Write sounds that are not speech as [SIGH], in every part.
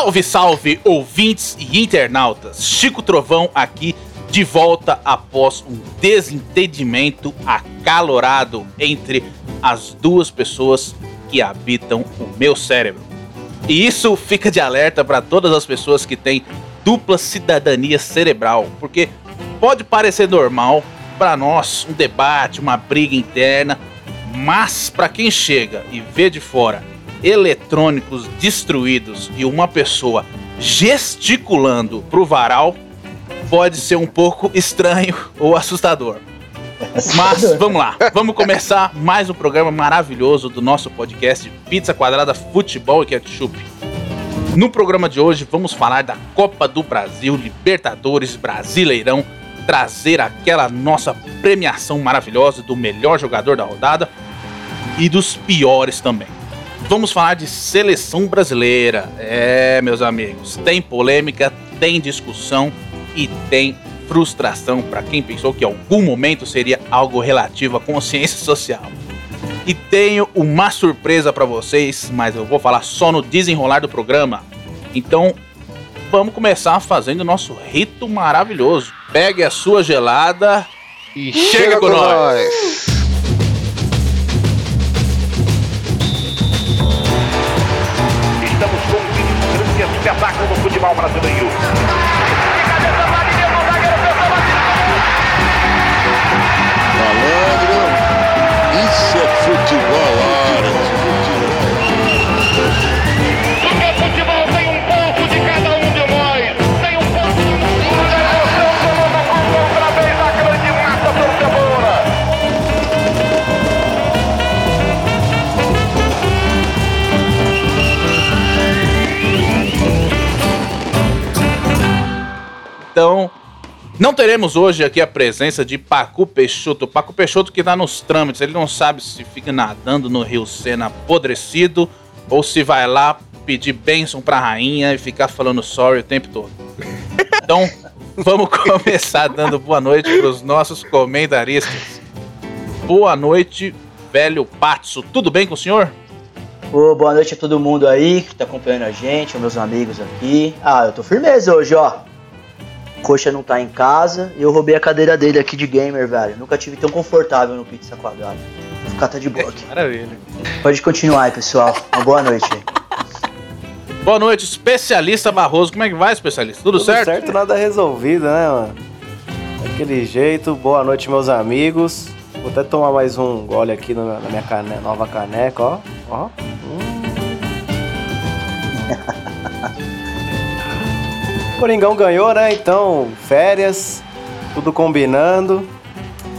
Salve, salve, ouvintes e internautas! Chico Trovão aqui, de volta após um desentendimento acalorado entre as duas pessoas que habitam o meu cérebro. E isso fica de alerta para todas as pessoas que têm dupla cidadania cerebral, porque pode parecer normal para nós um debate, uma briga interna, mas para quem chega e vê de fora eletrônicos destruídos e uma pessoa gesticulando pro varal, pode ser um pouco estranho [LAUGHS] ou assustador. Mas vamos lá, vamos começar mais um programa maravilhoso do nosso podcast Pizza Quadrada Futebol e Ketchup. No programa de hoje vamos falar da Copa do Brasil, Libertadores, Brasileirão, trazer aquela nossa premiação maravilhosa do melhor jogador da rodada e dos piores também. Vamos falar de seleção brasileira. É, meus amigos, tem polêmica, tem discussão e tem frustração para quem pensou que em algum momento seria algo relativo à consciência [LAUGHS] social. E tenho uma surpresa para vocês, mas eu vou falar só no desenrolar do programa. Então, vamos começar fazendo o nosso rito maravilhoso. Pegue a sua gelada e chega, chega com, com nós. nós. Espetáculo no futebol brasileiro. Então, não teremos hoje aqui a presença de Pacu Peixoto. Pacu Peixoto que está nos trâmites, ele não sabe se fica nadando no Rio Sena apodrecido ou se vai lá pedir bênção pra rainha e ficar falando sorry o tempo todo. [LAUGHS] Então, vamos começar dando boa noite pros nossos comentaristas. Boa noite, velho Patso. Tudo bem com o senhor? Oh, boa noite a todo mundo aí que tá acompanhando a gente, meus amigos aqui. Ah, eu tô firmeza hoje, ó. Coxa não tá em casa e eu roubei a cadeira dele aqui de gamer, velho. Nunca tive tão confortável no pizza quadrado. Vou ficar tá de boa aqui. Maravilha. Pode continuar aí, pessoal. Uma boa noite aí. Boa noite, especialista Barroso. Como é que vai, especialista? Tudo, Tudo certo? Tudo certo, nada resolvido, né, mano? Daquele jeito. Boa noite, meus amigos. Vou até tomar mais um gole aqui na minha cane nova caneca, ó. Ó. Hum. [LAUGHS] Coringão ganhou, né? Então, férias, tudo combinando.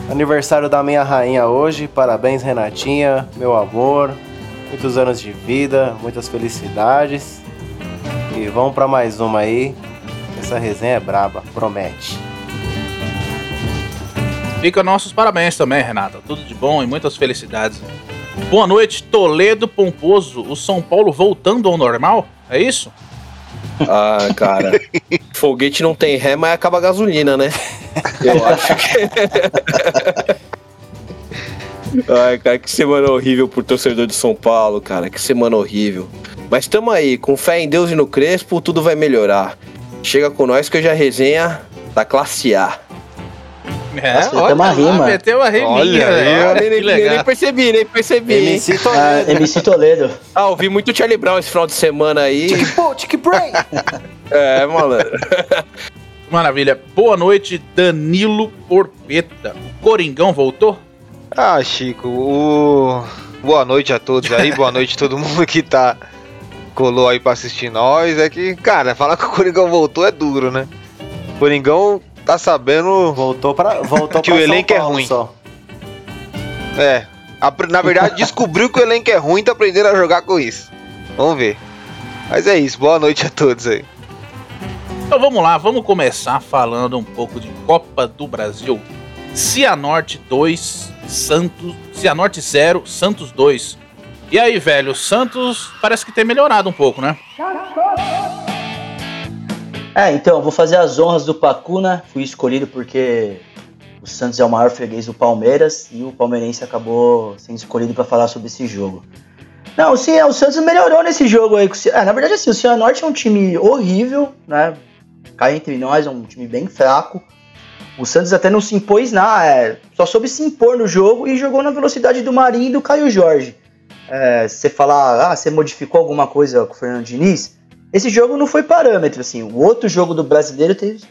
Aniversário da minha rainha hoje. Parabéns, Renatinha, meu amor. Muitos anos de vida, muitas felicidades. E vamos para mais uma aí. Essa resenha é braba, promete. Fica nossos parabéns também, Renata. Tudo de bom e muitas felicidades. Boa noite, Toledo Pomposo. O São Paulo voltando ao normal? É isso? Ah, cara. [LAUGHS] Foguete não tem ré, mas acaba a gasolina, né? [LAUGHS] Eu acho que. [LAUGHS] Ai, cara, que semana horrível pro torcedor de São Paulo, cara. Que semana horrível. Mas tamo aí, com fé em Deus e no Crespo, tudo vai melhorar. Chega com nós que hoje a resenha da classe A. É, Nossa, olha, uma rima. Meteu uma riminha, olha, né? nem, nem, nem, percebi, nem percebi. MC Toledo. Ah, MC [LAUGHS] Toledo. Ah, ouvi muito Charlie Brown esse final de semana aí. Tic Brain. [LAUGHS] é, malandro. [LAUGHS] Maravilha. Boa noite, Danilo Porpeta. O Coringão voltou? Ah, Chico, o... boa noite a todos aí, boa noite a todo mundo que tá colou aí pra assistir nós. É que, cara, falar que o Coringão voltou é duro, né? Coringão tá sabendo. Voltou para voltou [LAUGHS] que o elenco é ruim. Só. É. A, na verdade, descobriu que o elenco é ruim e tá aprendendo a jogar com isso. Vamos ver. Mas é isso. Boa noite a todos aí. Então vamos lá, vamos começar falando um pouco de Copa do Brasil. Cianorte 2, Santos. Cianorte 0, Santos 2. E aí, velho, o Santos parece que tem melhorado um pouco, né? É, então, vou fazer as honras do Pacuna. Fui escolhido porque o Santos é o maior freguês do Palmeiras e o palmeirense acabou sendo escolhido para falar sobre esse jogo. Não, sim, é, o Santos melhorou nesse jogo aí. É, na verdade, assim, o Cianorte é um time horrível, né? Cai entre nós, é um time bem fraco. O Santos até não se impôs nada, é, só soube se impor no jogo e jogou na velocidade do Marinho e do Caio Jorge. É, você falar, ah, você modificou alguma coisa com o Fernando Diniz, esse jogo não foi parâmetro, assim. O outro jogo do brasileiro teve.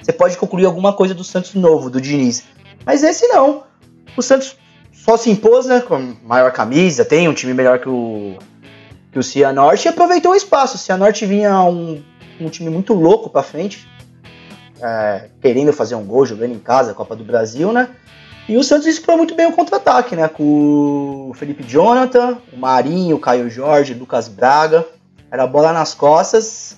Você pode concluir alguma coisa do Santos novo, do Diniz. Mas esse não. O Santos só se impôs, né? Com maior camisa, tem um time melhor que o, que o Cianorte e aproveitou o espaço. O Cianorte vinha um, um time muito louco pra frente, é, querendo fazer um gol, jogando em casa, Copa do Brasil, né? E o Santos explorou muito bem o contra-ataque, né? Com o Felipe Jonathan, o Marinho, o Caio Jorge, o Lucas Braga. Era bola nas costas.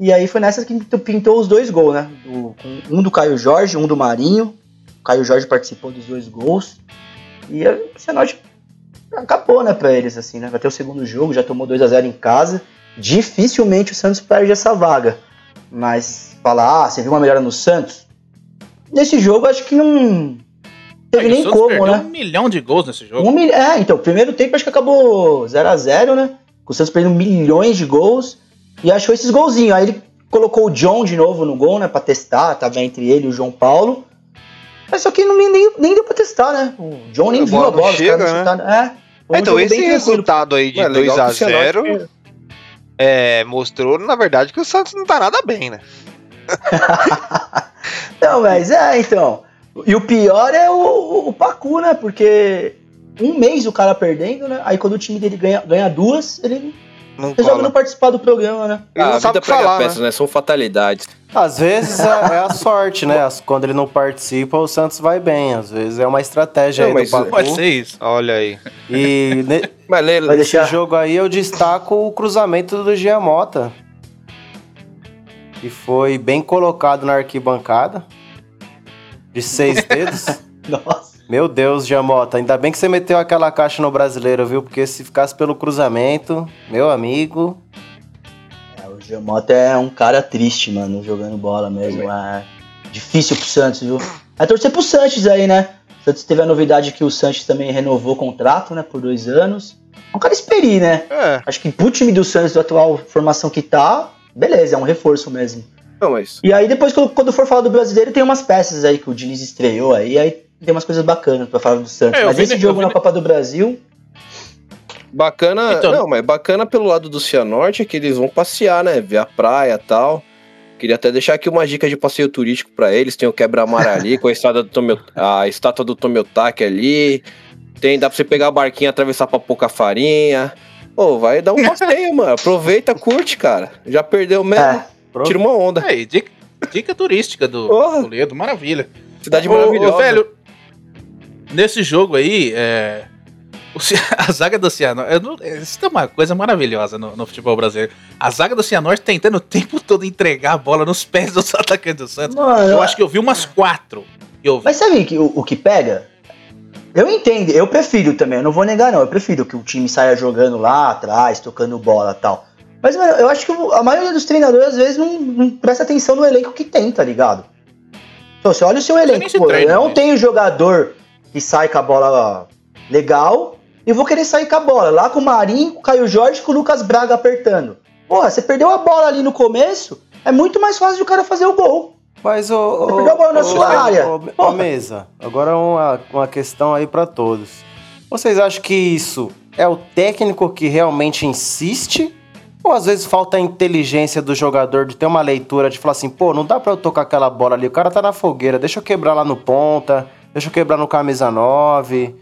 E aí foi nessa que pintou os dois gols, né? Do- um do Caio Jorge, um do Marinho. O Caio Jorge participou dos dois gols. E o Cianorte acabou, né, pra eles, assim, né? Vai ter o segundo jogo, já tomou 2 a 0 em casa. Dificilmente o Santos perde essa vaga. Mas falar, ah, você viu uma melhora no Santos? Nesse jogo, acho que não teve É, nem como, né? um milhão de gols nesse jogo. Um mil... É, então, o primeiro tempo acho que acabou 0 a 0 né? Com o Santos perdendo milhões de gols e achou esses golzinhos. Aí ele colocou o John de novo no gol, né? Pra testar, tava entre ele e o João Paulo. Mas só que não, nem, nem deu pra testar, né? O John nem A viu bola a bola. os chega, caras não né? É. um então, esse resultado aí de Ué, legal 2 a que o Cianorte 0 é, mostrou, na verdade, que o Santos não tá nada bem, né? [LAUGHS] Não, mas é, então. E o pior é o, o, o Pacu, né? Porque um mês o cara perdendo, né? Aí quando o time dele ganha, ganha duas, ele Não resolve cola. não participar do programa, né? Ele Ah, não a sabe vida o que falar, prega né? peças, né? São fatalidades. Às vezes é, é a sorte, né? Quando ele não participa, o Santos vai bem. Às vezes é uma estratégia Não, aí do Pacu. Pode ser isso. Olha aí. E ne- [LAUGHS] Mas nesse deixar. jogo aí eu destaco o cruzamento do Giamota. Que foi bem colocado na arquibancada. De seis [LAUGHS] dedos. Nossa. Meu Deus, Giamota, ainda bem que você meteu aquela caixa no brasileiro, viu? Porque se ficasse pelo cruzamento, meu amigo. É, o Giamota é um cara triste, mano, jogando bola mesmo. É difícil pro Santos, viu? É torcer pro Santos aí, né? O Santos teve a novidade que o Santos também renovou o contrato, né? Por dois anos. É um cara experi, né? É, Acho que pro time do Santos, da atual formação que tá, beleza, é um reforço mesmo. não, mas E aí depois, quando- quando for falar do brasileiro, tem umas peças aí que o Diniz estreou aí, aí tem umas coisas bacanas pra falar do Santos. É, Mas esse ne- jogo na ne- Copa do Brasil, bacana. Então- Não, mas bacana pelo lado do Cianorte é que eles vão passear, né? Ver a praia e tal. Queria até deixar aqui uma dica de passeio turístico pra eles. Tem o quebra-mar ali, com a, estrada do Tomio- a estátua do Tomiotaki ali. Tem, dá pra você pegar a barquinha e atravessar pra pouca farinha. Pô, vai dar um [LAUGHS] passeio, mano. Aproveita, curte, cara. Já perdeu mesmo. é, Tira uma onda. Aí, dica, dica turística do. Toledo, maravilha. Cidade Ô, ô, maravilhosa. velho, nesse jogo aí, é, [LAUGHS] a zaga do Cianorte. Isso é uma coisa maravilhosa no, no futebol brasileiro. A zaga do Cianorte tentando o tempo todo entregar a bola nos pés dos [LAUGHS] atacantes do Santos. mano, Eu acho que eu vi umas quatro. Eu vi. Mas sabe que, o, o que pega? Eu entendo, eu prefiro também, eu não vou negar não, eu prefiro que o time saia jogando lá atrás, tocando bola e tal. Mas, mano, eu acho que a maioria dos treinadores às vezes não, não presta atenção no elenco que tem, tá ligado? Então, você olha o seu elenco, pô, treina, eu não né? tenho jogador que sai com a bola legal e vou querer sair com a bola. Lá com o Marinho, com o Caio Jorge com o Lucas Braga apertando. Porra, você perdeu a bola ali no começo, é muito mais fácil de o cara fazer o gol. Mas o. Você perdeu a bola na sua área. Ô, mesa, agora uma, uma questão aí pra todos. Vocês acham que isso é o técnico que realmente insiste? Ou às vezes falta a inteligência do jogador de ter uma leitura de falar assim, pô, não dá pra eu tocar aquela bola ali, o cara tá na fogueira, deixa eu quebrar lá no ponta, deixa eu quebrar no camisa 9,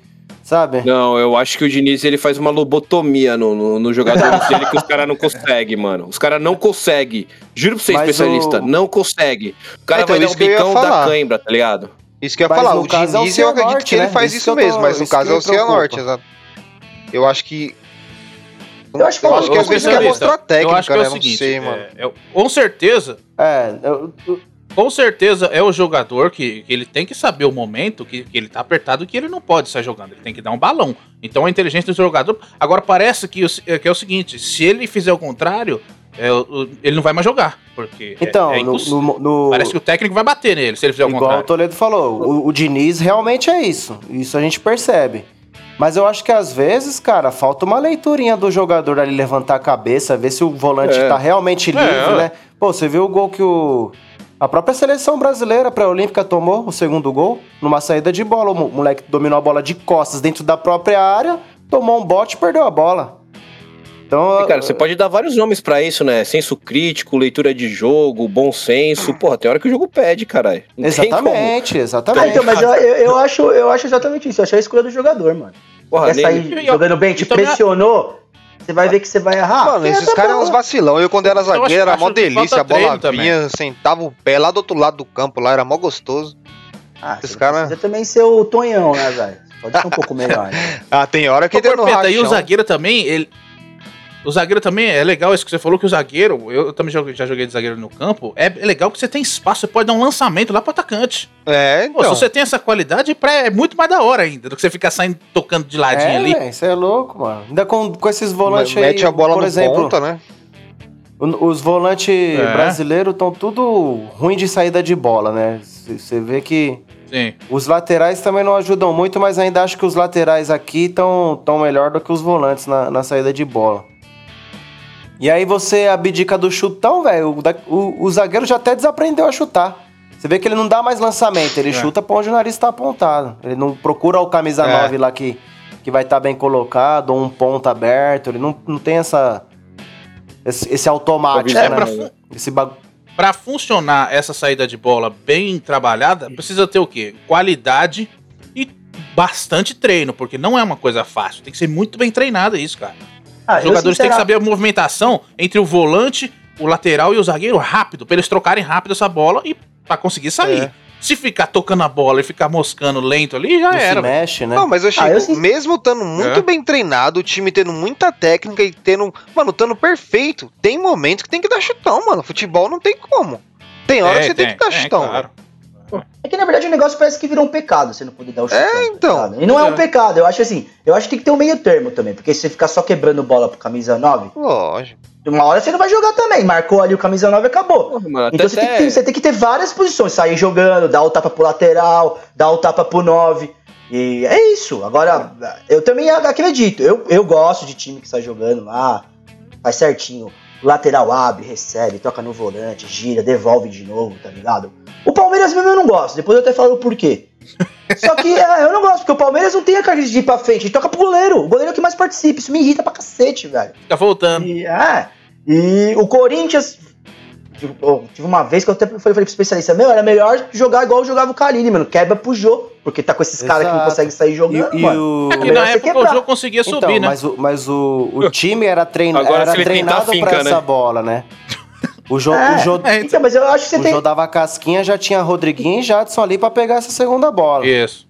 sabe? Não, eu acho que o Diniz ele faz uma lobotomia no, no, no jogador [LAUGHS] dele que os caras não conseguem, mano. Os caras não conseguem. Juro pra você, Mas especialista, o- não consegue. O cara Então, vai dar o bicão da cãibra, tá ligado? Isso que eu ia Mas falar, o caso é o Diniz eu acredito Cianorte, que ele né? faz Isso isso, tô- mesmo, mas no caso é o Cianorte, exato. Eu acho que. Eu acho que Eu é acho que às vezes especialista, é mostrar a técnica, eu acho que é né? o Não seguinte, sei, mano. é- é- com certeza, É, eu- com certeza é o jogador que, que ele tem que saber o momento que, que ele tá apertado e que ele não pode sair jogando. Ele tem que dar um balão. Então a inteligência do jogador. Agora parece que, o- que é o seguinte: se ele fizer o contrário, é, o- ele não vai mais jogar. Porque é- então, é, no, impossível. no- no- Parece que o técnico vai bater nele se ele fizer o Igual o contrário. Toledo falou, o, o Diniz realmente é isso. Isso a gente percebe. Mas eu acho que às vezes, cara, falta uma leiturinha do jogador ali levantar a cabeça, ver se o volante É. tá realmente livre, É, né? Pô, você viu o gol que o. A própria seleção brasileira pré-olímpica tomou, o segundo gol, numa saída de bola. O mo- moleque dominou a bola de costas dentro da própria área, tomou um bote e perdeu a bola. Então, E, cara, você pode dar vários nomes pra isso, né? Senso crítico, leitura de jogo, bom senso. Porra, tem hora que o jogo pede, caralho. Não como. Exatamente, Ah, exatamente. então, mas eu, eu, eu acho, eu acho exatamente isso. Eu acho a escolha do jogador, mano. Porra, Quer sair jogando bem, te pressionou, você vai ver que você vai errar. Mano, esses caras bola. uns vacilão. Eu, quando era zagueiro, era mó delícia. A bola vinha, sentava o pé lá do outro lado do campo, lá era mó gostoso. Ah, Esses você cara- precisa também ser o Tonhão, né, velho? Pode ser um pouco melhor. né? [LAUGHS] Ah, tem hora que Ô, deu no Corpeta, e o rachão. zagueiro também, ele. O zagueiro também é legal isso que você falou, que o zagueiro, eu também já, já joguei de zagueiro no campo, é legal que você tem espaço, você pode dar um lançamento lá pro atacante. É, Pô, então. se você tem essa qualidade, é muito mais da hora ainda, do que você ficar saindo tocando de ladinho É, ali. isso é louco, mano. Ainda com, com esses volantes aí, Mete a bola por no exemplo, ponta, né? os volantes É. brasileiros estão tudo ruim de saída de bola, né? Você vê que Sim. os laterais também não ajudam muito, mas ainda acho que os laterais aqui estão tão melhor do que os volantes na, na saída de bola. E aí você abdica do chutão, velho. O, o, o zagueiro já até desaprendeu a chutar. Você vê que ele não dá mais lançamento, ele É. chuta pra onde o nariz tá apontado. Ele não procura o camisa É. 9 lá que, que vai estar bem colocado, ou um ponto aberto. Ele não, não tem essa. Esse, esse automático, É, né? pra fu- Esse bagulho. Pra funcionar essa saída de bola bem trabalhada, precisa ter o quê? Qualidade e bastante treino, porque não é uma coisa fácil. Tem que ser muito bem treinado isso, cara. Ah, Os eu, jogadores têm que saber a movimentação entre o volante, o lateral e o zagueiro rápido, pra eles trocarem rápido essa bola e pra conseguir sair. É. Se ficar tocando a bola e ficar moscando lento ali, já Não se era. velho. mexe, né? Não, mas eu Ah, Chico, eu sim- mesmo estando muito É. bem treinado, o time tendo muita técnica e tendo. Mano, estando perfeito, tem momentos que tem que dar chutão, mano. Futebol não tem como. Tem hora que você tem, que dar chutão. claro. É que na verdade o negócio parece que virou um pecado você não poder dar o chutão. É, então. E não é É. um pecado, eu acho assim, eu acho que tem que ter um meio termo também, porque se você ficar só quebrando bola pro camisa 9, Lógico. uma hora você não vai jogar também. Marcou ali o camisa 9 acabou. Porra, mano, Então você tem, que ter, você tem que ter várias posições, sair jogando, dar o tapa pro lateral, dar o tapa pro 9. E é isso. Agora, eu também acredito. Eu, eu gosto de time que sai jogando lá, faz certinho. Lateral abre, recebe, toca no volante, gira, devolve de novo, tá ligado? O Palmeiras mesmo eu não gosto, depois eu até falo o porquê. Só que é, eu não gosto, porque o Palmeiras não tem a característica de ir pra frente, ele toca pro goleiro. O goleiro é o que mais participa, isso me irrita pra cacete, velho. Fica voltando. E, é, e o Corinthians. Tive oh, tive uma vez que eu até falei, falei pro especialista: Meu, era melhor jogar igual jogava o Carilli, mano. Quebra pro Jô, porque tá com esses caras que não conseguem sair E, jogando, e mano. o... É que na época o quebrar. jogo conseguia Então, subir, né? mas, o, mas o, o time era, trein... Agora era treinado finca, pra essa né? bola, né? O Jô, É, o é, Então, mas eu acho que você o tem. Dava casquinha, já tinha Rodriguinho e Jadson ali pra pegar essa segunda bola. Isso.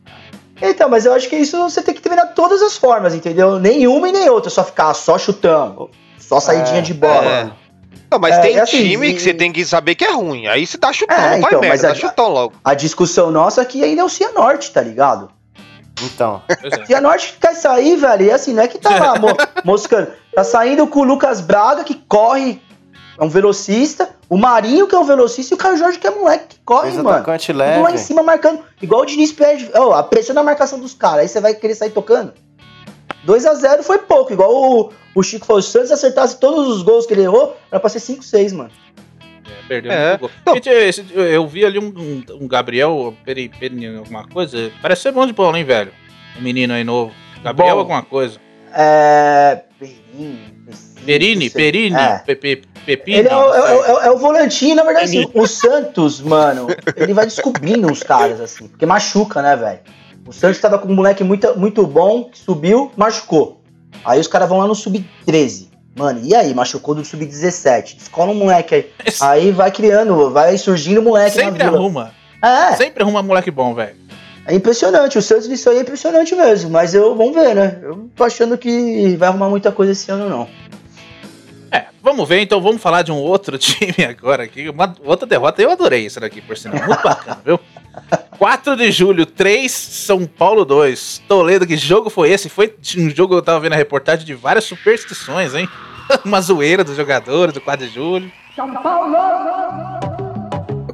Então, mas eu acho que isso você tem que treinar todas as formas, entendeu? Nenhuma e nem outra, só ficar só chutando, só saidinha É, de bola. É. Não, mas É, tem é assim, time e- que você tem que saber que é ruim. Aí você dá chutão, É, não vai então, mas merda, a- dá chutão logo. A discussão nossa aqui ainda é o Cianorte, tá ligado? Então, é. Cianorte quer sair, velho, e assim, não é que tá lá mo- [LAUGHS] moscando. Tá saindo com o Lucas Braga, que corre, é um velocista, o Marinho, que é um velocista, e o Caio Jorge, que é moleque, que corre, fez mano. Tudo lá em cima marcando, igual o Diniz pede, ó, a pressão da marcação dos caras, aí você vai querer sair tocando. 2 a 0 foi pouco, igual o, o Chico falou, se o Santos acertasse todos os gols que ele errou, era pra ser 5, 6, mano. É, Perdeu É. muito gol. Não. Gente, esse- eu vi ali um, um- um Gabriel Peri, Peri, alguma coisa. Parece ser bom de bola, hein, velho? Um menino aí novo. Gabriel Bom. alguma coisa. É. Perini. Perini. Perini, É. Pepe, Pepino. Ele é o, é, o- é o- é o volantinho, na verdade, assim, o Santos, mano, ele vai descobrindo os caras, assim, porque machuca, né, velho? O Santos tava com um moleque muito, muito bom, que subiu, machucou. Aí os caras vão lá no sub-13. Mano, e aí? Machucou do sub-17. Descola um moleque aí. Aí vai criando, vai surgindo moleque Sempre arruma. É, Sempre arruma moleque bom, velho. é impressionante. O Santos nisso aí é impressionante mesmo. Mas eu, vamos ver, né? Eu não tô achando que vai arrumar muita coisa esse ano, não. Vamos ver, então vamos falar de um outro [LAUGHS] time agora aqui. Uma outra derrota, eu adorei isso daqui, por sinal. Muito bacana, viu? 4 de julho, 3, São Paulo 2. Toledo, que jogo foi esse? Foi um jogo, eu tava vendo a reportagem de várias superstições, hein? [LAUGHS] Uma zoeira dos jogadores do 4 de julho.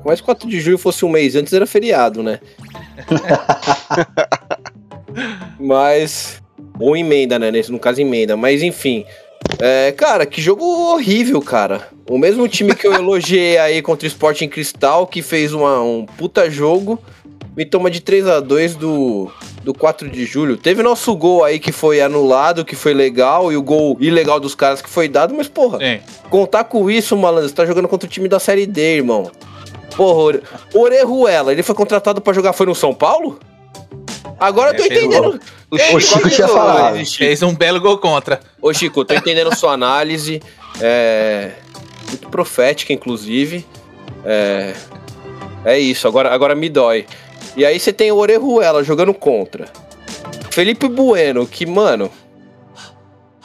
Mas 4 de julho fosse um mês antes, era feriado, né? [LAUGHS] Mas. Ou emenda, né? Nesse, no caso, emenda. Mas enfim. É, cara, que jogo horrível, cara. O mesmo time que eu elogiei [LAUGHS] aí contra o Sporting Cristal, que fez uma, um puta jogo, me toma de 3 a 2 do, do 4 de julho. Teve nosso gol aí que foi anulado, que foi legal, e o gol ilegal dos caras que foi dado, mas porra, Sim. contar com isso, malandro, você tá jogando contra o time da Série D, irmão. Porra, Ore- Orejuela, ele foi contratado pra jogar, foi no São Paulo? Agora eu tô É, entendendo. O É, O Chico tinha falado. Chico. Fez um belo gol contra. Ô Chico, tô entendendo sua análise. É. Muito profética, inclusive. É. É isso, agora, agora me dói. E aí você tem o Orejuela jogando contra. Felipe Bueno, que, mano.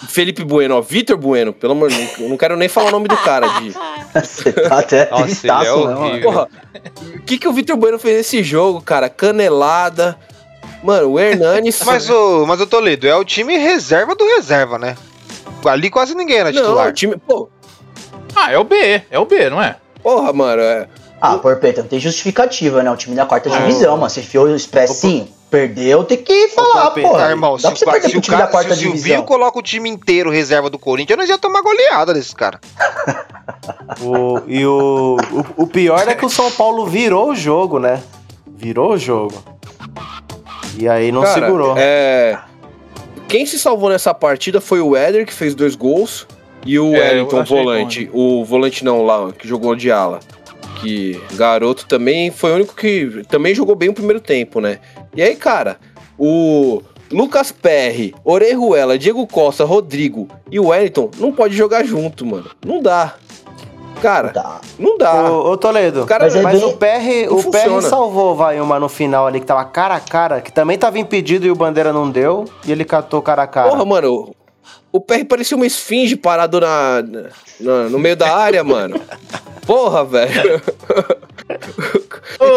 Felipe Bueno, ó, Vitor Bueno, pelo amor de Deus, não quero nem falar o nome do cara. De... [LAUGHS] Você tá até Nossa, tristaço, é né, mano? Porra, o que, que o Vitor Bueno fez nesse jogo, cara? Canelada. Mano, o Hernanes. [LAUGHS] Mas o, mas o Toledo é o time reserva do reserva, né? Ali quase ninguém era Não, titular. o time. Pô, Ah, é o B, é o B, não é? porra, mano. É... Ah, Porpeta, não tem justificativa, né? O time da quarta divisão, mano. Você enfiou o expressinho, perdeu, tem que falar, pô. Ah, irmão, se, Dá pra você o, perder se o time cara, da quarta se o Silvinho divisão. coloca o time inteiro reserva do Corinthians, nós ia tomar goleada desses caras. [LAUGHS] O, e o, o, o pior é que o São Paulo virou o jogo, né? Virou o jogo. E aí não Cara, segurou. É. Quem se salvou nessa partida foi o Éder, que fez dois gols, e o É, Wellington, volante. O volante não, lá, que jogou de ala. Que garoto também foi o único que também jogou bem o primeiro tempo, né? E aí, cara, o Lucas Perry, Orejuela, Diego Costa, Rodrigo e o Wellington não pode jogar junto, mano. Não dá. Cara, Tá. não dá. Ô, Toledo, O cara Mas é mas bem- o PR, o PR salvou, vai, uma no final ali que tava cara a cara, que também tava impedido e o Bandeira não deu, e ele catou cara a cara. Porra, mano, o PR parecia uma esfinge parado na, na- no meio da área, mano. Porra, velho.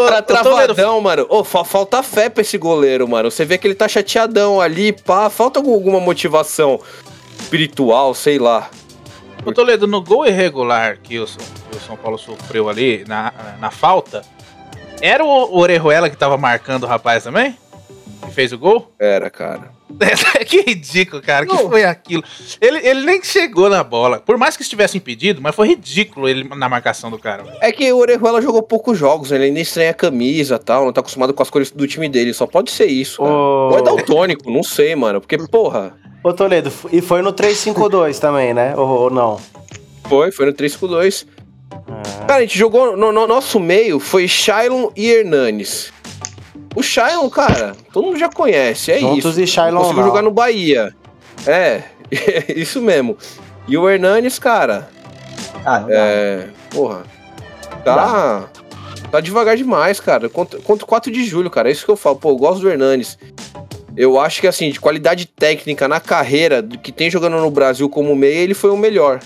Cara travadão, mano. Ô, fa- falta fé pra esse goleiro, mano. Você vê que ele tá chateadão ali, pá. Falta algum- alguma motivação espiritual, sei lá. Ô Toledo, no gol irregular que o, que o São Paulo sofreu ali, na, na falta, era o Orejuela que tava marcando o rapaz também? Que fez o gol? Era, cara. [LAUGHS] que ridículo, cara. Que foi aquilo? Ele, ele nem chegou na bola. Por mais que estivesse impedido, mas foi ridículo ele na marcação do cara. É que o Orejuela jogou poucos jogos, ele ainda estranha a camisa e tal, não tá acostumado com as cores do time dele. Só pode ser isso. cara. Ô- Ou é daltônico, não sei, mano. Porque, porra, Ô, Toledo, e foi no 352 também, né? Ou, ou não? foi, foi no 3 com 2. Ah, Cara, a gente jogou no, no nosso meio, foi Shailon e Hernanes. O Shailon, cara, todo mundo já conhece, é Juntos isso. e Shailon Conseguiu não. jogar no Bahia. É, [LAUGHS] isso mesmo. E o Hernanes, cara, Ah, é. Porra. Tá. Tá devagar demais, cara. Contra, contra o 4 de julho, cara. É isso que eu falo. Pô, eu gosto do Hernanes. Eu acho que, assim, de qualidade técnica na carreira, do que tem jogando no Brasil como meia, ele foi o melhor.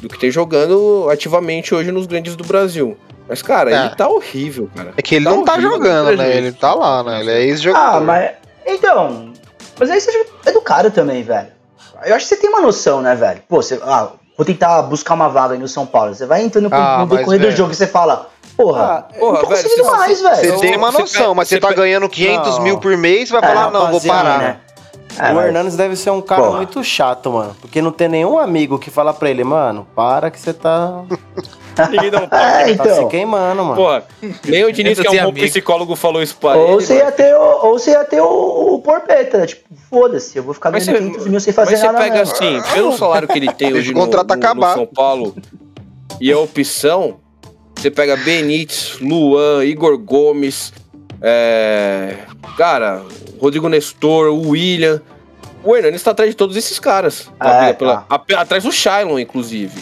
Do que tem jogando ativamente hoje nos grandes do Brasil. Mas, cara, É. ele tá horrível, cara. É que ele Tá não tá jogando, né? Ele tá lá, né? Ele é ex-jogador. Ah, mas. Então. Mas aí seja educado também, velho. Eu acho que você tem uma noção, né, velho? Pô, você. Ah, vou tentar buscar uma vaga aí no São Paulo. Você vai entrando Ah, no decorrer do velho. jogo e você fala, porra, Ah, eu porra, não tô velho, conseguindo você- mais, Você velho. Eu- tem uma você noção, mas você você tá ganhando 500 Não. mil por mês, você vai É, falar, não, vou parar. né? É, o mas- Hernandes deve ser um cara Porra. muito chato, mano. Porque não tem nenhum amigo que fala pra ele, mano, para que você tá, [LAUGHS] Ninguém dá um É, tá se então. queimando, mano. Porra, nem o Diniz, que é um bom psicólogo, falou isso pra Ou ele. você, ia ter o, ou você ia ter o, o Porpeta, tipo, foda-se, eu vou ficar Mas ganhando você- 500 mil sem fazer Mas você nada pega mesmo. assim, pelo salário que ele tem hoje o no, contrato no- no acabar. São Paulo e a opção, você pega Benítez, Luan, Igor Gomes, é, cara, Rodrigo Nestor, o William. O Hernanes tá atrás de todos esses caras. É, briga pela- tá. a- atrás do Shailon, inclusive.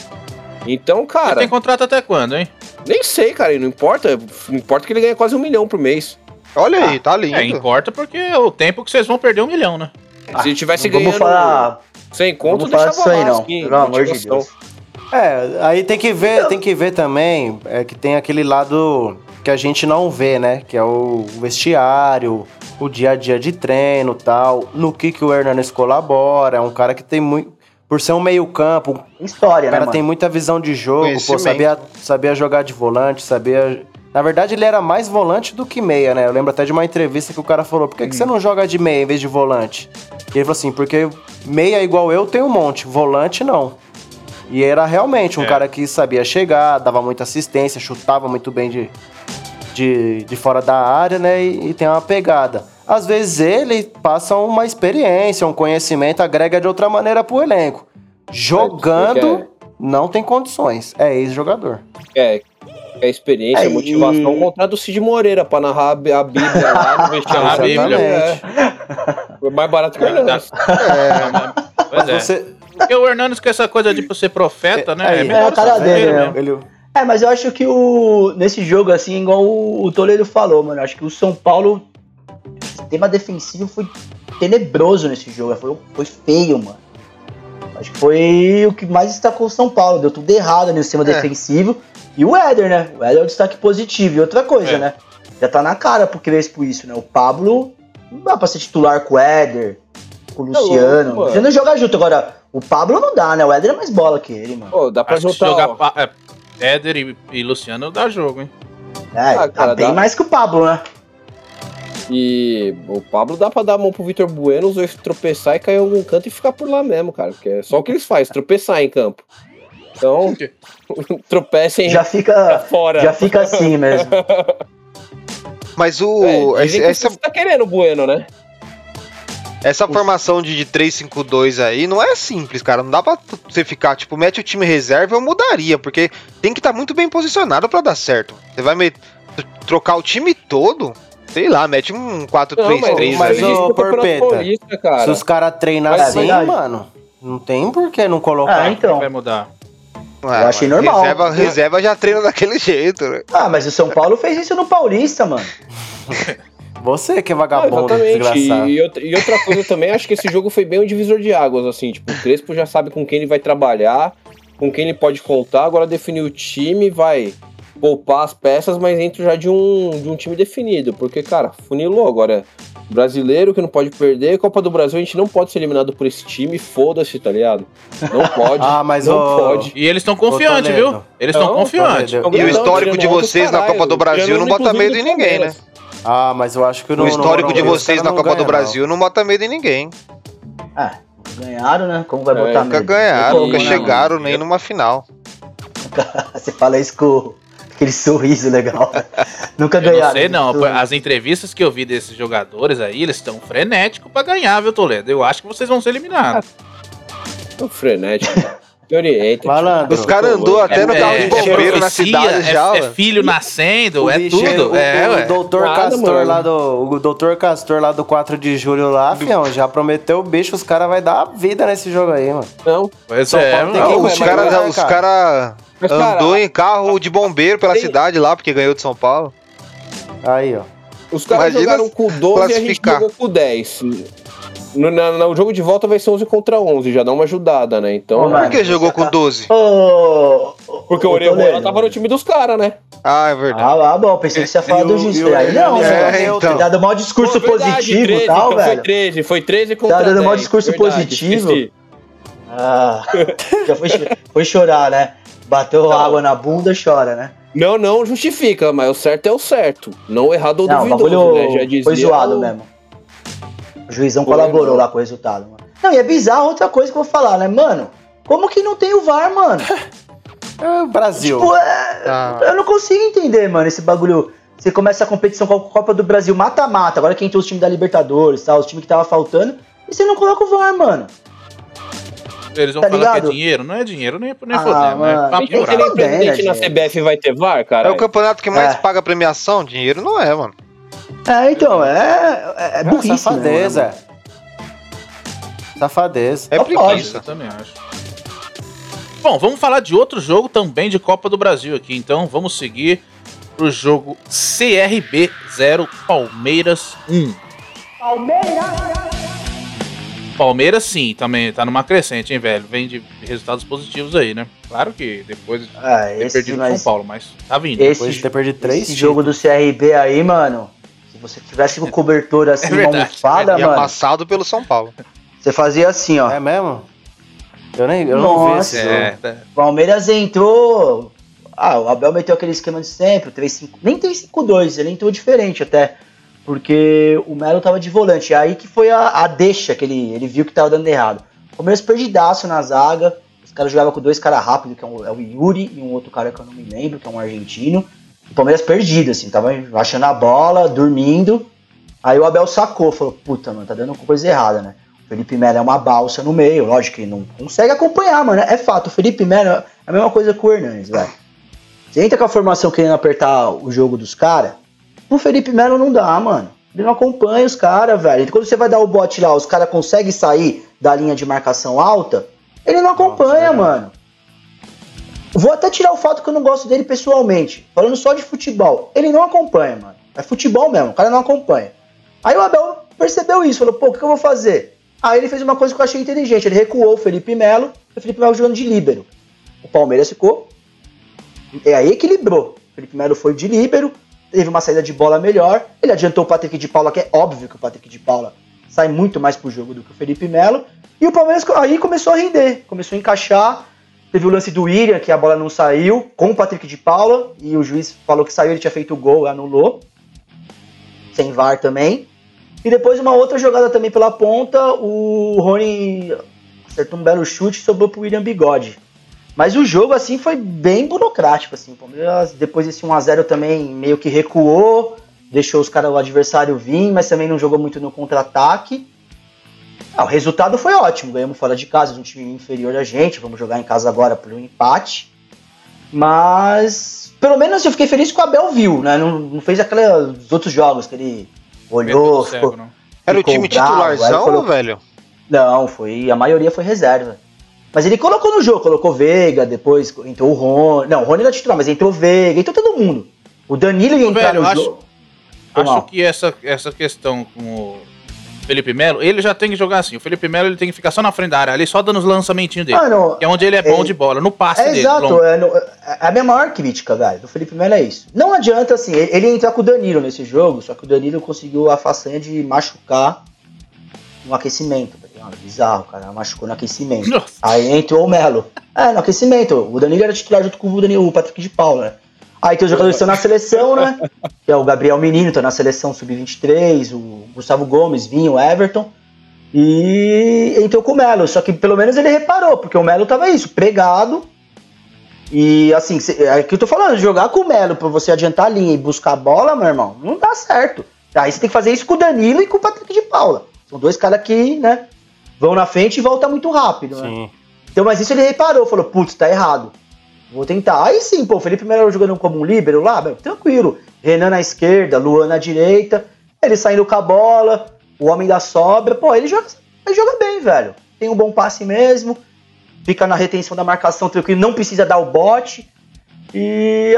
Então, Ele cara, tem contrato até quando, hein? nem sei, cara, não importa. Não importa que ele ganha quase um milhão por mês. Olha aí, tá lindo. É, importa porque é o tempo que vocês vão perder um milhão, né? Se ele tivesse Ah, Não vamos ganhando falar, sem conto, deixava disso aí não, assim, pelo amor de. Deus. É, aí tem que ver, tem que ver também é que tem aquele lado que a gente não vê, né? Que é o vestiário, o dia a dia de treino, tal, no que que o Hernandes colabora, é um cara que tem muito por ser um meio-campo, História, o né, cara tem muita visão de jogo, pô, sabia, sabia jogar de volante, sabia. Na verdade, ele era mais volante do que meia, né? Eu lembro até de uma entrevista que o cara falou: por que, que você não joga de meia em vez de volante? E ele falou assim, porque meia igual eu tem um monte, volante não. E era realmente um É. cara que sabia chegar, dava muita assistência, chutava muito bem de, de, de fora da área, né? E, e tem uma pegada. Às vezes ele passa uma experiência, um conhecimento, agrega de outra maneira pro elenco. Jogando, não tem condições. É ex-jogador. É, é experiência, É, motivação e- contra a do Cid Moreira pra narrar a Bí- a Bíblia lá no [LAUGHS] vestiário. A Bíblia. É. Foi mais barato que o Hernandes. Pois é. Você, Porque o Hernandes com essa coisa de ser profeta, né? É, é, melhor a cara dele, mesmo. né? ele, É, mas eu acho que o nesse jogo, assim, igual o, o Toledo falou, mano, acho que o São Paulo, o sistema defensivo foi tenebroso nesse jogo, foi, foi feio, mano. Acho que foi o que mais destacou o São Paulo, deu tudo errado no sistema É. defensivo. E o Éder, né? O Éder é o destaque positivo. E outra coisa, É. né? Já tá na cara pro Crespo isso, né? O Pablo não dá pra ser titular com o Éder, com o Tá Luciano. Você não joga junto. Agora, o Pablo não dá, né? O Éder é mais bola que ele, mano. Pô, dá pra Acho juntar. jogar ó, pa- é, Éder e, e Luciano dá jogo, hein? É, Ah, tá cara, bem dá. mais que o Pablo, né? E o Pablo dá pra dar a mão pro Vitor Bueno, os dois tropeçar e cair em algum canto e ficar por lá mesmo, cara. Porque é só o que eles fazem, tropeçar em campo. Então, [LAUGHS] tropecem Já fica, fora. já fica assim mesmo. [LAUGHS] Mas o. É, essa, você tá querendo o Bueno, né? Essa formação de, de 3-5-2 aí não é simples, cara. Não dá pra você ficar, tipo, mete o time reserva, eu mudaria, porque tem que estar muito bem posicionado pra dar certo. Você vai me, trocar o time todo? Sei lá, mete um 4-3-3 mas é Campeonato Porpeta, cara. se os caras treinam Mas é assim, verdade. mano, não tem por que não colocar. Ah, então. Vai mudar. Ah, eu achei normal. Reserva, reserva já treina daquele [LAUGHS] jeito, né? Ah, mas o São Paulo fez isso no Paulista, mano. [LAUGHS] Você que é Ah, vagabundo, exatamente. desgraçado. E, outra, e outra coisa também, acho que esse jogo foi bem um divisor de águas, assim. Tipo, o Crespo já sabe com quem ele vai trabalhar, com quem ele pode contar. Agora definir o time, vai poupar as peças, mas dentro já de um, de um time definido. Porque, cara, funilou. Agora, brasileiro que não pode perder, Copa do Brasil, a gente não pode ser eliminado por esse time, foda-se, tá ligado? Não pode. [LAUGHS] Ah, mas não ô- pode. E eles estão confiantes, viu? Eles estão confiantes. E o histórico de vocês na Copa do Brasil não bota medo em ninguém, né? Ah, mas eu acho que O no histórico no de Morumbi os vocês na não Copa do ganham, Brasil não bota medo em ninguém. Ah, ganharam, né? Como vai É, botar Nunca medo? ganharam, Como, nunca né, chegaram nem numa final. [LAUGHS] Você fala isso com aquele sorriso legal. [LAUGHS] Nunca Eu não ganharam. sei, não. Sorriso. As entrevistas que eu vi desses jogadores aí, eles estão frenéticos pra ganhar, viu, Toledo? Eu acho que vocês vão ser eliminados. [LAUGHS] É um frenético. Malandro. Os caras andou até no carro de bombeiro na profecia, cidade é, já, é ué. filho nascendo, O é bicho, tudo. O, é, o ué. doutor Nada, Castor mano. lá do. O doutor Castor lá do 4 de julho lá, fião, já prometeu o bicho, os caras vai dar a vida nesse jogo aí, mano. Não, é, Não, os caras é, os cara. cara andou em carro de bombeiro pela tem- cidade lá, porque ganhou de São Paulo. Aí, ó. Os caras Imagina jogaram com 12 e a gente jogou com 10. No, na- no jogo de volta vai ser 11 contra 11, já dá uma ajudada, né? Então. Ô. Por que jogou com 12? Ô, porque o Orejuela tava no time dos caras, né? Ah, é verdade. Ah, ah, bom, pensei que você ia falar E do o Aí não, Hernandes é, né? então. Tá dando maior discurso Pô, verdade, positivo 13, e tal, então Foi velho. 13, foi 13 contra dando 10. maior discurso verdade, positivo. esqueci. Ah, já foi, cho- foi chorar, né? Bateu água na bunda, chora, né? Não, não justifica, mas o certo é o certo. Não o errado ou Não, duvidoso, né? Já dizia foi zoado o- mesmo. O juizão Foi, colaborou mano. lá com o resultado, mano. Não, e é bizarro outra coisa que eu vou falar, né, mano? Como que não tem o VAR, mano? [LAUGHS] É o Brasil. Tipo, é- Ah. eu não consigo entender, mano, esse bagulho. Você começa a competição com a Copa do Brasil mata-mata, agora que entrou os times da Libertadores, tá? Os times que tava faltando, e você não coloca o VAR, mano. Eles vão Tá falar que ligado? é dinheiro. Não é dinheiro, nem, nem Ah, fodendo, né? Fudendo, presidente na gente. CBF vai ter VAR, É cara. o campeonato que mais É. paga premiação? Dinheiro não é, mano. É, então, é, é, é burrice, safadeza. né? Safadeza. É preguiça. Eu também acho. Bom, vamos falar de outro jogo também de Copa do Brasil aqui. Então vamos seguir pro jogo CRB 0, Palmeiras 1. Palmeiras sim, também tá numa crescente, hein, velho? Vem de resultados positivos aí, né? Claro que depois de Ah, ter perdido o mas São Paulo, mas tá vindo. esse, Depois de ter perdido três esse jogo títulos. do CRB aí, mano, você tivesse com cobertura [LAUGHS] assim, É uma almofada, mano, amassado pelo São Paulo. você fazia assim, ó. É mesmo? Eu nem eu não vi Nossa. esse jogo. É, tá- Palmeiras entrou. Ah, o Abel meteu aquele esquema de sempre, o 3-5. Nem 3-5-2, ele entrou diferente até. porque o Melo tava de volante. E aí que foi a, a deixa que ele, ele viu que tava dando errado. O Palmeiras perdidaço na zaga. Os caras jogavam com dois caras rápidos, que é, um- é o Yuri e um outro cara que eu não me lembro, que é um argentino. O Palmeiras perdido, assim, tava achando a bola, dormindo. Aí o Abel sacou, falou, puta, mano, tá dando coisa errada, né? O Felipe Melo é uma balsa no meio, lógico que ele não consegue acompanhar, mano. É fato, o Felipe Melo é a mesma coisa que o Hernandes, velho. Você entra com a formação querendo apertar o jogo dos caras, o Felipe Melo não dá, mano. Ele não acompanha os caras, velho. Quando você vai dar o bote lá, os caras conseguem sair da linha de marcação alta, ele não acompanha, mano. Vou até tirar o fato que eu não gosto dele pessoalmente. Falando só de futebol. Ele não acompanha, mano. É futebol mesmo, o cara não acompanha. Aí o Abel percebeu isso, falou, pô, o que eu vou fazer? Aí ele fez uma coisa que eu achei inteligente. Ele recuou o Felipe Melo, e o Felipe Melo jogando de líbero. O Palmeiras ficou. E aí equilibrou. O Felipe Melo foi de líbero, teve uma saída de bola melhor. Ele adiantou o Patrick de Paula, que é óbvio que o Patrick de Paula sai muito mais pro jogo do que o Felipe Melo. E o Palmeiras aí começou a render, começou a encaixar. Teve o lance do William, que a bola não saiu, com o Patrick de Paula, e o juiz falou que saiu, ele tinha feito o gol, anulou. Sem VAR também. E depois uma outra jogada também pela ponta, o Rony acertou um belo chute e sobrou pro William Bigode. Mas o jogo, assim, foi bem burocrático, assim. Depois desse 1x0 também meio que recuou, deixou os caras, o adversário vir, mas também não jogou muito no contra-ataque. Ah, o resultado foi ótimo, ganhamos fora de casa, um time inferior a gente, vamos jogar em casa agora por um empate. Mas, pelo menos eu fiquei feliz que o Abel viu, né? Não, não fez aqueles outros jogos que ele olhou, cego, ficou, não. Era o time bravo, titularzão, falou- velho? não, foi. A maioria foi reserva. Mas ele colocou no jogo, colocou Veiga, depois entrou o Rony. Não, o Rony era titular, mas entrou Veiga, entrou todo mundo. O Danilo ia entrar Velho, no acho- jogo. Acho que essa, essa questão com o Felipe Melo, ele já tem que jogar assim. O Felipe Melo ele tem que ficar só na frente da área, ali só dando os lançamentinhos dele. Que é onde ele é bom é- de bola, no passe é dele. exato, é, no- é a minha maior crítica, velho, do Felipe Melo é isso. Não adianta, assim, ele ele com o Danilo nesse jogo, só que o Danilo conseguiu a façanha de machucar no aquecimento, tá ligado? Bizarro, cara, machucou no aquecimento. Nossa. Aí entrou o Melo. É, no aquecimento. O Danilo era titular junto com o Danilo, o Patrick de Paula, né? Aí tem os jogadores que estão na seleção, né? Que é o Gabriel Menino, tá na seleção sub-23, o Gustavo Gomes, Vinho, o Everton. E entrou com o Melo. Só que pelo menos ele reparou, porque o Melo tava isso, pregado. E assim, é o que eu tô falando, jogar com o Melo pra você adiantar a linha e buscar a bola, meu irmão, não dá certo. Aí você tem que fazer isso com o Danilo e com o Patrick de Paula. São dois caras que, né, vão na frente e voltam muito rápido, né? Então, mas isso ele reparou, falou, putz, tá errado. Vou tentar. Aí sim, pô, Felipe Melo jogando como um líbero lá, meu, tranquilo. Renan na esquerda, Luan na direita, ele saindo com a bola, o homem da sobra, pô, ele joga, ele joga bem, velho. Tem um bom passe mesmo, fica na retenção da marcação tranquilo, não precisa dar o bote. E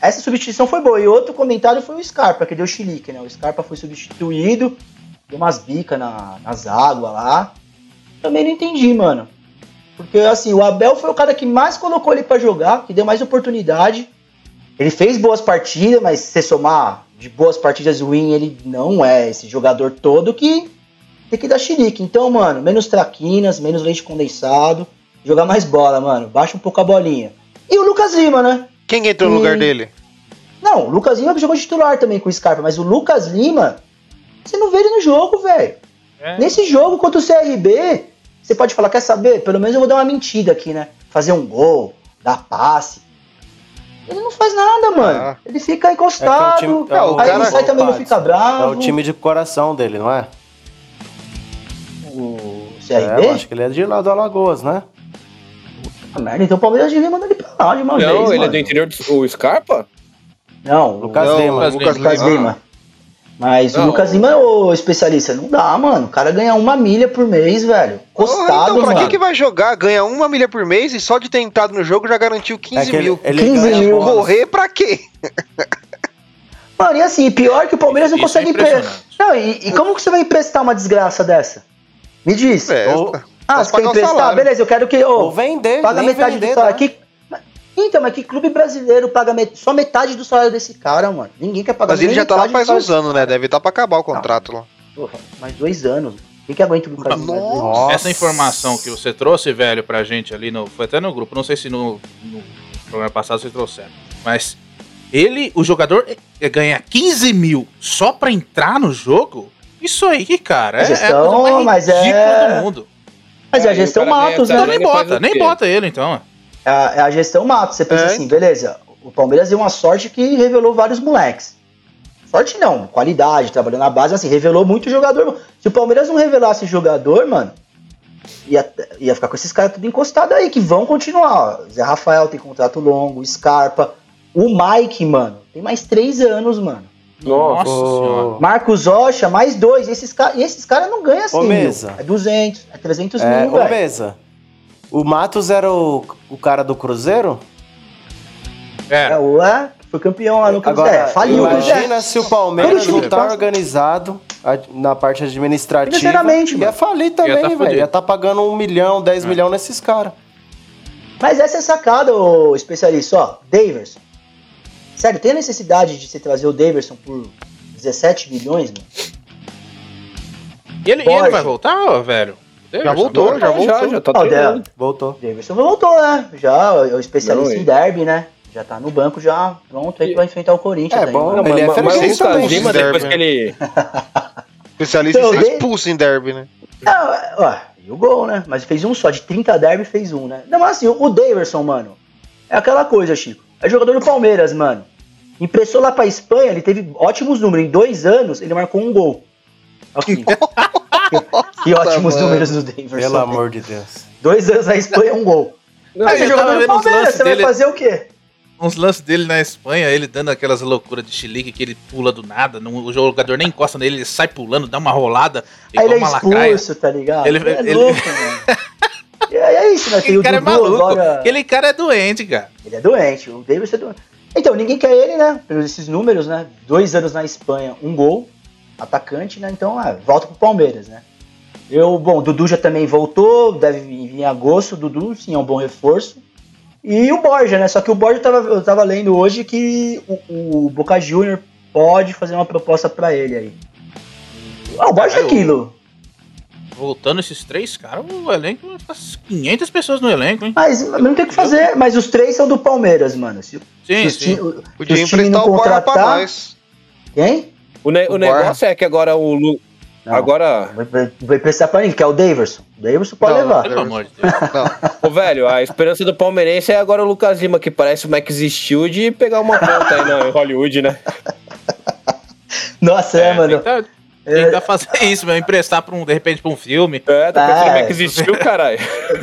essa substituição foi boa. E outro comentário foi o Scarpa, que deu chilique, né? O Scarpa foi substituído, deu umas bicas na, nas águas lá. Também não entendi, mano. Porque, assim, o Abel foi o cara que mais colocou ele pra jogar, que deu mais oportunidade. Ele fez boas partidas, mas se você somar de boas partidas ruins, ele não é esse jogador todo que tem que dar chilique. Então, mano, menos traquinas, menos leite condensado, jogar mais bola, mano. Baixa um pouco a bolinha. E o Lucas Lima, né? Quem que entrou no lugar dele? Não, o Lucas Lima jogou titular também com o Scarpa, mas o Lucas Lima, você não vê ele no jogo, velho. É. Nesse jogo contra o CRB, você pode falar, quer saber? Pelo menos eu vou dar uma mentira aqui, né? Fazer um gol, dar passe. Ele não faz nada, mano. Ah. Ele fica encostado, É que o time- é o aí cara- ele sai também não fica bravo. É o time de coração dele, não é? O É, CRB? eu acho que ele é de lá do Alagoas, né? Ah, merda, então o Palmeiras devia mandar ele pra lá de uma vez, Não, ele é mano. do interior do o Scarpa? Não, Lucas Não, Lima. Lucas Lucas Lima. Lima. Mas o Não. Lucas Lima é o especialista. Não dá, mano. O cara ganha uma milha por mês, velho. Costado, então, pra mano. que, que vai jogar? Ganha uma milha por mês e só de ter entrado no jogo já garantiu 15 É que ele, mil. ele 15 ganha mil. Morrer pra quê? [LAUGHS] Mano, e assim, pior que o Palmeiras não Isso é consegue emprestar. impressionante. Não, e, e como que você vai emprestar uma desgraça dessa? Me diz. É, Ou- ah, você quer o emprestar? salário. Beleza, eu quero que. ô, Ou vender, paga metade vender, do salário. tá? Que- mas- Então, mas que clube brasileiro paga met- só metade do salário desse cara, mano? Ninguém quer pagar Mas ele já tá lá faz uns anos, né? Deve estar pra acabar o contrato lá. Porra, mais dois anos. Quem que aguenta o Lucas Lima? Nossa. Essa informação que você trouxe, velho, pra gente ali no. Foi até no grupo, não sei se no, no programa passado vocês trouxeram. Mas Ele, o jogador, eh, ganha 15 mil só pra entrar no jogo? Isso aí, cara, é, gestão, é a coisa mais mas é- ridícula do mundo. Mas é a gestão Matos, né? Então nem bota, nem bota ele, então. É a, é a gestão Matos. Você pensa É. assim, beleza, o Palmeiras deu uma sorte que revelou vários moleques. Sorte não, qualidade, trabalhando na base, assim, revelou muito jogador. Se o Palmeiras não revelasse jogador, mano, ia, ia ficar com esses caras tudo encostado aí, que vão continuar. ó. Zé Rafael tem contrato longo, Scarpa. O Mike, mano, tem mais três anos, mano. Nossa senhora. Marcos Rocha, mais dois. Esses caras esses cara não ganham assim, Ô. Mesa. É 200, é 300 É, mil, ô velho. Mesa. O Matos era o, o cara do Cruzeiro? É, É, o é, foi campeão lá no Cruzeiro. Agora, É, faliu o imagina se o Palmeiras não tá organizado ad- na parte administrativa. Financeiramente, Ia falir tá também, velho. Ia tá pagando um milhão, dez É. milhões nesses caras. Mas essa é a sacada, ô especialista. Ó, Daverson. Sério, tem a necessidade de você trazer o Daverson por 17 milhões, mano? E ele, ele vai voltar, ó, velho? Já voltou, já voltou. Já, já tá Ó, o treinando. Del- Voltou. O Daverson voltou, né? Já é o especialista Não, em derby, né? Já tá no banco, já pronto aí pra enfrentar o Corinthians. É aí, bom, mano. Não, Ele é mas, mas, mas. Lima, depois Derby, que [LAUGHS] ele. Especialista Então, em ser de- expulso em derby, né? Não, é, ó, e o gol, né? Mas fez um só, de 30 derby fez um, né? Não, mas assim, o Daverson, mano, é aquela coisa, Chico. É jogador do Palmeiras, mano. Impressou lá pra Espanha, ele teve ótimos números. Em dois anos, ele marcou um gol. Aqui. [LAUGHS] [LAUGHS] que ótimos mano. números do Daverson. Pelo amor de Deus. Dois anos na Espanha, um gol. Não, Mas eu você tava jogador do vendo uns Palmeiras, lances você vai dele, fazer o quê? uns lances dele na Espanha, ele dando aquelas loucuras de chilique que ele pula do nada, não- o jogador nem encosta nele, ele sai pulando, dá uma rolada, Aí igual ele é lacraia. expulso, tá ligado? Ele- Ele, é ele- louco, [LAUGHS] mano. E aí é isso, né? Aquele cara é maluco, agora. aquele cara é doente, cara. Ele é doente, o Davis é doente. Então, ninguém quer ele, né? Pelos esses números, né? Dois anos na Espanha, um gol, atacante, né? Então, é, volta pro Palmeiras, né? Eu, bom, o Dudu já também voltou, deve vir em agosto. O Dudu, sim, é um bom reforço. E o Borja, né? Só que o Borja, eu tava, eu tava lendo hoje que o, o Boca Júnior pode fazer uma proposta pra ele aí. Ah, o Borja é aquilo. Voltando esses três caras, o elenco vai ficar 500 pessoas no elenco, hein? Mas, mas não tem o que fazer. Mas os três são do Palmeiras, mano. Se, Sim, se os sim. ti- se Podia os times emprestar não o Borja pra contratar- nós. Quem? O, ne- o O negócio é que agora o Lu. Não. Agora, Vai, vai, prestar pra ninguém, que é o Daverson. O Daverson pode Não, levar. Pelo amor de Deus. [LAUGHS] Não, ô, velho, a esperança do palmeirense é agora o Lucas Lima, que parece o Max Steel de pegar uma ponta aí na Hollywood, né? [LAUGHS] Nossa, é, mano. Tentar, tentar fazer isso, meu, emprestar pra um, de repente pra um filme. É, tá pensando É. em Max Steel, caralho.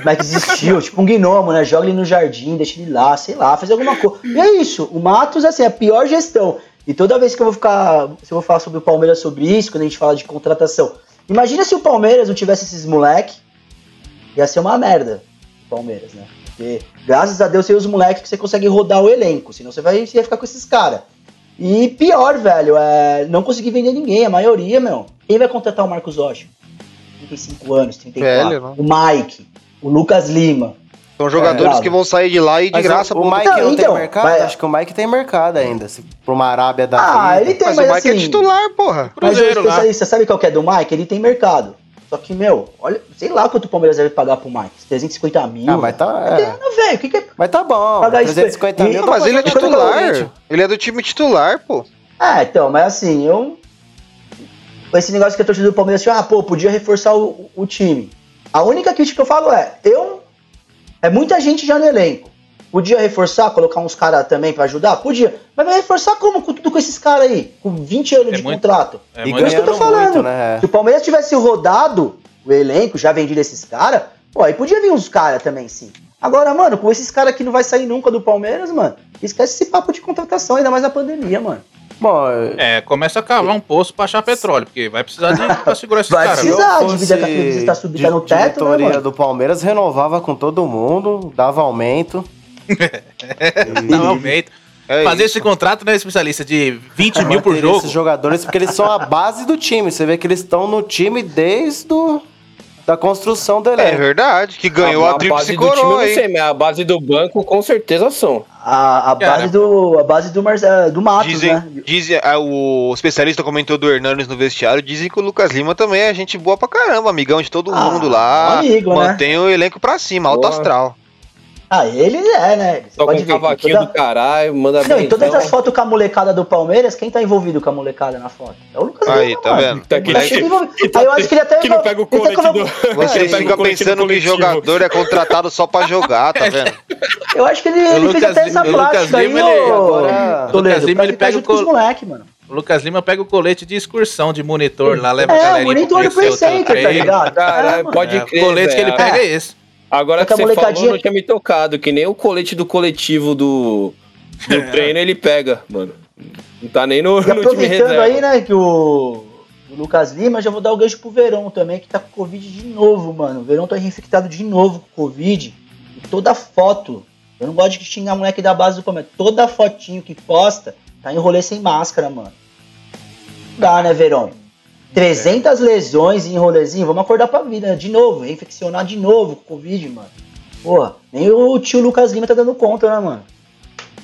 É que existiu? tipo um gnomo, né? Joga ele no jardim, deixa ele lá, sei lá, fazer alguma coisa. E é isso. O Matos, assim, é a pior gestão. E toda vez que eu vou ficar. Se eu vou falar sobre o Palmeiras sobre isso, quando a gente fala de contratação. Imagina se o Palmeiras não tivesse esses moleque. Ia ser uma merda. O Palmeiras, né? Porque, graças a Deus, tem os moleques que você consegue rodar o elenco. Senão você vai você ia ficar com esses caras. E pior, velho, é não conseguir vender ninguém, a maioria, meu. Quem vai contratar o Marcos Rocha? 35 anos, 34. Velho, o Mike, o Lucas Lima. São jogadores É, que vão sair de lá e de Mas graça o, o pro- Mike Não, não, então, tem mercado? vai- Acho que o Mike tem mercado ainda. Se, pra uma Arábia da Ah, vida. ele tem, Mas, mas, o Mike assim, é titular, porra. Mas o Cruzeiro lá. especialista, sabe qual que é do Mike? Ele tem mercado. Só que, meu, olha, sei lá quanto o Palmeiras deve pagar pro Mike. 350 mil. Ah, mas tá. Não tem É. nada a ver. O que, que é. Mas tá bom. Pagar isso- 350 mil. Não, dá mas ele é titular. Ele é do time titular, pô. Ah, então, mas assim, eu. Esse negócio que a torcida do Palmeiras assim, ah, pô, podia reforçar o, o time. A única crítica que eu falo é, eu. É muita gente já no elenco. Podia reforçar, colocar uns caras também pra ajudar? Podia. Mas vai reforçar como? Com tudo com esses caras aí? Com 20 anos É de muito- contrato. É E Por isso que eu tô falando. muito, né? Se o Palmeiras tivesse rodado o elenco, já vendido esses caras, pô, aí podia vir uns caras também, sim. Agora, mano, com esses caras que não vai sair nunca do Palmeiras, mano, esquece esse papo de contratação, ainda mais na pandemia, mano. Bom, É, começa a cavar um poço pra achar petróleo, porque vai precisar de pra segurar esses Vai caras. precisar. viu? Ah, se eu dívida- fosse dívida tá subida di- no teto, né, diretoria do Palmeiras renovava com todo mundo, dava aumento. [LAUGHS] Um aumento. É Fazer isso. esse contrato, né, especialista, de 20 mil por jogo. Esses jogadores, porque eles são a base do time. Você vê que eles estão no time desde o, da construção do É elenco. verdade, que ganhou a, base tríplice do time, eu coroa não sei, mas a base do banco com certeza são. A, a Cara. base do. A base do, Marce- do Matos, Dizem, né? dizem ah, o especialista comentou do Hernandes no vestiário, dizem que o Lucas Lima também é gente boa pra caramba, amigão de todo Ah, mundo lá. amigo, né? mantém o elenco pra cima, alto Boa. astral. Ah, ele é, né? Você Toca pode um ver. cavaquinho toda- do caralho, manda Não, bem. e todas então. as fotos com a molecada do Palmeiras, quem tá envolvido com a molecada na foto? É o Lucas Aí, Lima, tá mano. vendo? Tá tá envolvido. que tá- Aí eu acho que ele até. que não pega o ele tá colete com- do- Vocês [LAUGHS] ficam colete pensando que jogador é contratado só pra jogar, tá vendo? Eu acho que ele, ele fez Lucas até essa Lima- o Lucas plástica aí, Lima, ele- ô, Lucas Lima, ele pega junto o com os col- moleque, mano. O Lucas Lima pega o colete de excursão de monitor lá, leva a É, o galerinha monitor pra do o Center, tá ligado? Caralho, É, pode É, crer. o colete que ele pega é esse. Agora que que você falou, não tinha me tocado, que nem o colete do coletivo do, do treino ele pega, mano. Não tá nem no, E no time aproveitando reserva. aí, né, que o, o Lucas Lima, já vou dar o gancho pro Verão também, que tá com Covid de novo, mano. O Verão tá reinfectado de novo com Covid. E toda foto, eu não gosto de xingar moleque da base do Palmeiras, toda fotinho que posta, tá em rolê sem máscara, mano. Não dá, né, Verão? 300 lesões em rolezinho, vamos acordar pra vida, né? De novo, reinfeccionar de novo com Covid, mano. Porra, nem o tio Lucas Lima tá dando conta, né, mano?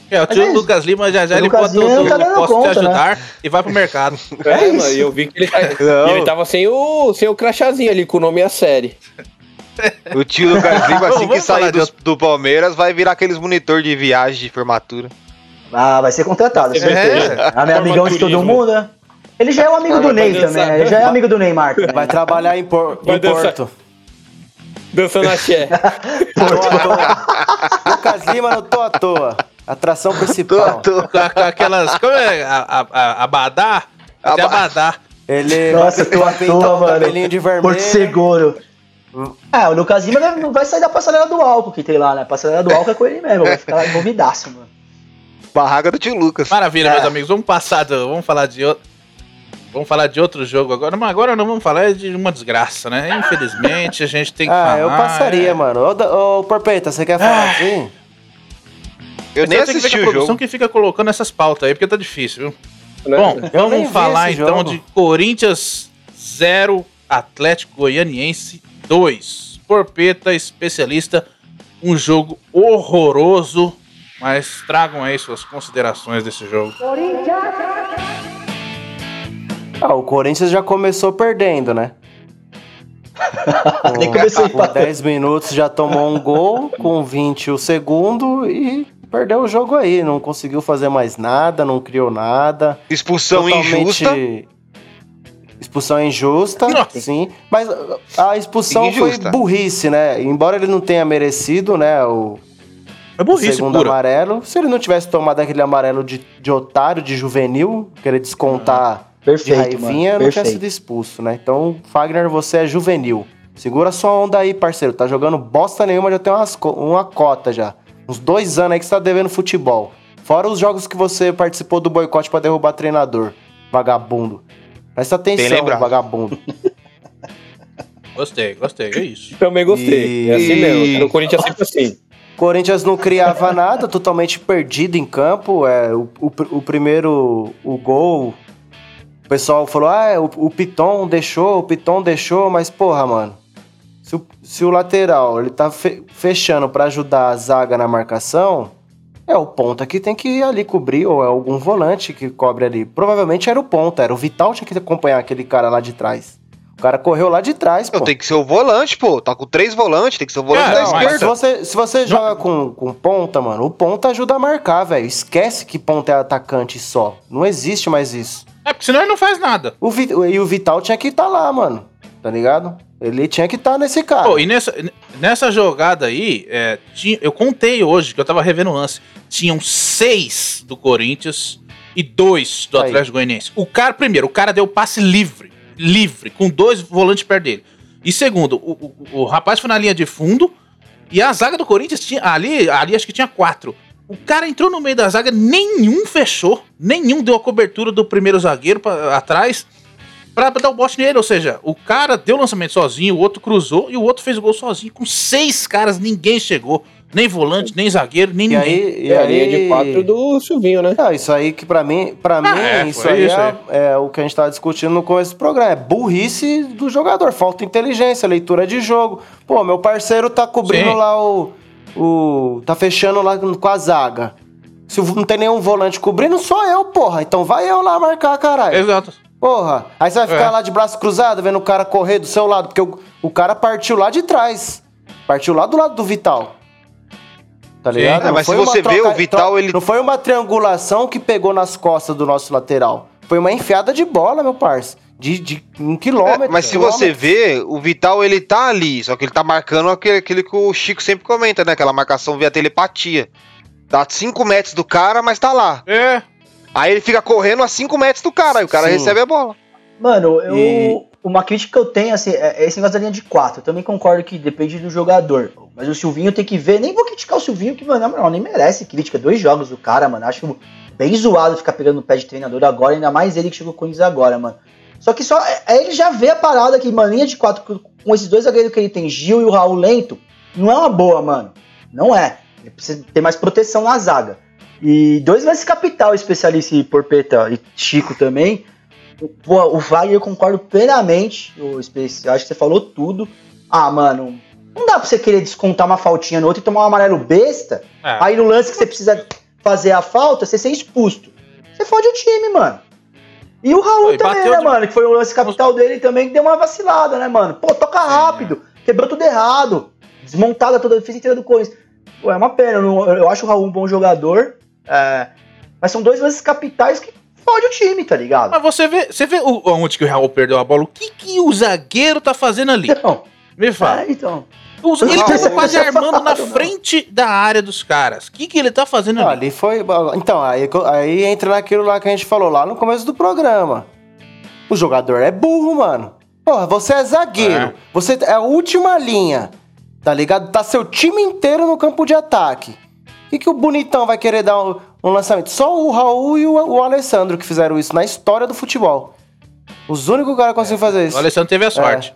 É, o tio é. Lucas Lima já já O ele Lucas bota Lima o não tá posso conta, te ajudar e vai pro mercado. [LAUGHS] É, É isso. eu vi que ele, [LAUGHS] Não. ele tava sem o, sem o crachazinho ali, com o nome e a série. [LAUGHS] O tio Lucas Lima, assim que sair do, do Palmeiras, vai virar aqueles monitor de viagem de formatura. Ah, vai ser contratado, ser certeza. bem. Ah, meu amigão de todo mundo, né? Ele já é o amigo do Ney dançar. também, né? Ele já é amigo do Neymar também. Vai trabalhar em, Por- Vai em. Porto. Dançando axé. [LAUGHS] Tô à toa. Lucas Lima não tô à toa. Atração principal. Com, a- com aquelas. Como é? A, a, a, Abadá? Até Aba- Abadá. Ele Nossa, tô à toa, o mano. cabelinho de vermelho. Porto Seguro. Ah, o Lucas Lima não vai sair da passarela do álcool que tem lá, né? A passarela do álcool é com ele mesmo, vai ficar lá envolvidaço, mano. Barraca do tio Lucas. Maravilha, É. meus amigos. Vamos passar do, Vamos falar de outro. Vamos falar de outro jogo agora, mas agora não vamos falar de uma desgraça, né? Infelizmente, a gente tem que Ah, falar. eu passaria, é. mano. Ô, Porpeta, você quer falar assim? Eu nem Só tem que ver assisti que a o produção jogo. que fica colocando essas pautas aí, porque tá difícil, viu? né? Bom, nem vamos falar então jogo. de Corinthians 0, Atlético Goianiense 2. Porpeta, especialista, um jogo horroroso, mas tragam aí suas considerações desse jogo. Ah, o Corinthians já começou perdendo, né? [LAUGHS] Nem comecei Com falar. 10 minutos já tomou um gol, com 20 o segundo e perdeu o jogo aí. Não conseguiu fazer mais nada, não criou nada. Expulsão injusta. Expulsão injusta, Nossa. sim. Mas a expulsão Injusta. foi burrice, né? Embora ele não tenha merecido, né? O, É o burrice segundo pura. amarelo. Se ele não tivesse tomado aquele amarelo de, de otário, de juvenil, querer descontar de Perfeito, raivinha, mano. não tinha sido expulso, né? Então, Fagner, você é juvenil. Segura sua onda aí, parceiro. Tá jogando bosta nenhuma, já tem umas, uma cota já. Uns dois anos aí que você tá devendo futebol. Fora os jogos que você participou do boicote pra derrubar treinador. Vagabundo. Presta atenção, vagabundo. [LAUGHS] Gostei, gostei, é isso. Também gostei. E- É assim mesmo. No Corinthians é sempre assim. Corinthians não criava nada, totalmente perdido em campo. É, o, o, o primeiro o gol, o pessoal falou: ah, o, o Piton deixou, o Piton deixou, mas porra, mano. Se o, se o lateral ele tá fe- fechando pra ajudar a zaga na marcação, é o ponta que tem que ir ali cobrir, ou é algum volante que cobre ali. Provavelmente era o ponta, era o Vital tinha que acompanhar aquele cara lá de trás. O cara correu lá de trás, pô. Tem que ser o volante, pô. Tá com três volantes, tem que ser o volante Cara, da não, Mas esquerda. se você, se você joga com, com ponta, mano, o ponta ajuda a marcar, velho. Esquece que ponta é atacante só. Não existe mais isso. É, porque senão ele não faz nada. O Vi- e o Vital tinha que estar lá, mano. Tá ligado? Ele tinha que estar nesse cara. Pô, e nessa, nessa jogada aí, é, tinha- eu contei hoje, que eu tava revendo o lance, tinham seis do Corinthians e dois do Aí. Atlético Goianiense. O cara, primeiro, o cara deu passe livre, livre, com dois volantes perto dele. E segundo, o, o- o rapaz foi na linha de fundo e a zaga do Corinthians tinha, ali, ali acho que tinha quatro. O cara entrou no meio da zaga, nenhum fechou, nenhum deu a cobertura do primeiro zagueiro pra, atrás pra dar o bote nele. Ou seja, o cara deu o lançamento sozinho, o outro cruzou e o outro fez o gol sozinho. Com seis caras, ninguém chegou. Nem volante, nem zagueiro, nem e ninguém. aí, e É a aí... linha de quatro do Silvinho, né? Ah, isso aí que pra mim, pra mim, é, isso aí isso é, é o que a gente tava discutindo no começo do programa. É burrice do jogador, falta inteligência, leitura de jogo. Pô, meu parceiro tá cobrindo Sim. lá o, o. tá fechando lá com a zaga. Se não tem nenhum volante cobrindo, sou eu, porra. Então vai eu lá marcar, caralho. Exato. Porra, aí você vai ficar É. lá de braço cruzado vendo o cara correr do seu lado, porque o, o cara partiu lá de trás. Partiu lá do lado do Vital. Tá ligado? É, mas se você vê, o Vital, tro- ele- Não foi uma triangulação que pegou nas costas do nosso lateral. Foi uma enfiada de bola, meu parça. De, de um quilômetro. É, mas se você quilômetros. vê, o Vital ele tá ali, só que ele tá marcando aquele, aquele que o Chico sempre comenta, né? Aquela marcação via telepatia. Tá a 5 metros do cara, mas tá lá. É. Aí ele fica correndo a 5 metros do cara, aí o cara Sim. recebe a bola. Mano, eu. E- Uma crítica que eu tenho, assim, é é esse negócio da linha de 4. Eu também concordo que depende do jogador. Mas o Silvinho tem que ver. Nem vou criticar o Silvinho, que, mano, na moral, nem merece crítica. Dois jogos do cara, mano. Acho bem zoado ficar pegando no pé de treinador agora, ainda mais ele que chegou com eles agora, mano. Só que só. é- é ele já vê a parada que, mano, linha de 4 com, esses dois zagueiros que ele tem, Gil e o Raul Lento, não é uma boa, mano. Não é. Ele precisa ter mais proteção na zaga. E dois vezes capital, especialista e Porpeta e Chico também. Pô, o Wagner eu concordo plenamente. O especial, acho que você falou tudo. Ah, mano, não dá pra você querer descontar uma faltinha no outro e tomar um amarelo besta. É. Aí no lance que você precisa fazer a falta, você ser expulso. Você fode o time, mano. E o Raul também, né, de- mano? Que foi o lance capital dele também, que deu uma vacilada, né, mano? Pô, toca rápido. Quebrou tudo errado. Desmontada toda a defesa inteira do Corinthians. Pô, é uma pena. Eu, não- eu acho o Raul um bom jogador. é, mas são dois lances capitais que fode o time, tá ligado? Mas você vê, você vê onde que o Raul perdeu a bola? O que, que o zagueiro tá fazendo ali? Então, Me fala. é, então. O- ele tava quase armando na não. frente da área dos caras. O que, que ele tá fazendo Não, ali? ali foi. Então, aí, aí entra naquilo lá que a gente falou lá no começo do programa. O jogador é burro, mano. Porra, você é zagueiro. É. Você é a última linha. Tá ligado? Tá seu time inteiro no campo de ataque. O que, que o bonitão vai querer dar um, um lançamento? Só o Raul e o, o Alessandro que fizeram isso na história do futebol. Os únicos caras que conseguiram fazer isso. O Alessandro teve a sorte.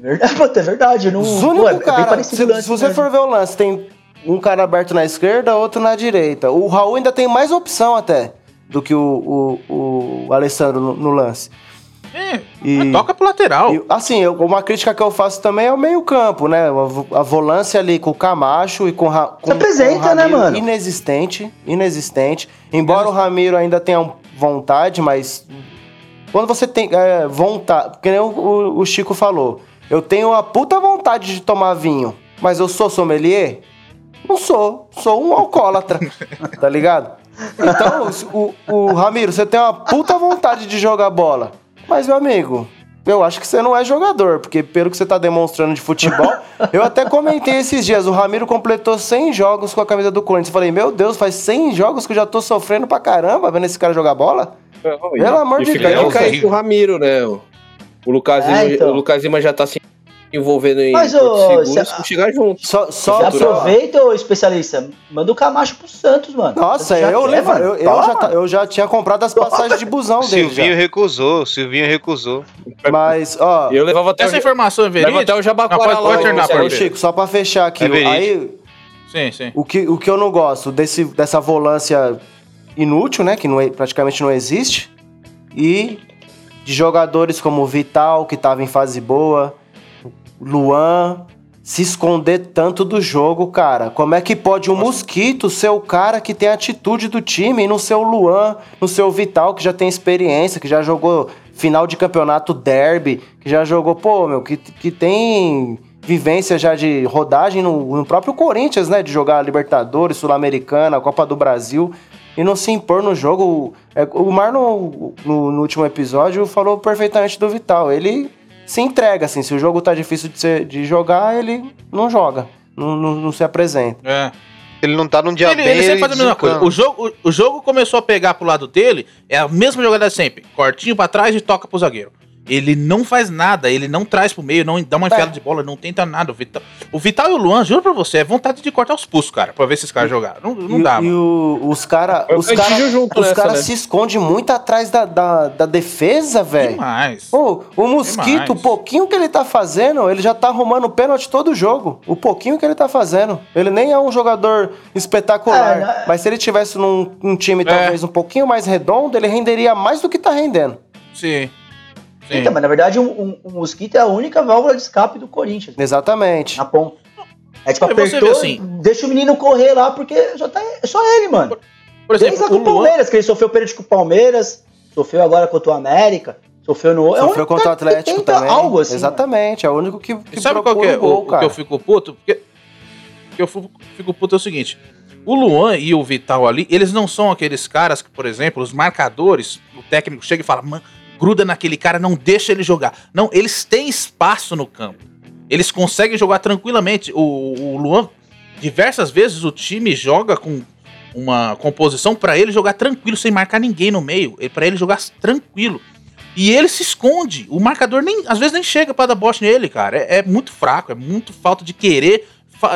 Verdade, [LAUGHS] é verdade. Não, Os pô, é- únicos é bem caras. parecido Se, lance se você mesmo. for ver o lance, tem um cara aberto na esquerda, outro na direita. O Raul ainda tem mais opção até do que o, o, o Alessandro no, no lance. É, E- toca pro lateral. E, assim, eu- uma crítica que eu faço também é o meio-campo, né? A, a volância ali com o Camacho e com, o Ra- com, apresenta, com o né, Ramiro mano? Inexistente, inexistente. Embora o Ramiro ainda tenha vontade, mas quando você tem é, vontade, porque nem o, o- o Chico falou, eu tenho a puta vontade de tomar vinho, mas eu sou sommelier? Não sou, sou um alcoólatra, [LAUGHS] tá ligado? Então, o, o Ramiro, você tem uma puta vontade de jogar bola, mas meu amigo, eu acho que você não é jogador, porque pelo que você tá demonstrando de futebol, eu até comentei esses dias, o Ramiro completou 100 jogos com a camisa do Corinthians. Falei, meu Deus, faz 100 jogos que eu já tô sofrendo pra caramba vendo esse cara jogar bola? Pelo amor e de fica Deus. de cair com o Ramiro, né? O Lucas, É, Lima, então. o Lucas Lima já tá se envolvendo em Mas, ô, seguros com chegar junto. Só, só, aproveita, ô especialista. Manda o Camacho pro Santos, mano. Nossa, eu, quer, levo, eu, eu já, eu já tinha comprado as passagens de busão O dele. Silvinho Já. recusou, o Silvinho recusou. Mas, ó, eu levava até, Essa o, informação é levava verídica? até o Jabaquara pode- lá. pode terminar, ô. Chico, só pra fechar aqui. É aí, Sim, sim. o que, o que eu não gosto desse, dessa volância inútil, né? Que não, é- praticamente não existe. E de jogadores como o Vital, que tava em fase boa, Luan, se esconder tanto do jogo, cara. Como é que pode o Mosquito ser o cara que tem a atitude do time e não ser o Luan, no seu Vital, que já tem experiência, que já jogou final de campeonato derby, que já jogou, pô, meu, que, que tem vivência já de rodagem no, no próprio Corinthians, né? De jogar Libertadores, Sul-Americana, Copa do Brasil e não se impor no jogo. É, o Mar, no, no- no último episódio, falou perfeitamente do Vital. Ele se entrega, assim. Se o jogo tá difícil de, ser- de jogar, ele não joga. Não, não- não se apresenta. É. Ele não tá num dia Ele, bem, ele sempre faz a mesma coisa. O jogo, o, o jogo começou a pegar pro lado dele, é a mesma jogada sempre. Cortinho pra trás e toca pro zagueiro. Ele não faz nada, ele não traz pro meio, não dá uma enfiada de bola, não tenta nada. O Vital, o Vital e o Luan, juro pra você, é vontade de cortar os pulsos, cara, pra ver esses caras jogar. Não, não e, dá, e mano. o- os caras o os cara, os cara né? se escondem muito atrás da, da, da defesa, velho. Demais. Pô, o Mosquito, Demais. o pouquinho que ele tá fazendo, ele já tá arrumando pênalti todo jogo. O pouquinho que ele tá fazendo. Ele nem é um jogador espetacular. É? Mas se ele tivesse num, num time É. talvez um pouquinho mais redondo, ele renderia mais do que tá rendendo. Sim. Sim. Então, mas na verdade, o um, um, um Mosquito é a única válvula de escape do Corinthians. Exatamente. Na ponta. É tipo, apertou, assim- deixa o menino correr lá, porque já tá, é só ele, mano. Por Desde exemplo, lá o o Luan. Palmeiras, que ele sofreu pênalti com o Palmeiras, sofreu agora contra o América, sofreu no... é Sofreu contra o Atlético também. Algo assim, Exatamente, é o único que, que Sabe qual que é o gol, o, o cara. que eu fico puto? Porque que eu fico, fico puto é o seguinte. O Luan e o Vital ali, eles não são aqueles caras que, por exemplo, os marcadores, o técnico chega e fala, "Man, gruda naquele cara, não deixa ele jogar. Não, eles têm espaço no campo. Eles conseguem jogar tranquilamente. O, o Luan, diversas vezes o time joga com uma composição pra ele jogar tranquilo, sem marcar ninguém no meio. E Pra ele jogar tranquilo. E ele se esconde. O marcador nem, às vezes nem chega pra dar bote nele, cara. É, é muito fraco, é muito falta de querer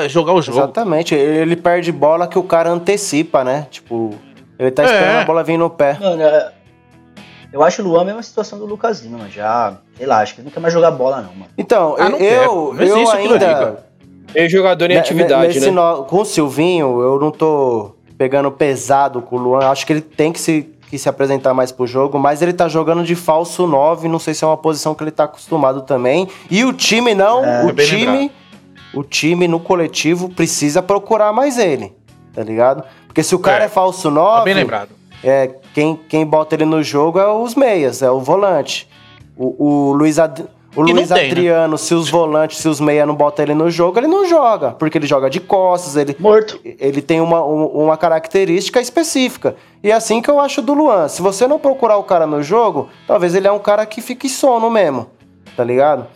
jogar o jogo. Exatamente, ele perde bola que o cara antecipa, né? Tipo, ele tá esperando É. a bola vir no pé. Mano, é- eu acho o Luan a mesma situação do Lucas Lima, mano. Já, sei lá, acho que ele não quer mais jogar bola, não, mano. Então, Ah, não eu. Não eu ainda. Tem jogador em atividade, nesse né? no- com o Silvinho, eu não tô pegando pesado com o Luan. Acho que ele tem que se, que se apresentar mais pro jogo, mas ele tá jogando de falso 9. Não sei se é uma posição que ele tá acostumado também. E o time não. É, o bem time. O time no coletivo precisa procurar mais ele. Tá ligado? Porque se o cara É, é, falso Tá 9. bem lembrado. É, quem, quem bota ele no jogo é os meias, é o volante. O, o Luiz, Ad- o E Luiz tem, né? Adriano, se os volantes, se os meias não botam ele no jogo, ele não joga. Porque ele joga de costas, ele, Morto. ele tem uma, um- uma característica específica. E é assim que eu acho do Luan. Se você não procurar o cara no jogo, talvez ele é um cara que fique sono mesmo. Tá ligado?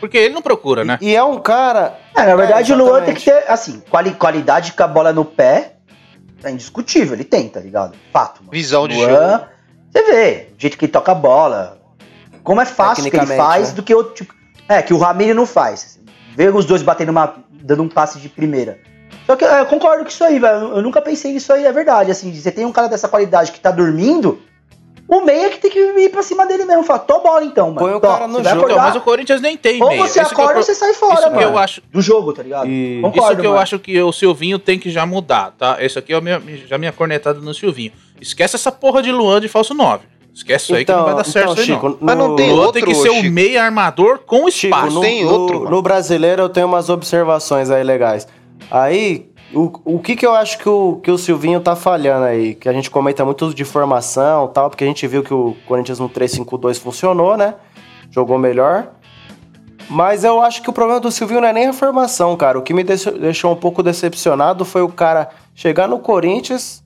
Porque ele não procura, né? E é um cara. É, na verdade, É, o Luan tem que ter, assim, quali- qualidade com a bola no pé. É indiscutível, ele tem, tá ligado? Fato. Mano. Visão de Luan, jogo. Você vê, o jeito que ele toca a bola. Como é fácil que ele faz né? do que outro tipo. É, que o Ramiro não faz. Vê os dois batendo uma. dando um passe de primeira. Só que é, eu concordo com isso aí, velho. Eu- Eu nunca pensei nisso aí, é verdade. Assim, você tem um cara dessa qualidade que tá dormindo, o meia que tem que ir pra cima dele mesmo. Fala, tô bola então, mano. Põe o cara no jogo. Então, acordar, mas o Corinthians nem tem ou meio. você Isso que eu acorda ou você sai fora, Isso que mano. eu acho, Do jogo, tá ligado? E- Concordo, Isso que eu mano. acho que o Silvinho tem que já mudar, tá? Esse aqui é meu, já minha cornetada no Silvinho. Esquece essa porra de Luan de falso 9. Esquece isso aí que não vai dar certo isso aí, não. Mas não O tem Luan outro, tem que ser o Chico. meia armador com Chico, espaço. no, tem no- outro, mano. no brasileiro eu tenho umas observações aí legais. Aí, o, o que que eu acho que o, que o Silvinho tá falhando aí? Que a gente comenta muito de formação e tal, porque a gente viu que o Corinthians no 3-5-2 funcionou, né? Jogou melhor. Mas eu acho que o problema do Silvinho não é nem a formação, cara. O que me deixou, um pouco decepcionado foi o cara chegar no Corinthians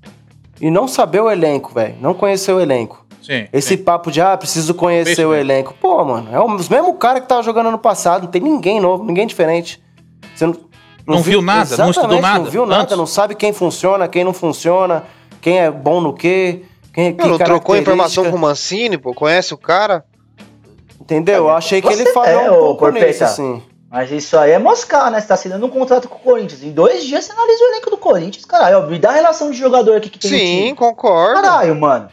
e não saber o elenco, velho. Não conhecer o elenco. Sim, Esse sim. papo de, ah, preciso conhecer o elenco. Pô, mano, é os mesmo cara que tava jogando ano passado. Não tem ninguém novo, ninguém diferente. Você não, Não viu nada, não estudou nada Não viu nada, antes. não sabe quem funciona, quem não funciona, quem é bom no quê, quem que Não, trocou informação com o Mancini, pô? Conhece o cara? Entendeu? Eu achei que Você ele falhou é, um pouco nisso, assim. Mas isso aí é moscar, né? Você tá assinando um contrato com o Corinthians. Em dois dias você analisa o elenco do Corinthians, caralho. Me dá a relação de jogador aqui que tem Sim, time. concordo. Caralho, mano.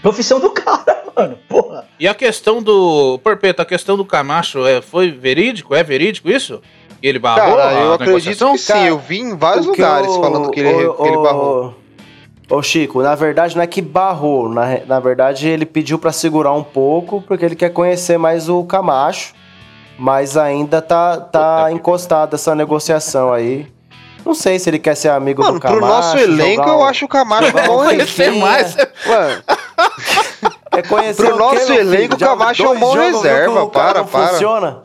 Profissão do [LAUGHS] cara, mano. Porra. E a questão do. Porpeta, a questão do Camacho é, foi verídico? É verídico isso? Ele barrou? Cara, a eu acredito que sim. Eu vi em vários lugares o- falando que ele, o- que ele o- barrou. Ô Chico, na verdade não é que barrou, na, na verdade ele pediu pra segurar um pouco, porque ele quer conhecer mais o Camacho, mas ainda tá, tá encostado essa negociação aí. Não sei se ele quer ser amigo Mano, do Camacho. pro nosso elenco, jogar eu um- acho o Camacho bom um. Conhecer mais. Mano, [LAUGHS] É conhecer Pro o nosso elenco, o Camacho é um bom reserva, o cara para, não para. Funciona.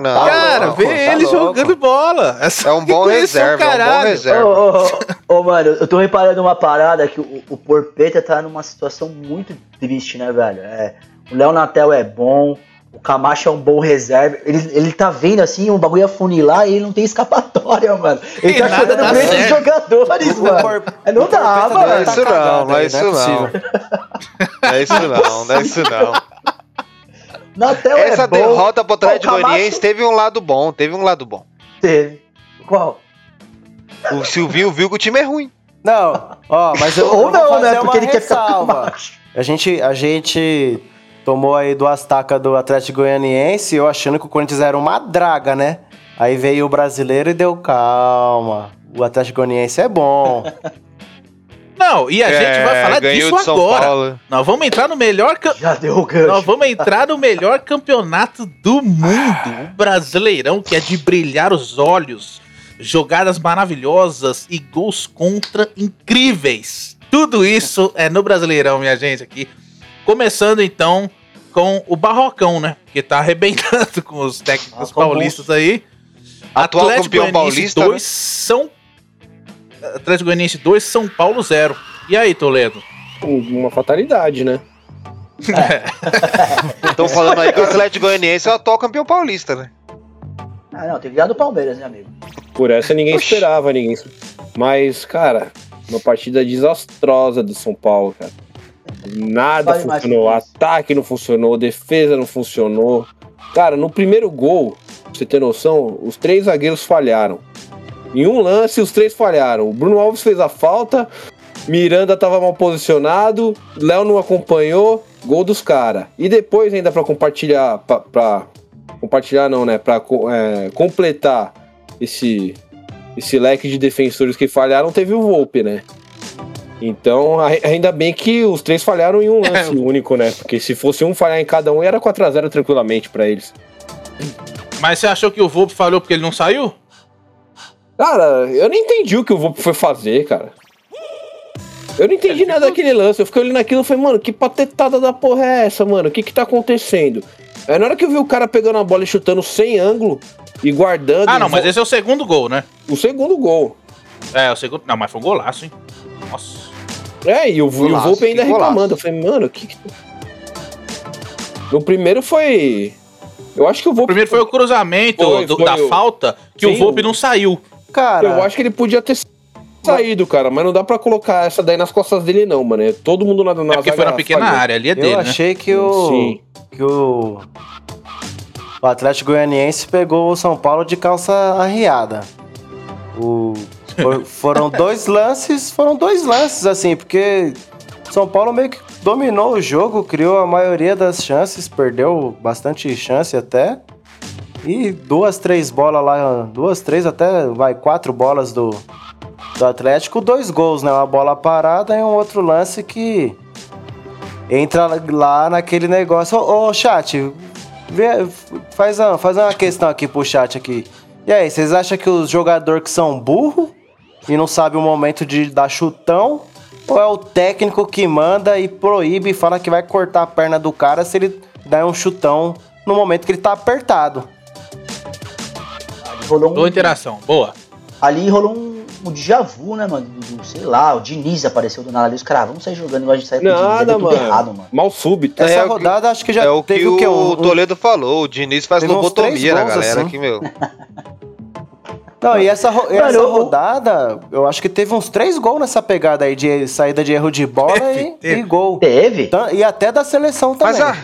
Não. Cara, não, vê tá ele louco. jogando bola. É um bom o reserva, é um bom. Ô, reserva. ô, ô, ô, mano, eu tô reparando uma parada que o, o Porpeta tá numa situação muito triste, né, velho? É, o Léo Natel é bom, o Camacho é um bom reserva. Ele, ele tá vendo assim, o bagulho afunilar e ele não tem escapatória, mano. Ele E tá dá com esses jogadores, O mano. Por- É, não dá, mano. tá Isso não, cagado não é isso é não. possível. [LAUGHS] Não é isso não, não é isso não. Natel Essa é bom. derrota pro Atlético Goianiense teve um lado bom, teve um lado bom. Teve. Qual? O Silvinho viu que o time é ruim. Não, ó, mas eu, [LAUGHS] eu Ou vou não, fazer né? uma Porque ele quer ficar. A gente, a gente tomou aí duas tacas do Atlético Goianiense, eu achando que o Corinthians era uma draga, né? Aí veio o brasileiro e deu calma. O Atlético Goianiense é bom. [LAUGHS] Não, e a gente É, vai falar disso agora. Paulo. Nós vamos entrar no melhor. cam- Já deu o gancho. Nós vamos entrar no melhor campeonato do mundo, o Brasileirão, que é de brilhar os olhos, jogadas maravilhosas e gols contra incríveis. Tudo isso é no Brasileirão, minha gente, aqui. Começando então com o Barrocão, né? Que tá arrebentando com os técnicos paulistas aí. Atual Atlético campeão Goianiense paulista, 2, São... Atlético Goianiense 2, São Paulo 0. E aí, Toledo? Uma fatalidade, né? Estão falando aí que o Atlético Goianiense é o atual campeão paulista, né? Ah, não, tem que do Palmeiras, né, amigo? Por essa ninguém Oxi. esperava, ninguém. Mas, cara, uma partida desastrosa do São Paulo, cara. Nada funcionou, ataque não funcionou, defesa não funcionou. Cara, no primeiro gol, pra você ter noção, os três zagueiros falharam. Em um lance, os três falharam. O Bruno Alves fez a falta, Miranda tava mal posicionado, Léo não acompanhou, gol dos caras. E depois, ainda pra compartilhar, pra, pra- compartilhar não, né? Pra co- é, completar esse, esse leque de defensores que falharam, teve o Volpe, né? Então, a- ainda bem que os três falharam em um lance único, né? Porque se fosse um falhar em cada um, era 4x0 tranquilamente pra eles. Mas você achou que o Volpe falhou porque ele não saiu? Cara, eu não entendi o que o Volpe foi fazer, cara. Eu não entendi nada daquele lance. Eu fiquei olhando aquilo e falei, mano, que patetada da porra é essa, mano? O que que tá acontecendo? Aí na hora que eu vi o cara pegando a bola e chutando sem ângulo e guardando. Ah, não, mas esse é o segundo gol, né? O segundo gol. É, o segundo. Não, mas foi um golaço, hein? Nossa. É, e o, e o Golaço, Volpe ainda golaço. reclamando. Eu falei, mano, que que. No primeiro foi. Eu acho que o O Volpe. primeiro foi o cruzamento Foi, do- foi da o- falta que o Sim, Volpe o- não saiu. Cara, Eu acho que ele podia ter saído, cara, mas não dá pra colocar essa daí nas costas dele, não, mano. É todo mundo na, na É porque foi na pequena área, ali é eu dele, né? achei que o. Sim. Que o. O Atlético Goianiense pegou o São Paulo de calça arriada. O, for- [LAUGHS] foram dois lances, foram dois lances, assim, porque São Paulo meio que dominou o jogo, criou a maioria das chances, perdeu bastante chance até. E duas, três bolas lá, duas, três, até vai quatro bolas do, do Atlético, dois gols, né? Uma bola parada e um outro lance que entra lá naquele negócio. Ô, ô, chat, vê- faz, uma, faz uma questão aqui pro chat aqui. E aí, vocês acham que os jogadores que são burro e não sabem o momento de dar chutão? Ou é o técnico que manda e proíbe e fala que vai cortar a perna do cara se ele der um chutão no momento que ele tá apertado? Ali rolou um, Boa interação, boa. ali rolou um, um déjà vu, né, mano? Do- sei lá, o Diniz apareceu do nada ali. Os caras, vamos sair jogando igual a gente sai com o Diniz. Mano. errado, mano. Mal súbito. Essa É o que- rodada acho que já é o teve que o quê? o Um- Toledo falou. O Diniz faz lobotomia na galera assim. aqui, meu. [LAUGHS] Não, e essa, ro- essa eu- rodada, eu acho que teve uns três gols nessa pegada aí de saída de erro de bola Teve, e, teve. e gol. Teve? E até da seleção também. Mas a,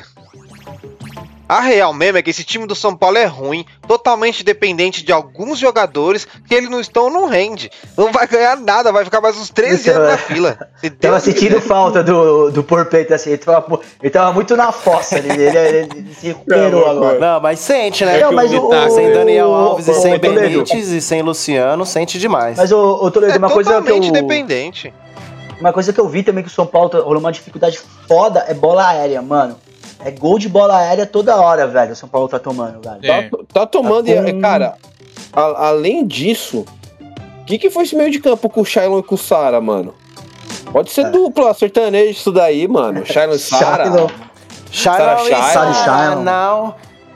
a real mesmo é que esse time do São Paulo é ruim, totalmente dependente de alguns jogadores que eles não estão, não rende. Não vai ganhar nada, vai ficar mais uns 13 Então, anos na [LAUGHS] fila. Se Tava sentindo falta do, do Porpeito, assim. Ele tava, ele tava muito na fossa ali. Ele, ele, ele [LAUGHS] se recuperou Não, agora. Não, mas sente, né? Não, mas o- o- sem Daniel o- Alves e o- sem o Toledo. Benítez e sem Luciano, sente demais. Mas, ô, ô Toledo, É uma coisa que totalmente eu... dependente. Uma coisa que eu vi também que o São Paulo tá- rolou uma dificuldade foda é bola aérea, mano. É gol de bola aérea toda hora, velho. O São Paulo tá tomando, velho. É. Tá, tá tomando. Tá e, com- Cara, a- além disso, o que, que foi esse meio de campo com o Shailon e com o Sara, mano? Pode É. ser dupla, sertanejo isso daí, mano. Shailon e [LAUGHS] Sara. Shailon. Shailon e Sara. Sara, não.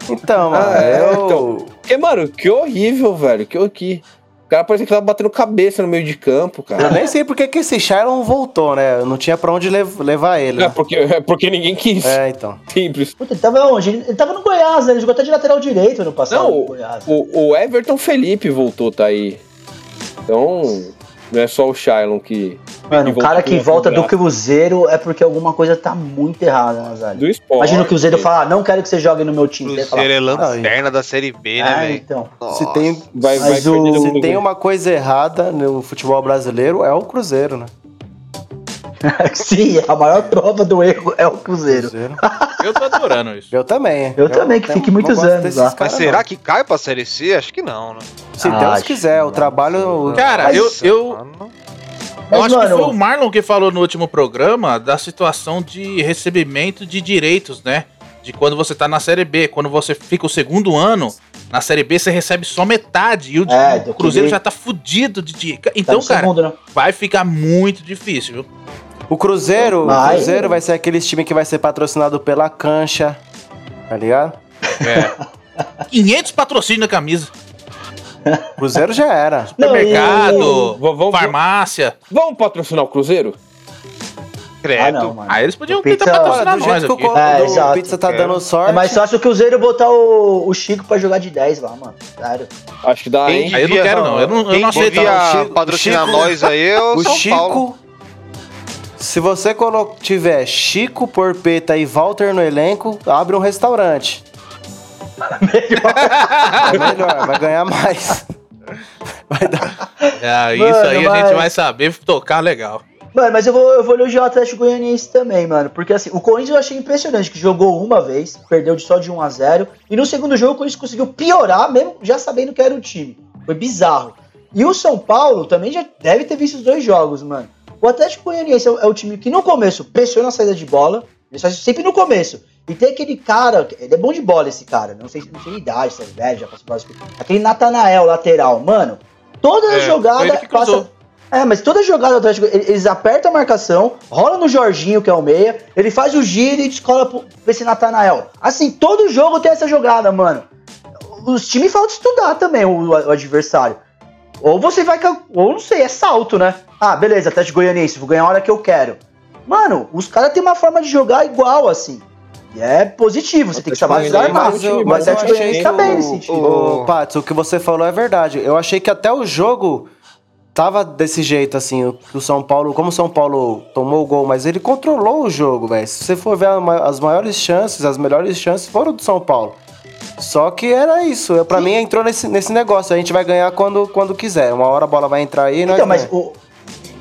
Então, mano, Ah, é, eu... então. Porque, mano, que horrível, velho. Que, que... O cara parecia que tava batendo cabeça no meio de campo, Eu cara. nem sei porque que esse Shailon voltou, né? Não tinha pra onde lev- levar ele. É né? porque, é porque ninguém quis. É, então. Simples. Puta, ele tava onde? Ele, ele tava no Goiás, né? Ele jogou até de lateral direito no passado Não, no Goiás. O, o Everton Felipe voltou, tá aí. Então, não é só o Shailon que. Mano, o cara que volta do. Cruzeiro é porque alguma coisa tá muito errada, né, velho? Do esporte. Imagina o Cruzeiro falar, não quero que você jogue no meu time. Cruzeiro é lanterna da Série B, né, ah, velho? então. Se tem, Vai, vai o- se tem uma coisa errada no futebol brasileiro, é o Cruzeiro, né? [LAUGHS] Sim, a maior prova do erro é o Cruzeiro. Cruzeiro. [LAUGHS] Eu tô adorando isso. Eu também. Eu também, que tenho- fique muitos anos lá. Mas será não. que cai pra Série C? Acho que não, né? Se Ah, Deus quiser, o trabalho. Cara, Mas- eu, eu, Mano, eu acho que foi o Marlon que falou no último programa da situação de recebimento de direitos, né? De quando você tá na Série B. Quando você fica o segundo ano, na Série B você recebe só metade. E o, É, Cruzeiro já tá fudido de tá Então, no cara, segundo, né? vai ficar muito difícil, viu? O Cruzeiro, o Mas- Cruzeiro vai ser aquele time que vai ser patrocinado pela cancha. Tá ligado? É. 500 patrocínios na camisa. Cruzeiro já era. Não, Supermercado, Vamos- vamos- farmácia. Vamos patrocinar o Cruzeiro? Credo. Ah, não, mano. Aí eles podiam O Pizza- tentar patrocinar do nós jeito que o, aqui. co- É, do exato. Pizza tá É. dando sorte. É mais fácil que o Cruzeiro botar o, o Chico pra jogar de 10 lá, mano. Sério. Acho que dá, hein? Aí eu não quero, não. Eu não, eu não aceito, não. Patrocinar Chico- nós aí é o, O São Chico. Paulo. Se você tiver Chico, Porpeta e Walter no elenco, abre um restaurante. [LAUGHS] É melhor, vai ganhar mais. Vai dar. É, isso Mano, aí a mas- gente vai saber tocar legal. Mano, mas eu vou, eu vou elogiar o Atlético Goianiense também, mano. Porque assim, o Corinthians eu achei impressionante, que jogou uma vez, perdeu de só de 1 a 0 E no segundo jogo o Corinthians conseguiu piorar, mesmo já sabendo que era o time. Foi bizarro. E o São Paulo também já deve ter visto os dois jogos, mano. O Atlético Goianiense é o, é o time que no começo pressiona a saída de bola. Ele faz isso sempre no começo. E tem aquele cara, ele é bom de bola esse cara, não sei, não sei a idade, se é velho, já passou por Aquele Natanael lateral, mano. Toda É, jogada passa. É, mas toda jogada do Atlético, ele- eles apertam a marcação, rola no Jorginho, que é o meia, ele faz o giro e descola pra esse Natanael. Assim, todo jogo tem essa jogada, mano. Os times faltam estudar também, o, o adversário. Ou você vai. Ou não sei, é salto, né? Ah, beleza, Atlético Goianiense, vou ganhar a hora que eu quero. Mano, os caras têm uma forma de jogar igual, assim. E é positivo, você tem que saber desarmar. Mas eu, O mas eu Atlético Goianiense que tá bem o, nesse sentido. o, o que você falou é verdade. Eu achei que até o jogo tava desse jeito, assim, o, o São Paulo, como o São Paulo tomou o gol, mas ele controlou o jogo, velho. Se você for ver as maiores chances, as melhores chances foram do São Paulo. Só que era isso. Pra mim entrou nesse, nesse negócio. A gente vai ganhar quando, quando quiser. Uma hora a bola vai entrar aí e nós Então, mas o.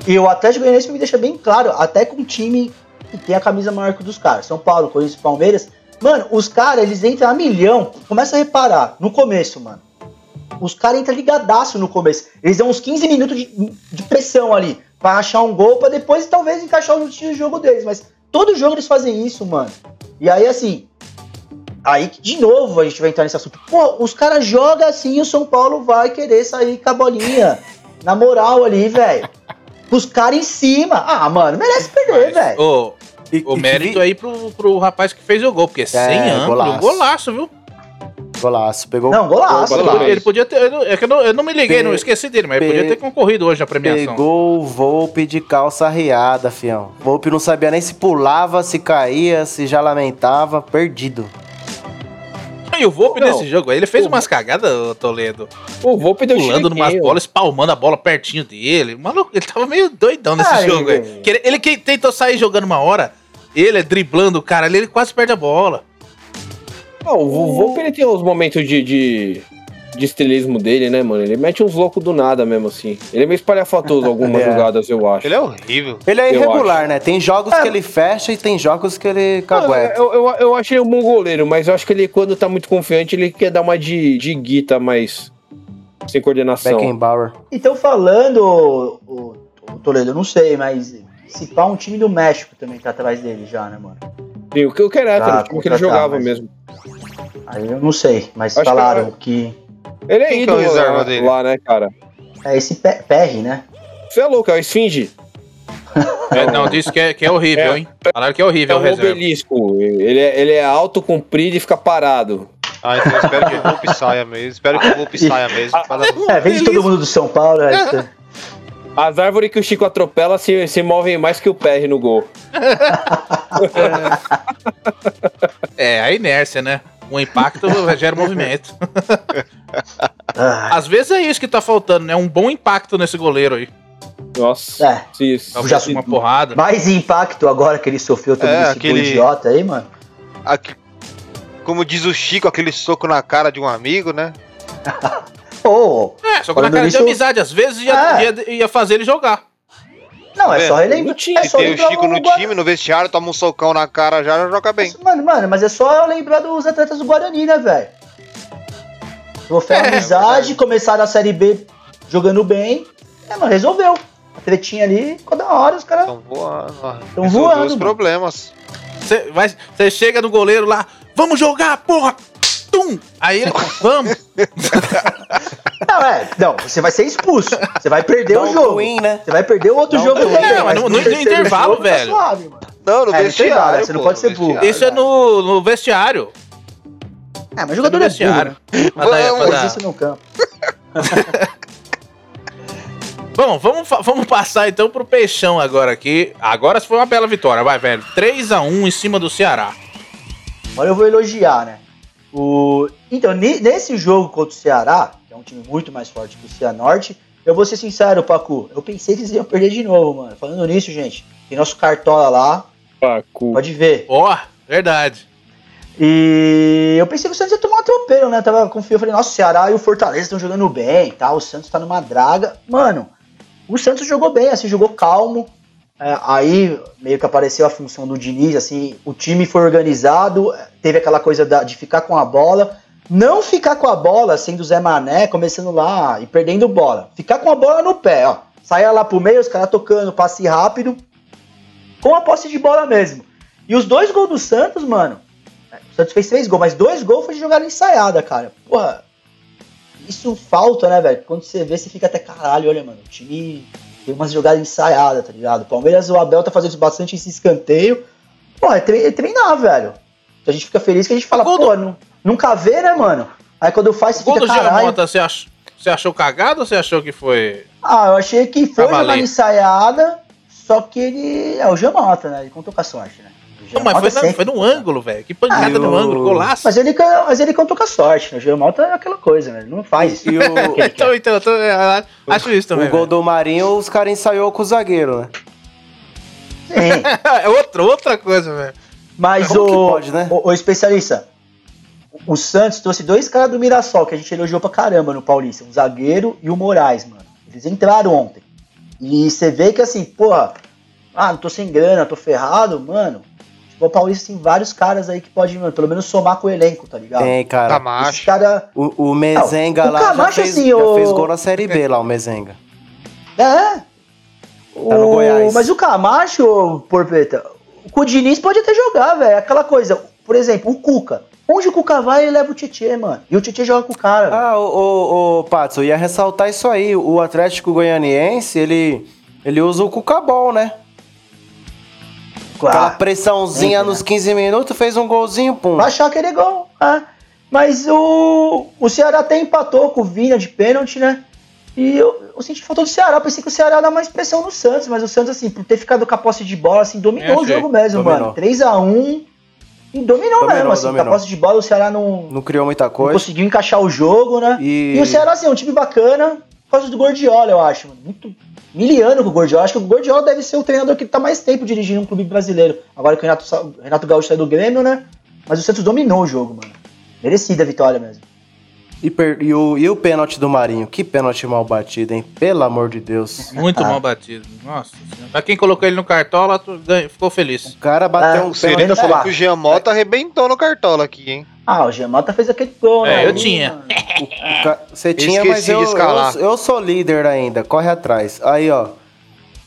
E o Atlético Goianiense me deixa bem claro, até com um time que tem a camisa maior que o dos caras. São Paulo, Corinthians Palmeiras. Mano, os caras, eles entram a milhão. Começa a reparar, no começo, mano. Os caras entram ligadaço no começo. Eles dão uns 15 minutos de, de pressão ali. Pra achar um gol, pra depois talvez encaixar o jogo deles. Mas todo jogo eles fazem isso, mano. E aí, assim. Aí que de novo a gente vai entrar nesse assunto. Pô, os caras jogam assim e o São Paulo vai querer sair com a bolinha. Na moral ali, velho. Os caras em cima. Ah, mano, merece perder, velho. Ô, o e mérito aí pro, pro rapaz que fez o gol, porque sem ângulo, golaço. golaço, viu? Golaço. Pegou, Não, golaço. Ele Golaço. podia, ele podia ter. É que eu não, eu não me liguei, Pe- não esqueci dele, mas ele pe- podia ter concorrido hoje na premiação. Pegou o Volpe de calça riada, fião. Volpe não sabia nem se pulava, se caía, se já lamentava, perdido. E o Volpe nesse jogo aí, ele fez O- umas cagadas, ô, Toledo. O Volpe deu Pulando numas bolas, espalmando a bola pertinho dele. Maluco, ele tava meio doidão nesse Ai, jogo aí. Ele, ele que tentou sair jogando uma hora, ele é driblando o cara ali, ele quase perde a bola. Não, o Volpe ele tem uns momentos de, de, de estilismo dele, né, mano? Ele mete uns loucos do nada mesmo, assim. Ele é meio espalhafatoso algumas [LAUGHS] É. jogadas, eu acho. Ele é horrível. Ele é irregular, né? Tem jogos que ele fecha e tem jogos que ele cagueta. eu, eu, eu acho ele um bom goleiro, mas eu acho que ele, quando tá muito confiante, ele quer dar uma de, de guita mais sem coordenação. Beckenbauer. Então, falando, o, o- o Toledo, eu não sei, mas se pá, um time do México também tá atrás dele já, né, mano? Sim, o que eu quero é Tá, o time que ele contratar, jogava mas- mesmo. Aí eu não sei, mas Acho que falaram que. Ele é é ídolo reserva lá, dele? lá, né, cara? É esse Pe- PR, né? Você é louco, é o Esfinge. [LAUGHS] É, não, disse que é, que é horrível, É. hein? Falaram que é É horrível o um reserva. obelisco. Ele é, ele é alto, comprido e fica parado. Ah, então eu espero que o Volpe [LAUGHS] saia mesmo. Espero que o Volpe saia mesmo. pra dar- É, vem de todo mundo do São Paulo. É, isso. [LAUGHS] As árvores que o Chico atropela se, se movem mais que o PR no gol. É, a inércia, né? O impacto [LAUGHS] gera movimento. Ah, Às vezes é isso que tá faltando, né? Um bom impacto nesse goleiro aí. Nossa. É. Se, Talvez Já- uma porrada. mais impacto agora que ele sofreu todo É, esse aquele- idiota aí, mano. Aqui- como diz o Chico, aquele soco na cara de um amigo, né? Ô, [LAUGHS] É, só que na cara nisso- de amizade. Às vezes ia, É. ia, ia fazer ele jogar. Não, é só relembrar. É Se só tem o Chico no Guarani. time, no vestiário, toma um socão na cara já, já joga bem. Mano, mano, mas é só lembrar dos atletas do Guarani, né, velho? Vou É, amizade, verdade. começaram a Série B jogando bem. É, mano, resolveu. A tretinha ali, ficou da hora, os caras. Estão voando. ó. Tão Resolveu voando, os problemas. Você chega no goleiro lá, vamos jogar, porra! Tum! Aí ele, vamos! [LAUGHS] Não, é, não, você vai ser expulso. Você vai perder Dá o jogo. twin, né? Você vai perder o outro um jogo também. É, mas no- no- no terceiro intervalo, jogo tá velho. suave, mano. Não, no É, vestiário. intervalo, você não pô, pode ser burro. Isso é no, no vestiário. É, mas jogador é burro. vestiário. né? Vamos, Faz isso no campo. [LAUGHS] Bom, vamos, vamos passar então pro Peixão agora aqui. Agora foi uma bela vitória, vai, velho. 3x1 em cima do Ceará. Agora eu vou elogiar, né? O... Então, ne- nesse jogo contra o Ceará, que é um time muito mais forte que o Cianorte, eu vou ser sincero, Pacu, eu pensei que eles iam perder de novo, mano. Falando nisso, gente, tem nosso cartola lá, Pacu. pode ver. Ó, verdade. E eu pensei que o Santos ia tomar um atropelo, né? Tava confiando, falei, nossa, o Ceará e o Fortaleza estão jogando bem e tal, o Santos tá numa draga. Mano, o Santos jogou bem, assim, jogou calmo. É, aí meio que apareceu a função do Diniz, assim, o time foi organizado, teve aquela coisa da- de ficar com a bola. Não ficar com a bola, sendo Zé Mané, começando lá e perdendo bola. Ficar com a bola no pé, ó. Saia lá pro meio, os caras tocando, passe rápido. Com a posse de bola mesmo. E os dois gols do Santos, mano, o Santos fez três gols, mas dois gols foi de jogada ensaiada, cara. Porra, isso falta, né, velho? Quando você vê, você fica até caralho, olha, mano, o time tem umas jogadas ensaiadas, tá ligado? O Palmeiras, o Abel tá fazendo bastante esse escanteio. Pô, é, tre- é treinar, velho. A gente fica feliz que a gente fala, pô, nu- nunca vê, né, mano? Aí quando faz, você O fica do caralho. Você, ach... você achou cagado ou você achou que foi. Ah, eu achei que foi jogada ensaiada, só que ele. É o Jamota, né? Ele contou com a sorte, né? O Não, mas foi, na- foi no ângulo, velho. Que pancada Ah, no eu- ângulo, golaço. Mas ele, mas ele contou com a sorte, né? O Giamota é aquela coisa, né? Ele não faz. E o, [LAUGHS] então, então, eu tô- eu acho isso também. o gol velho. do Marinho, os caras ensaiou com o zagueiro, né? Sim. É [LAUGHS] outra, outra coisa, velho. Mas Como que o, pode, né? o, o especialista, o Santos trouxe dois caras do Mirassol que a gente elogiou pra caramba no Paulista, um zagueiro e o Moraes, mano. Eles entraram ontem. E você vê que assim, porra, ah, não tô sem grana, tô ferrado, mano. O Paulista tem vários caras aí que podem, mano, pelo menos somar com o elenco, tá ligado? Tem, cara. Camacho. caras. O, o Mezenga Não, o lá já, Camacho, fez, assim, já o- fez gol na Série B lá, o Mezenga. É. Tá no O- Goiás. Mas o Camacho, ô, Porpeta, com o Diniz pode até jogar, velho. Aquela coisa, por exemplo, o Cuca. Onde o Cuca vai, ele leva o Tietê, mano. E o Tietê joga com o cara. Ah, o, o, o Patos, eu ia ressaltar isso aí. O Atlético Goianiense, ele, ele usa o Cucabol, né? Aquela Ah, pressãozinha nos 15 minutos, fez um golzinho, pum. Vai achar que ele é gol. é. Mas o, o Ceará até empatou com o Vinha de pênalti, né? E eu, eu senti falta do Ceará. Eu pensei que o Ceará ia dar mais pressão no Santos. Mas o Santos, assim, por ter ficado com a posse de bola, assim, dominou Eu o jogo mesmo, Dominou. mano. 3x1. E dominou, Dominou, mesmo, assim. Com a posse de bola, o Ceará não, Não criou muita não coisa. conseguiu encaixar o jogo, né? E- E... o Ceará, assim, é um time bacana por causa do Gordiola, eu acho. mano. Muito miliano com o Gordiola. Acho que o Gordiola deve ser o treinador que tá mais tempo dirigindo um clube brasileiro. Agora que o Renato, Renato Gaúcho saiu do Grêmio, né? Mas o Santos dominou o jogo, mano. Merecida a vitória mesmo. E, per- e o, e o pênalti do Marinho? Que pênalti mal batido, hein? Pelo amor de Deus. Muito Ah. mal batido. Nossa senhora. Pra quem colocou ele no cartola, tu ficou feliz. O cara bateu Ah, um O Serena pênalti. falou lá. que o Giamota arrebentou no cartola aqui, hein? Ah, o Giamata fez aquele gol, É, né? eu Aí, tinha. O Você tinha, mas Esqueci eu, de escalar. eu, eu sou líder ainda. Corre atrás. Aí, ó.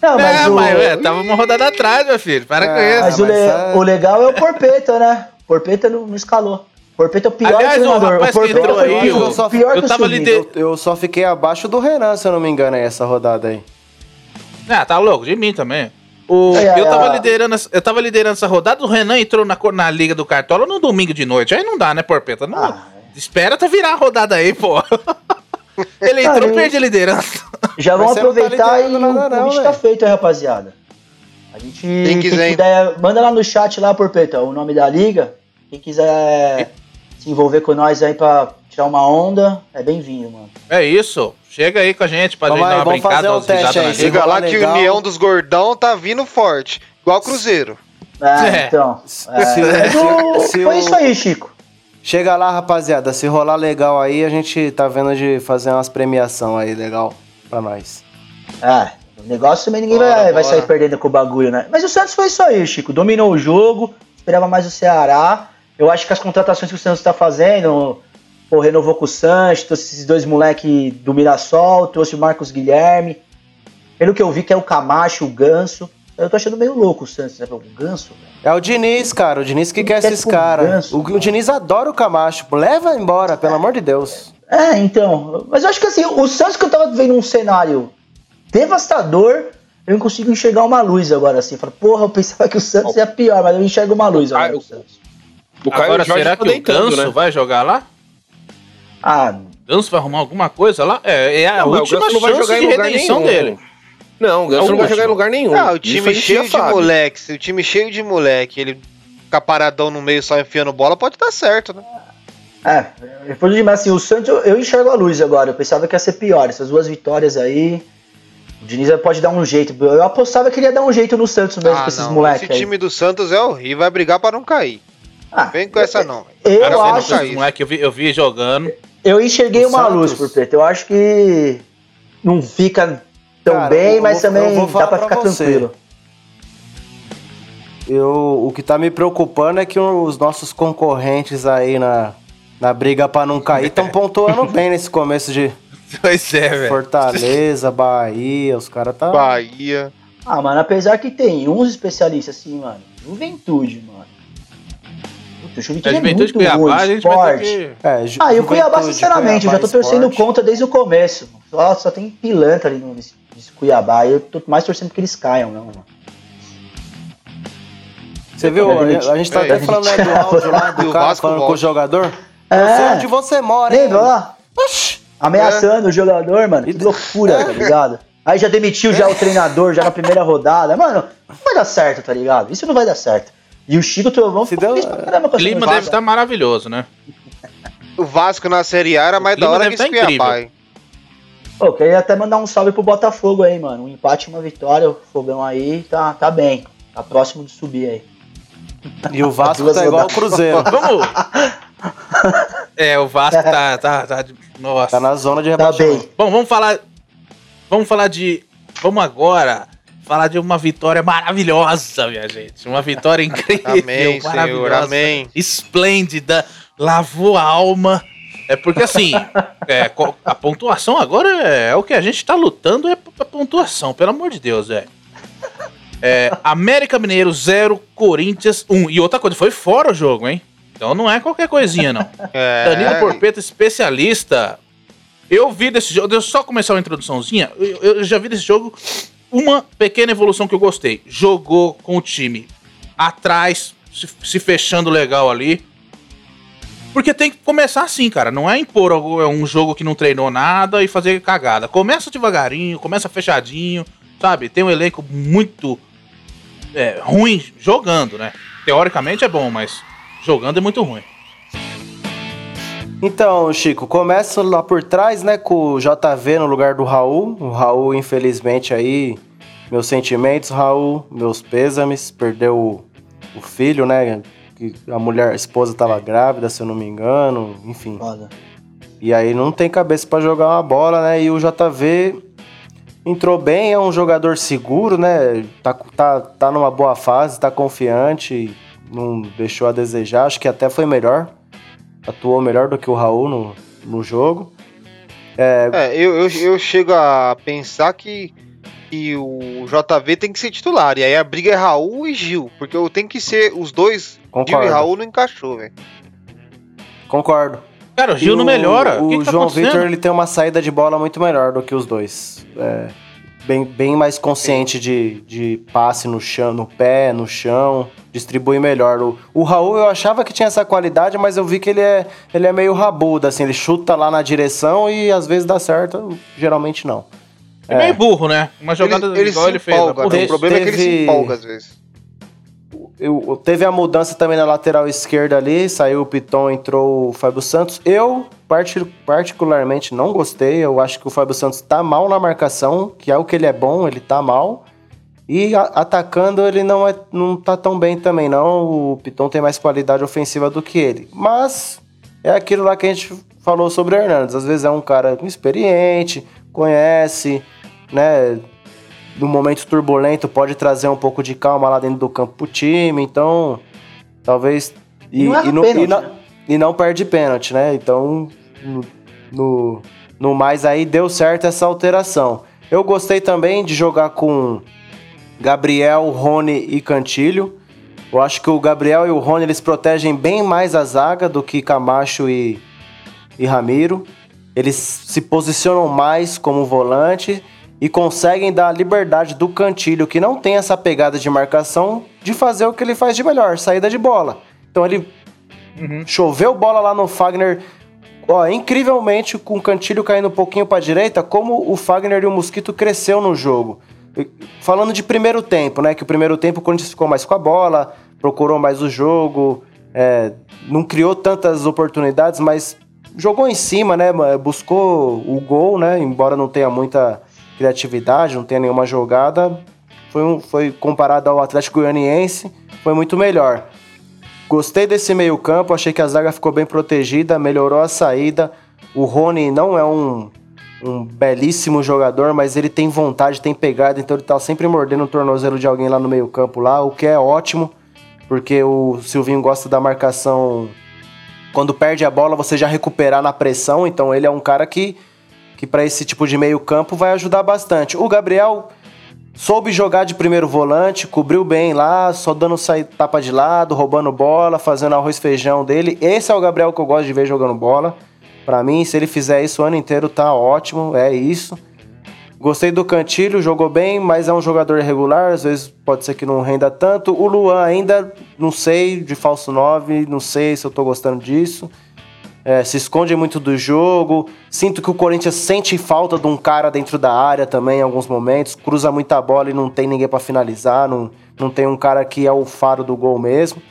Não, mas é, o... mas é, tava uma rodada atrás, meu filho. Para com Ah, isso. mas o, mas le- é- o legal é o Porpeta, né? O Porpeta não, não escalou. O Porpeta é o pior Aliás, o treinador. rapaz que Porpeta entrou aí, pior, eu só- pior eu o tava lider- Eu, eu só fiquei abaixo do Renan, se eu não me engano, aí, essa rodada aí. Ah, tá louco, de mim também. O, É, eu, é, tava é. liderando, essa- eu tava liderando essa rodada, o Renan entrou na, na Liga do Cartola no domingo de noite. Aí não dá, né, Porpeta? Não, Ah, Espera até virar a rodada aí, pô. [LAUGHS] Ele entrou, perde a liderança. Já não tá aproveitar e liderando nada o convite tá feito aí, rapaziada. A gente, quem quiser, puder, manda lá no chat lá, Porpeta, o nome da liga. Quem quiser se envolver com nós aí pra tirar uma onda, é bem-vindo, mano. É isso. Chega aí com a gente pra Vamos gente aí, dar uma vamos fazer brincada, um teste aí, se. Chega lá rolar que o legal. União dos Gordão tá vindo forte. Igual o Cruzeiro. É, É. então. É, Se- o- se foi isso aí, Chico. Chega lá, rapaziada. Se rolar legal aí, a gente tá vendo de fazer umas premiação aí legal pra nós. É, o negócio também ninguém Bora, vai, vai bora. sair perdendo com o bagulho, né? Mas o Santos foi isso aí, Chico. Dominou o jogo, esperava mais o Ceará. Eu acho que as contratações que o Santos tá fazendo, pô, renovou com o Santos, trouxe esses dois moleques do Mirassol, trouxe o Marcos Guilherme. Pelo que eu vi, que é o Camacho, o Ganso. Eu tô achando meio louco o Santos, né? O Ganso, velho. É o Diniz, cara. O Diniz que quer Quer esses caras. O, o. Diniz adora o Camacho. Leva embora, pelo amor de Deus. É, então. Mas eu acho que assim, o Santos que eu tava vendo um cenário devastador, eu não consigo enxergar uma luz agora, assim. Falo, porra, eu pensava que o Santos ia pior, mas eu enxergo uma luz agora. Ah, no eu- Santos. O Caio Agora, Jorge será que o deitando, Ganso né? vai jogar lá? Ah, Ganso vai arrumar alguma coisa lá? É, é a Não, o última não vai chance jogar de em lugar redenção nenhum. dele. Não, o Ganso É o não vai jogar em lugar nenhum. Ah, o Isso time gente cheio de sabe. moleques, o time cheio de moleque, ele ficar paradão no meio só enfiando bola, pode dar certo, né? É, depois de assim, o Santos eu, enxergo a luz agora. Eu pensava que ia ser pior. Essas duas vitórias aí. O Diniz pode dar um jeito. Eu apostava que ele ia dar um jeito no Santos mesmo com esses moleques esse aí. time do Santos é horrível, vai brigar pra não cair. Ah, Vem com essa não. eu Cara, acho. não os moleque, eu vi, eu vi jogando. Eu enxerguei O uma Santos- luz por preto. Eu acho que não fica tão Cara, bem, eu mas vou- eu também dá pra pra ficar você. tranquilo. Eu, o que tá me preocupando é que os nossos concorrentes aí na, na briga pra não cair estão [LAUGHS] pontuando bem nesse começo de [LAUGHS] Pois é, velho. Fortaleza, Bahia, os caras tá. Bahia. Ah, mano, apesar que tem uns especialistas assim, mano. Juventude, mano. Puta, o Juventude é Juventude muito Cuiabá, ruim, a gente vai esporte. que... É, Ju- Ah, e o Cuiabá, sinceramente, eu já tô Cuiabá torcendo Esporte. contra desde o começo. Só, só tem pilantra ali no, nesse, nesse Cuiabá. Eu tô mais torcendo que eles caiam, não, mano. Você viu? A, a gente tá É, até falando né, [LAUGHS] do áudio lá do cara Vasco falando com o jogador. É. Eu sei onde você mora, hein? Lembra lá? Oxi! Ameaçando o jogador, mano. Que loucura, [LAUGHS] tá ligado? Aí já demitiu já o treinador, já na primeira rodada. Mano, não vai dar certo, tá ligado? Isso não vai dar certo. E o Chico Trovão Se ficou deu- pra caramba com O clima deve estar maravilhoso, né? O Vasco na Série A era mais da hora que tá Cuiabá, hein? Pô, queria até mandar um salve pro Botafogo aí, mano. Um empate e uma vitória. O Fogão aí tá, tá bem. Tá próximo de subir aí. E o Vasco tá igual ao rodadas. Cruzeiro. Vamos! [LAUGHS] é, o Vasco tá... tá, tá de- Nossa. Tá na zona de Tá rebaixamento. bem. Bom, vamos falar. Vamos falar de. Vamos agora falar de uma vitória maravilhosa, minha gente. Uma vitória [LAUGHS] incrível, Amém, Senhor, maravilhosa, amém. esplêndida, lavou a alma. É porque assim, [LAUGHS] é, a pontuação agora é, é o que a gente tá lutando é a pontuação, pelo amor de Deus, velho. É, América Mineiro 0, Corinthians 1. E outra coisa, foi fora o jogo, hein? Então não é qualquer coisinha, não. [LAUGHS] É, Danilo Porpeta, especialista. Eu vi desse jogo, deixa eu só começar uma introduçãozinha. Eu, eu já vi desse jogo uma pequena evolução que eu gostei. Jogou com o time atrás, se, se fechando legal ali. Porque tem que começar assim, cara. Não é impor algo- um jogo que não treinou nada e fazer cagada. Começa devagarinho, começa fechadinho, sabe? Tem um elenco muito é, ruim jogando, né? Teoricamente é bom, mas jogando é muito ruim. Então, Chico, começa lá por trás, né, com o JV no lugar do Raul. O Raul, infelizmente, aí, meus sentimentos, Raul, meus pêsames, perdeu o, o filho, né, que a mulher, a esposa tava grávida, se eu não me engano, enfim. Foda. E aí não tem cabeça pra jogar uma bola, né, e o JV entrou bem, é um jogador seguro, né, tá, tá, tá numa boa fase, tá confiante, não deixou a desejar, acho que até foi melhor atuou melhor do que o Raul no, no jogo. É, eu, eu, eu chego a pensar que, que o JV tem que ser titular. E aí a briga é Raul e Gil. Porque eu tenho que ser os dois. Gil e Concordo. Raul não encaixou, velho. Concordo. Cara, o Gil E não melhora. O, O, que que tá João acontecendo? Vitor ele tem uma saída de bola muito melhor do que os dois. É, bem, bem mais consciente de, de passe no chão, no pé, no chão, distribui melhor. O, o Raul eu achava que tinha essa qualidade, mas eu vi que ele é, ele é meio rabudo, assim, ele chuta lá na direção e às vezes dá certo, geralmente não. É meio burro, né? Uma jogada ele, ele igual se ele fez. empolga, né? O problema é que ele se teve- empolga às vezes. Eu, teve a mudança também na lateral esquerda ali, saiu o Piton, entrou o Fábio Santos. Eu, parti- particularmente, não gostei. Eu acho que o Fábio Santos tá mal na marcação, que é o que ele é bom, ele tá mal. E atacando ele não, é, não tá tão bem também, não. O Piton tem mais qualidade ofensiva do que ele. Mas é aquilo lá que a gente falou sobre o Hernandes. Às vezes é um cara experiente, conhece, né? No momento turbulento pode trazer um pouco de calma lá dentro do campo pro time. Então, talvez. E não erra no- pênalti, não, né? e não perde pênalti, né? Então, no, no, no mais aí deu certo essa alteração. Eu gostei também de jogar com Gabriel, Rony e Cantilho. Eu acho que o Gabriel e o Rony eles protegem bem mais a zaga do que Camacho e, e Ramiro. Eles se posicionam mais como volante e conseguem dar a liberdade do Cantilho, que não tem essa pegada de marcação, de fazer o que ele faz de melhor, saída de bola. Então ele Uhum. choveu bola lá no Fagner ó, incrivelmente, com o Cantilho caindo um pouquinho pra direita, como o Fagner e o Mosquito cresceu no jogo. Falando de primeiro tempo, né? Que o primeiro tempo o Corinthians ficou mais com a bola, procurou mais o jogo, é, não criou tantas oportunidades, mas jogou em cima, né? Buscou o gol, né? Embora não tenha muita criatividade, não tenha nenhuma jogada, foi, um- foi comparado ao Atlético Goianiense, foi muito melhor. Gostei desse meio-campo, achei que a zaga ficou bem protegida, melhorou a saída. O Rony não é um, um belíssimo jogador, mas ele tem vontade, tem pegada, então ele tá sempre mordendo o tornozelo de alguém lá no meio-campo lá, o que é ótimo, porque o Silvinho gosta da marcação. Quando perde a bola, você já recuperar na pressão, então ele é um cara que, que para esse tipo de meio-campo vai ajudar bastante. O Gabriel soube jogar de primeiro volante, cobriu bem lá, só dando tapa de lado, roubando bola, fazendo arroz feijão dele. Esse é o Gabriel que eu gosto de ver jogando bola. Pra mim, se ele fizer isso o ano inteiro, tá ótimo, é isso. Gostei do Cantilho, jogou bem, mas é um jogador irregular, às vezes pode ser que não renda tanto. O Luan ainda, não sei, de falso 9, não sei se eu tô gostando disso. É, se esconde muito do jogo. Sinto que o Corinthians sente falta de um cara dentro da área também em alguns momentos. Cruza muita bola e não tem ninguém pra finalizar. Não, não tem um cara que é o faro do gol mesmo.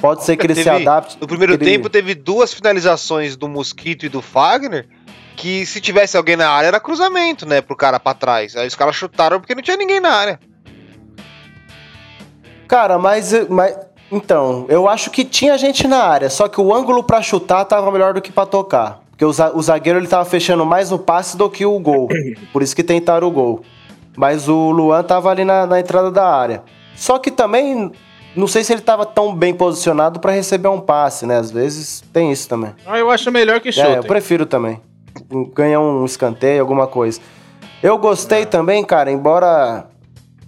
Pode ser que ele se Teve- adapte. No primeiro ele- tempo teve duas finalizações do Mosquito e do Fagner, que se tivesse alguém na área era cruzamento, né, pro cara pra trás. Aí os caras chutaram porque não tinha ninguém na área. Cara, mas, mas. Então, eu acho que tinha gente na área, só que o ângulo pra chutar tava melhor do que pra tocar. Porque o zagueiro ele tava fechando mais o passe do que o gol. [CLEARS THROAT] Por isso que tentaram o gol. Mas o Luan tava ali na, na entrada da área. Só que também. Não sei se ele tava tão bem posicionado pra receber um passe, né? Às vezes tem isso também. Ah, eu acho melhor que É, chuta. eu prefiro também. Ganhar um escanteio, alguma coisa. Eu gostei também, cara, embora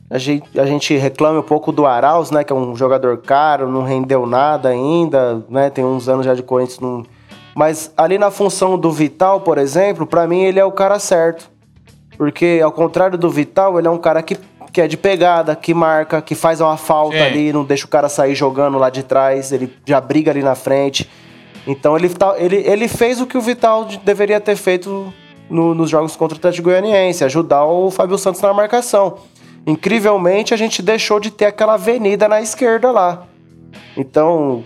a gente, a gente reclame um pouco do Arauz, né? Que é um jogador caro, não rendeu nada ainda, né? Tem uns anos já de Corinthians. Não... Mas ali na função do Vital, por exemplo, pra mim ele é o cara certo. Porque, ao contrário do Vital, ele é um cara que, que é de pegada, que marca, que faz uma falta Sim. ali, não deixa o cara sair jogando lá de trás, ele já briga ali na frente. Então ele, tá- ele, ele fez o que o Vital de- deveria ter feito no- nos jogos contra o Atlético Goianiense, ajudar o Fábio Santos na marcação. Incrivelmente, a gente deixou de ter aquela avenida na esquerda lá. Então,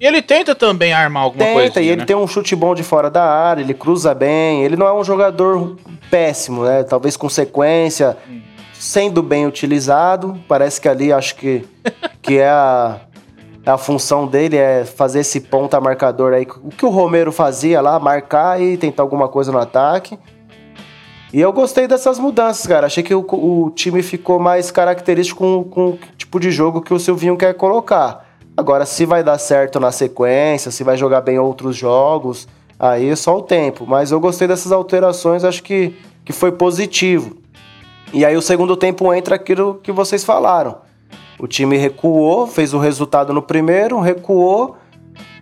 E ele tenta também armar alguma coisa. Tenta, e ele né? tem um chute bom de fora da área, ele cruza bem, ele não é um jogador péssimo, né? Talvez com sequência, sendo bem utilizado, parece que ali acho que, que é a, a função dele é fazer esse ponta marcador aí, o que o Romero fazia lá, marcar e tentar alguma coisa no ataque. E eu gostei dessas mudanças, cara. Achei que o, o time ficou mais característico com, com o tipo de jogo que o Silvinho quer colocar. Agora, se vai dar certo na sequência, se vai jogar bem outros jogos, aí é só o tempo. Mas eu gostei dessas alterações, acho que, que foi positivo. E aí o segundo tempo entra aquilo que vocês falaram. O time recuou, fez o resultado no primeiro, recuou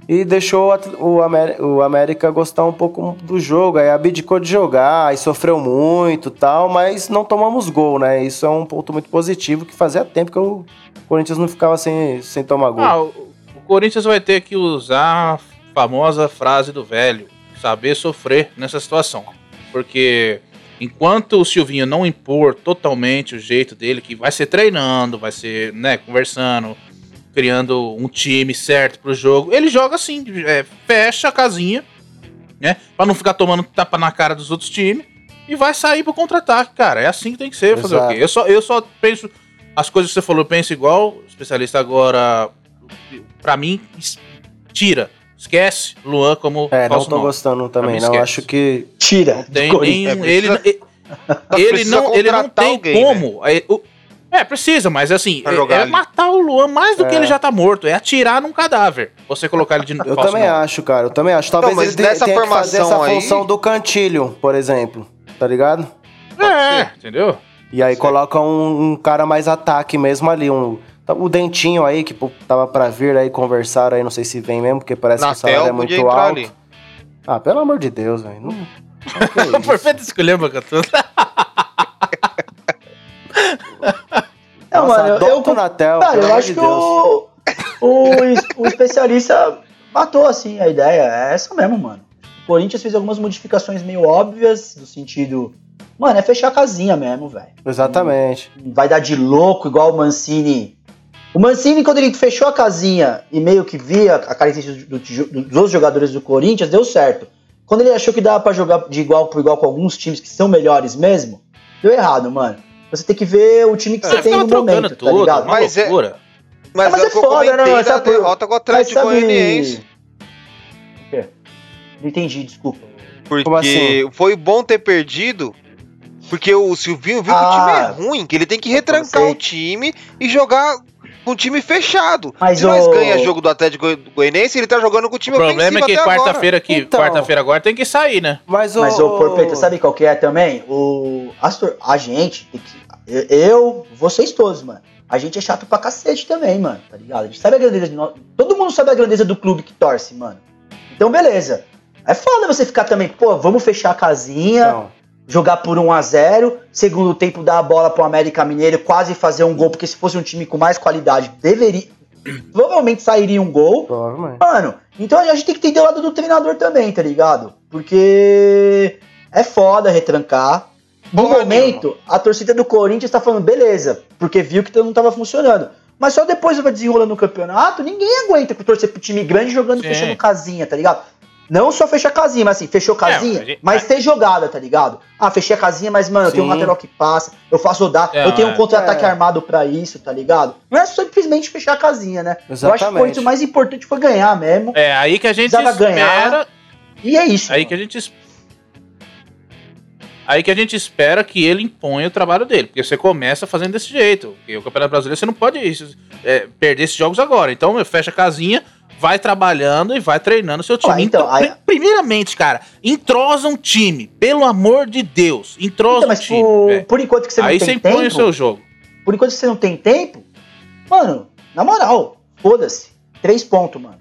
e deixou o Atl- o, Amé- o América gostar um pouco do jogo. Aí abdicou de jogar, aí sofreu muito tal, mas não tomamos gol, né? Isso é um ponto muito positivo, que fazia tempo que o Corinthians não ficava sem, sem tomar gol. Ah, o Corinthians vai ter que usar a famosa frase do velho: saber sofrer nessa situação. Porque enquanto o Silvinho não impor totalmente o jeito dele, que vai ser treinando, vai ser, né, conversando, criando um time certo pro jogo, ele joga assim, é, fecha a casinha, né, pra não ficar tomando tapa na cara dos outros times. E vai sair pro contra-ataque, cara. É assim que tem que ser. Fazer o Exato. quê? Eu só, eu só penso. As coisas que você falou, eu penso igual. Especialista agora. Pra mim, tira. Esquece Luan como É, não tô nove. gostando também, não. esquece. Acho que. Tira. Tem Corinthians. nenhum. É, ele, [LAUGHS] ele, não, ele não tem alguém, como. É, o- é, precisa, mas assim, é, é matar o Luan mais do que É. ele já tá morto. É atirar num cadáver. Você colocar ele de Eu também nove. acho, cara. Eu também acho. Talvez mas ele nessa tenha que fazer essa formação aí- função do cantilho, por exemplo. Tá ligado? É, entendeu? E aí coloca um, um cara mais ataque mesmo ali. Um, o Dentinho aí, que pô, tava pra vir aí, conversaram aí, não sei se vem mesmo, porque parece que o salário é muito alto. ali. Ah, pelo amor de Deus, velho. Não... não que isso. [LAUGHS] Perfeito escolher. [LAUGHS] Não, Nossa, mano, eu, Natel, cara, eu acho de que o, o, o especialista matou, assim, a ideia. É essa mesmo, mano. O Corinthians fez algumas modificações meio óbvias, no sentido. Mano, é fechar a casinha mesmo, velho. Exatamente. Vai dar de louco, igual o Mancini. O Mancini, quando ele fechou a casinha e meio que via a característica do- do- dos outros jogadores do Corinthians, deu certo. Quando ele achou que dava pra jogar de igual por igual com alguns times que são melhores mesmo, deu errado, mano. Você tem que ver o time que você Você tem no trocando momento, tá tudo, ligado? uma Mas é- loucura. Mas, Ah, mas é é foda, sabe por- derrota com o Mas Atlético sabe- Goianiense. O quê? Não entendi, desculpa. Porque Como assim? foi bom ter perdido. Porque o Silvinho viu que o Ah. time é ruim, que ele tem que retrancar o time e jogar com o time fechado. Mas Se nós o- ganha jogo do Atlético Goi- Goianiense, ele tá jogando com o O time problema é que quarta-feira aqui, Então. quarta-feira agora tem que sair, né? Mas o. Mas, ô, Porpeta, sabe qual que é também? O, as tor- a gente, tem que- eu, eu, vocês todos, mano. A gente é chato pra cacete também, mano, tá ligado? A gente sabe a grandeza de nós. Todo mundo sabe a grandeza do clube que torce, mano. Então, beleza. É foda você ficar também, pô, vamos fechar a casinha, Então, jogar por 1 a 0 segundo tempo dar a bola pro América Mineiro, quase fazer um gol, porque se fosse um time com mais qualidade, deveria. [CLEARS THROAT] Provavelmente sairia um gol. provavelmente. Mano, então a gente tem que entender o lado do treinador também, tá ligado? Porque é foda retrancar. No Porra momento, a torcida do Corinthians tá falando, beleza, porque viu que não tava funcionando. Mas só depois vai desenrolando o campeonato, ninguém aguenta torcer pro time grande jogando, Sim. fechando casinha, tá ligado? Não só fechar casinha, mas assim, fechou casinha, É, a gente- mas ter jogada, tá ligado? Ah, fechei a casinha, mas, mano, eu tenho um lateral que passa, eu faço rodar, É, eu tenho um é. contra-ataque É. armado pra isso, tá ligado? Não é simplesmente fechar a casinha, né? Eu acho que o Exatamente. Corinthians mais importante foi ganhar mesmo. É aí que a gente espera. ganhar. E é isso. Aí mano. que a gente Aí que a gente espera que ele imponha o trabalho dele, porque você começa fazendo desse jeito. Porque o Campeonato Brasileiro você não pode isso, é, perder esses jogos agora. Então, fecha a casinha, vai trabalhando e vai treinando seu time. Ó, então, Intro- aí- pri- Primeiramente, cara, entrosa um time. Pelo amor de Deus. Entrosa Então, um time. por, velho. por enquanto que você Aí não você tem impõe tempo, o seu jogo. por enquanto que você não tem tempo, mano, na moral, foda-se. Três pontos, mano.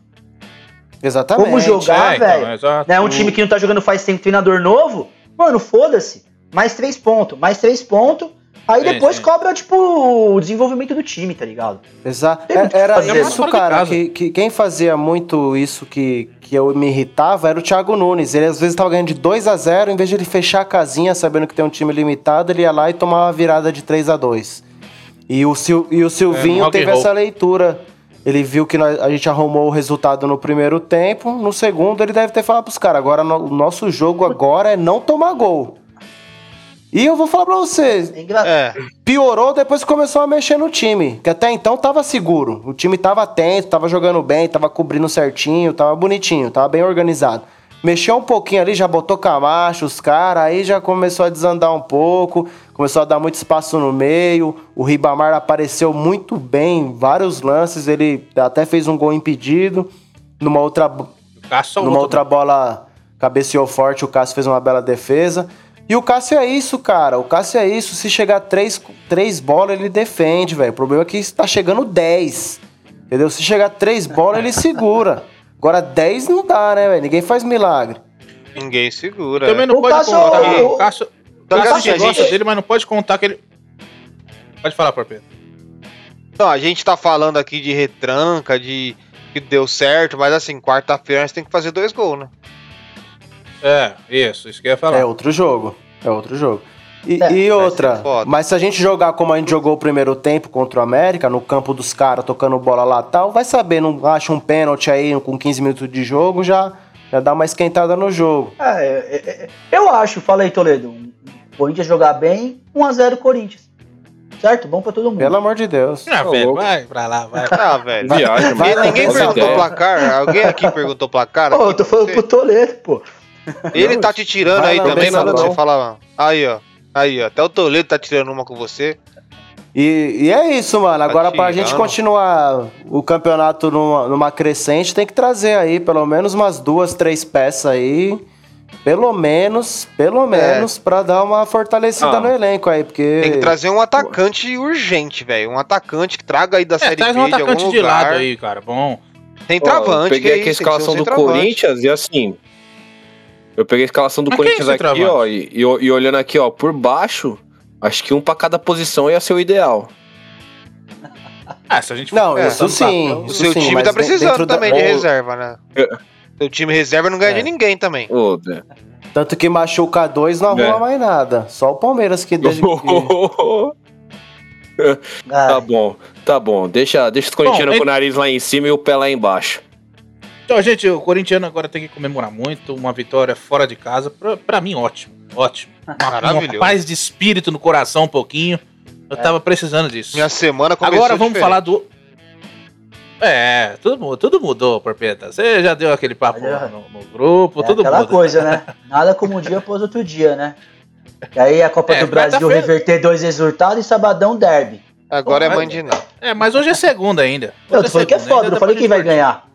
Exatamente. Como jogar, É, então, velho? exato. Né, um time que não tá jogando faz tempo, treinador novo, mano, foda-se. Mais três pontos, mais três pontos. Aí depois sim. cobra, tipo, o desenvolvimento do time, tá ligado? Exato. Que Era fazer, isso, cara, que, que quem fazia muito isso que, que eu me irritava era o Thiago Nunes. Ele às vezes tava ganhando de 2 a 0 em vez de ele fechar a casinha sabendo que tem um time limitado, ele ia lá e tomava uma virada de 3 a 2 E o, Sil, e o Silvinho É, teve essa leitura. Ele viu que nós- a gente arrumou o resultado no primeiro tempo, no segundo ele deve ter falado pros caras, agora no- o nosso jogo agora é não tomar gol. E eu vou falar pra vocês, É. É, piorou depois que começou a mexer no time. Que até então tava seguro. O time tava atento, tava jogando bem, tava cobrindo certinho, tava bonitinho, tava bem organizado. Mexeu um pouquinho ali, já botou Camacho, os caras, aí já começou a desandar um pouco, começou a dar muito espaço no meio. O Ribamar apareceu muito bem em vários lances, ele até fez um gol impedido. Numa outra, Cássio numa outra bola cabeceou forte, o Cássio fez uma bela defesa. E o Cássio é isso, cara. O Cássio é isso. Se chegar três, três bolas, ele defende, velho. O problema é que está chegando 10. Entendeu? Se chegar três bolas, ele segura. Agora 10 não dá, né, velho? Ninguém faz milagre. ninguém segura. Também não O pode Cássio- contar. o- O Cássio, o que Cássio assim, a gosta gente- dele, mas não pode contar que ele. Pode falar, Porpeta. Não, a gente tá falando aqui de retranca, de que deu certo, mas assim, quarta-feira nós tem que fazer dois gols, né? É, isso, isso que eu ia falar. É outro jogo. É outro jogo. E, É, e vai outra, mas se a gente jogar como a gente jogou o primeiro tempo contra o América, no campo dos caras, tocando bola lá e tal, vai saber, não acha um pênalti aí com 15 minutos de jogo, já, já dá uma esquentada no jogo. É, é, é, eu acho, falei, Toledo, o Corinthians jogar bem, 1x0 Corinthians. Certo? Bom pra todo mundo. Pelo amor de Deus. Ah, Tá velho, louco. vai pra lá, vai. Ah, velho. Viagem, Vai. Ninguém perguntou ideia. placar. Alguém aqui perguntou placar? Pô, eu tô falando você? pro Toledo, pô. Ele tá te tirando aí também, mano. Você fala. Aí, ó. Aí, ó. Até o Toledo tá tirando uma com você. E, e é isso, mano. Agora, pra tirando. gente continuar o campeonato numa, numa crescente, tem que trazer aí pelo menos umas duas, três peças aí. Pelo menos, pelo menos, pra dar uma fortalecida Ah. no elenco aí, porque. Tem que trazer um atacante urgente, velho. Um atacante que traga aí da É, Série traz B um de algum atacante de lugar. lado aí, cara. Bom. Tem travante, eu peguei que aqui a um escalação do. Corinthians e assim. Eu peguei a escalação do Mas quem é Corinthians aqui, ó, e, e, e olhando aqui, ó, por baixo, acho que um pra cada posição ia ser o ideal. Ah, se a gente Não, É, isso sim. papel, O seu sim, time tá precisando dentro da- também de reserva, né? O time reserva não ganha É. de ninguém também. Tanto que machuca dois, não arruma É. mais nada. Só o Palmeiras que desde [LAUGHS] que... tá bom, tá bom. Deixa, deixa os corintianos Bom, com o nariz lá em cima e o pé lá embaixo. Então, gente, o corintiano agora tem que comemorar muito. Uma vitória fora de casa. Pra, pra mim, ótimo. Ótimo. Uma, uma Maravilhoso. paz de espírito no coração um pouquinho. Eu tava precisando disso. Minha semana começou Agora vamos diferente. falar do. É, tudo, tudo mudou, Porpeta. Você já deu aquele papo no, no grupo, é tudo aquela muda. coisa, né? [LAUGHS] Nada como um dia após outro dia, né? E aí a Copa É, do Brasil quarta-feira- reverter dois resultados e sabadão derby. Agora Pô, é Mandinão. É, mas hoje é segunda ainda. Eu Hoje tô falando que é segunda, foda, não dá falei quem vai ganhar.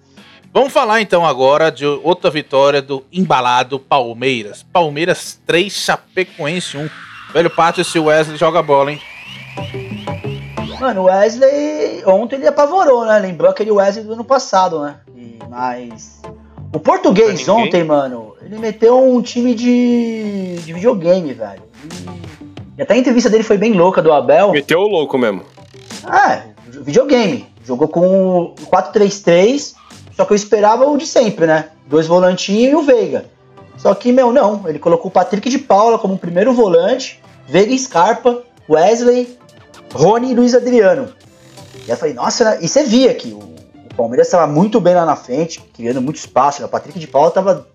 Vamos falar então agora de outra vitória do embalado Palmeiras. Palmeiras 3, Chapecoense 1. Velho Pátio, esse Wesley joga bola, hein? Mano, o Wesley ontem ele apavorou, né? Lembrou aquele Wesley do ano passado, né? E- mas. O português ontem, mano, ele meteu um time de, de videogame, velho. E, até a entrevista dele foi bem louca do Abel. Meteu o louco mesmo. Ah, videogame. Jogou com o 4-3-3, só que eu esperava o de sempre, né? Dois volantinhos e o Veiga. Só que, meu, não. Ele colocou o Patrick de Paula como primeiro volante, Veiga e Scarpa, Wesley, Rony e Luiz Adriano. E aí eu falei, nossa, né? e você via que o, Palmeiras estava muito bem lá na frente, criando muito espaço. Né? O Patrick de Paula tava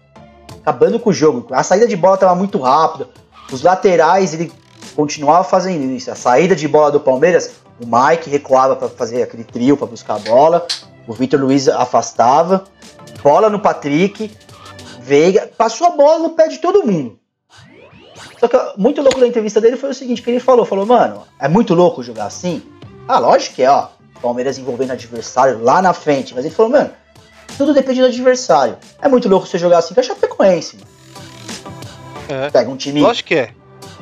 acabando com o jogo. A saída de bola tava muito rápida. Os laterais, ele continuava fazendo isso. A saída de bola do Palmeiras, o Mike recuava para fazer aquele trio para buscar a bola. O Vitor Luiz afastava. Bola no Patrick. Veiga. Passou a bola no pé de todo mundo. Só que muito louco da entrevista dele foi o seguinte, que ele falou, falou, mano, é muito louco jogar assim? Ah, lógico que é, ó. Palmeiras envolvendo adversário lá na frente. Mas ele falou, mano, tudo depende do adversário. É muito louco você jogar assim, que é Chapecoense. mano. É. Pega um time... Lógico que é.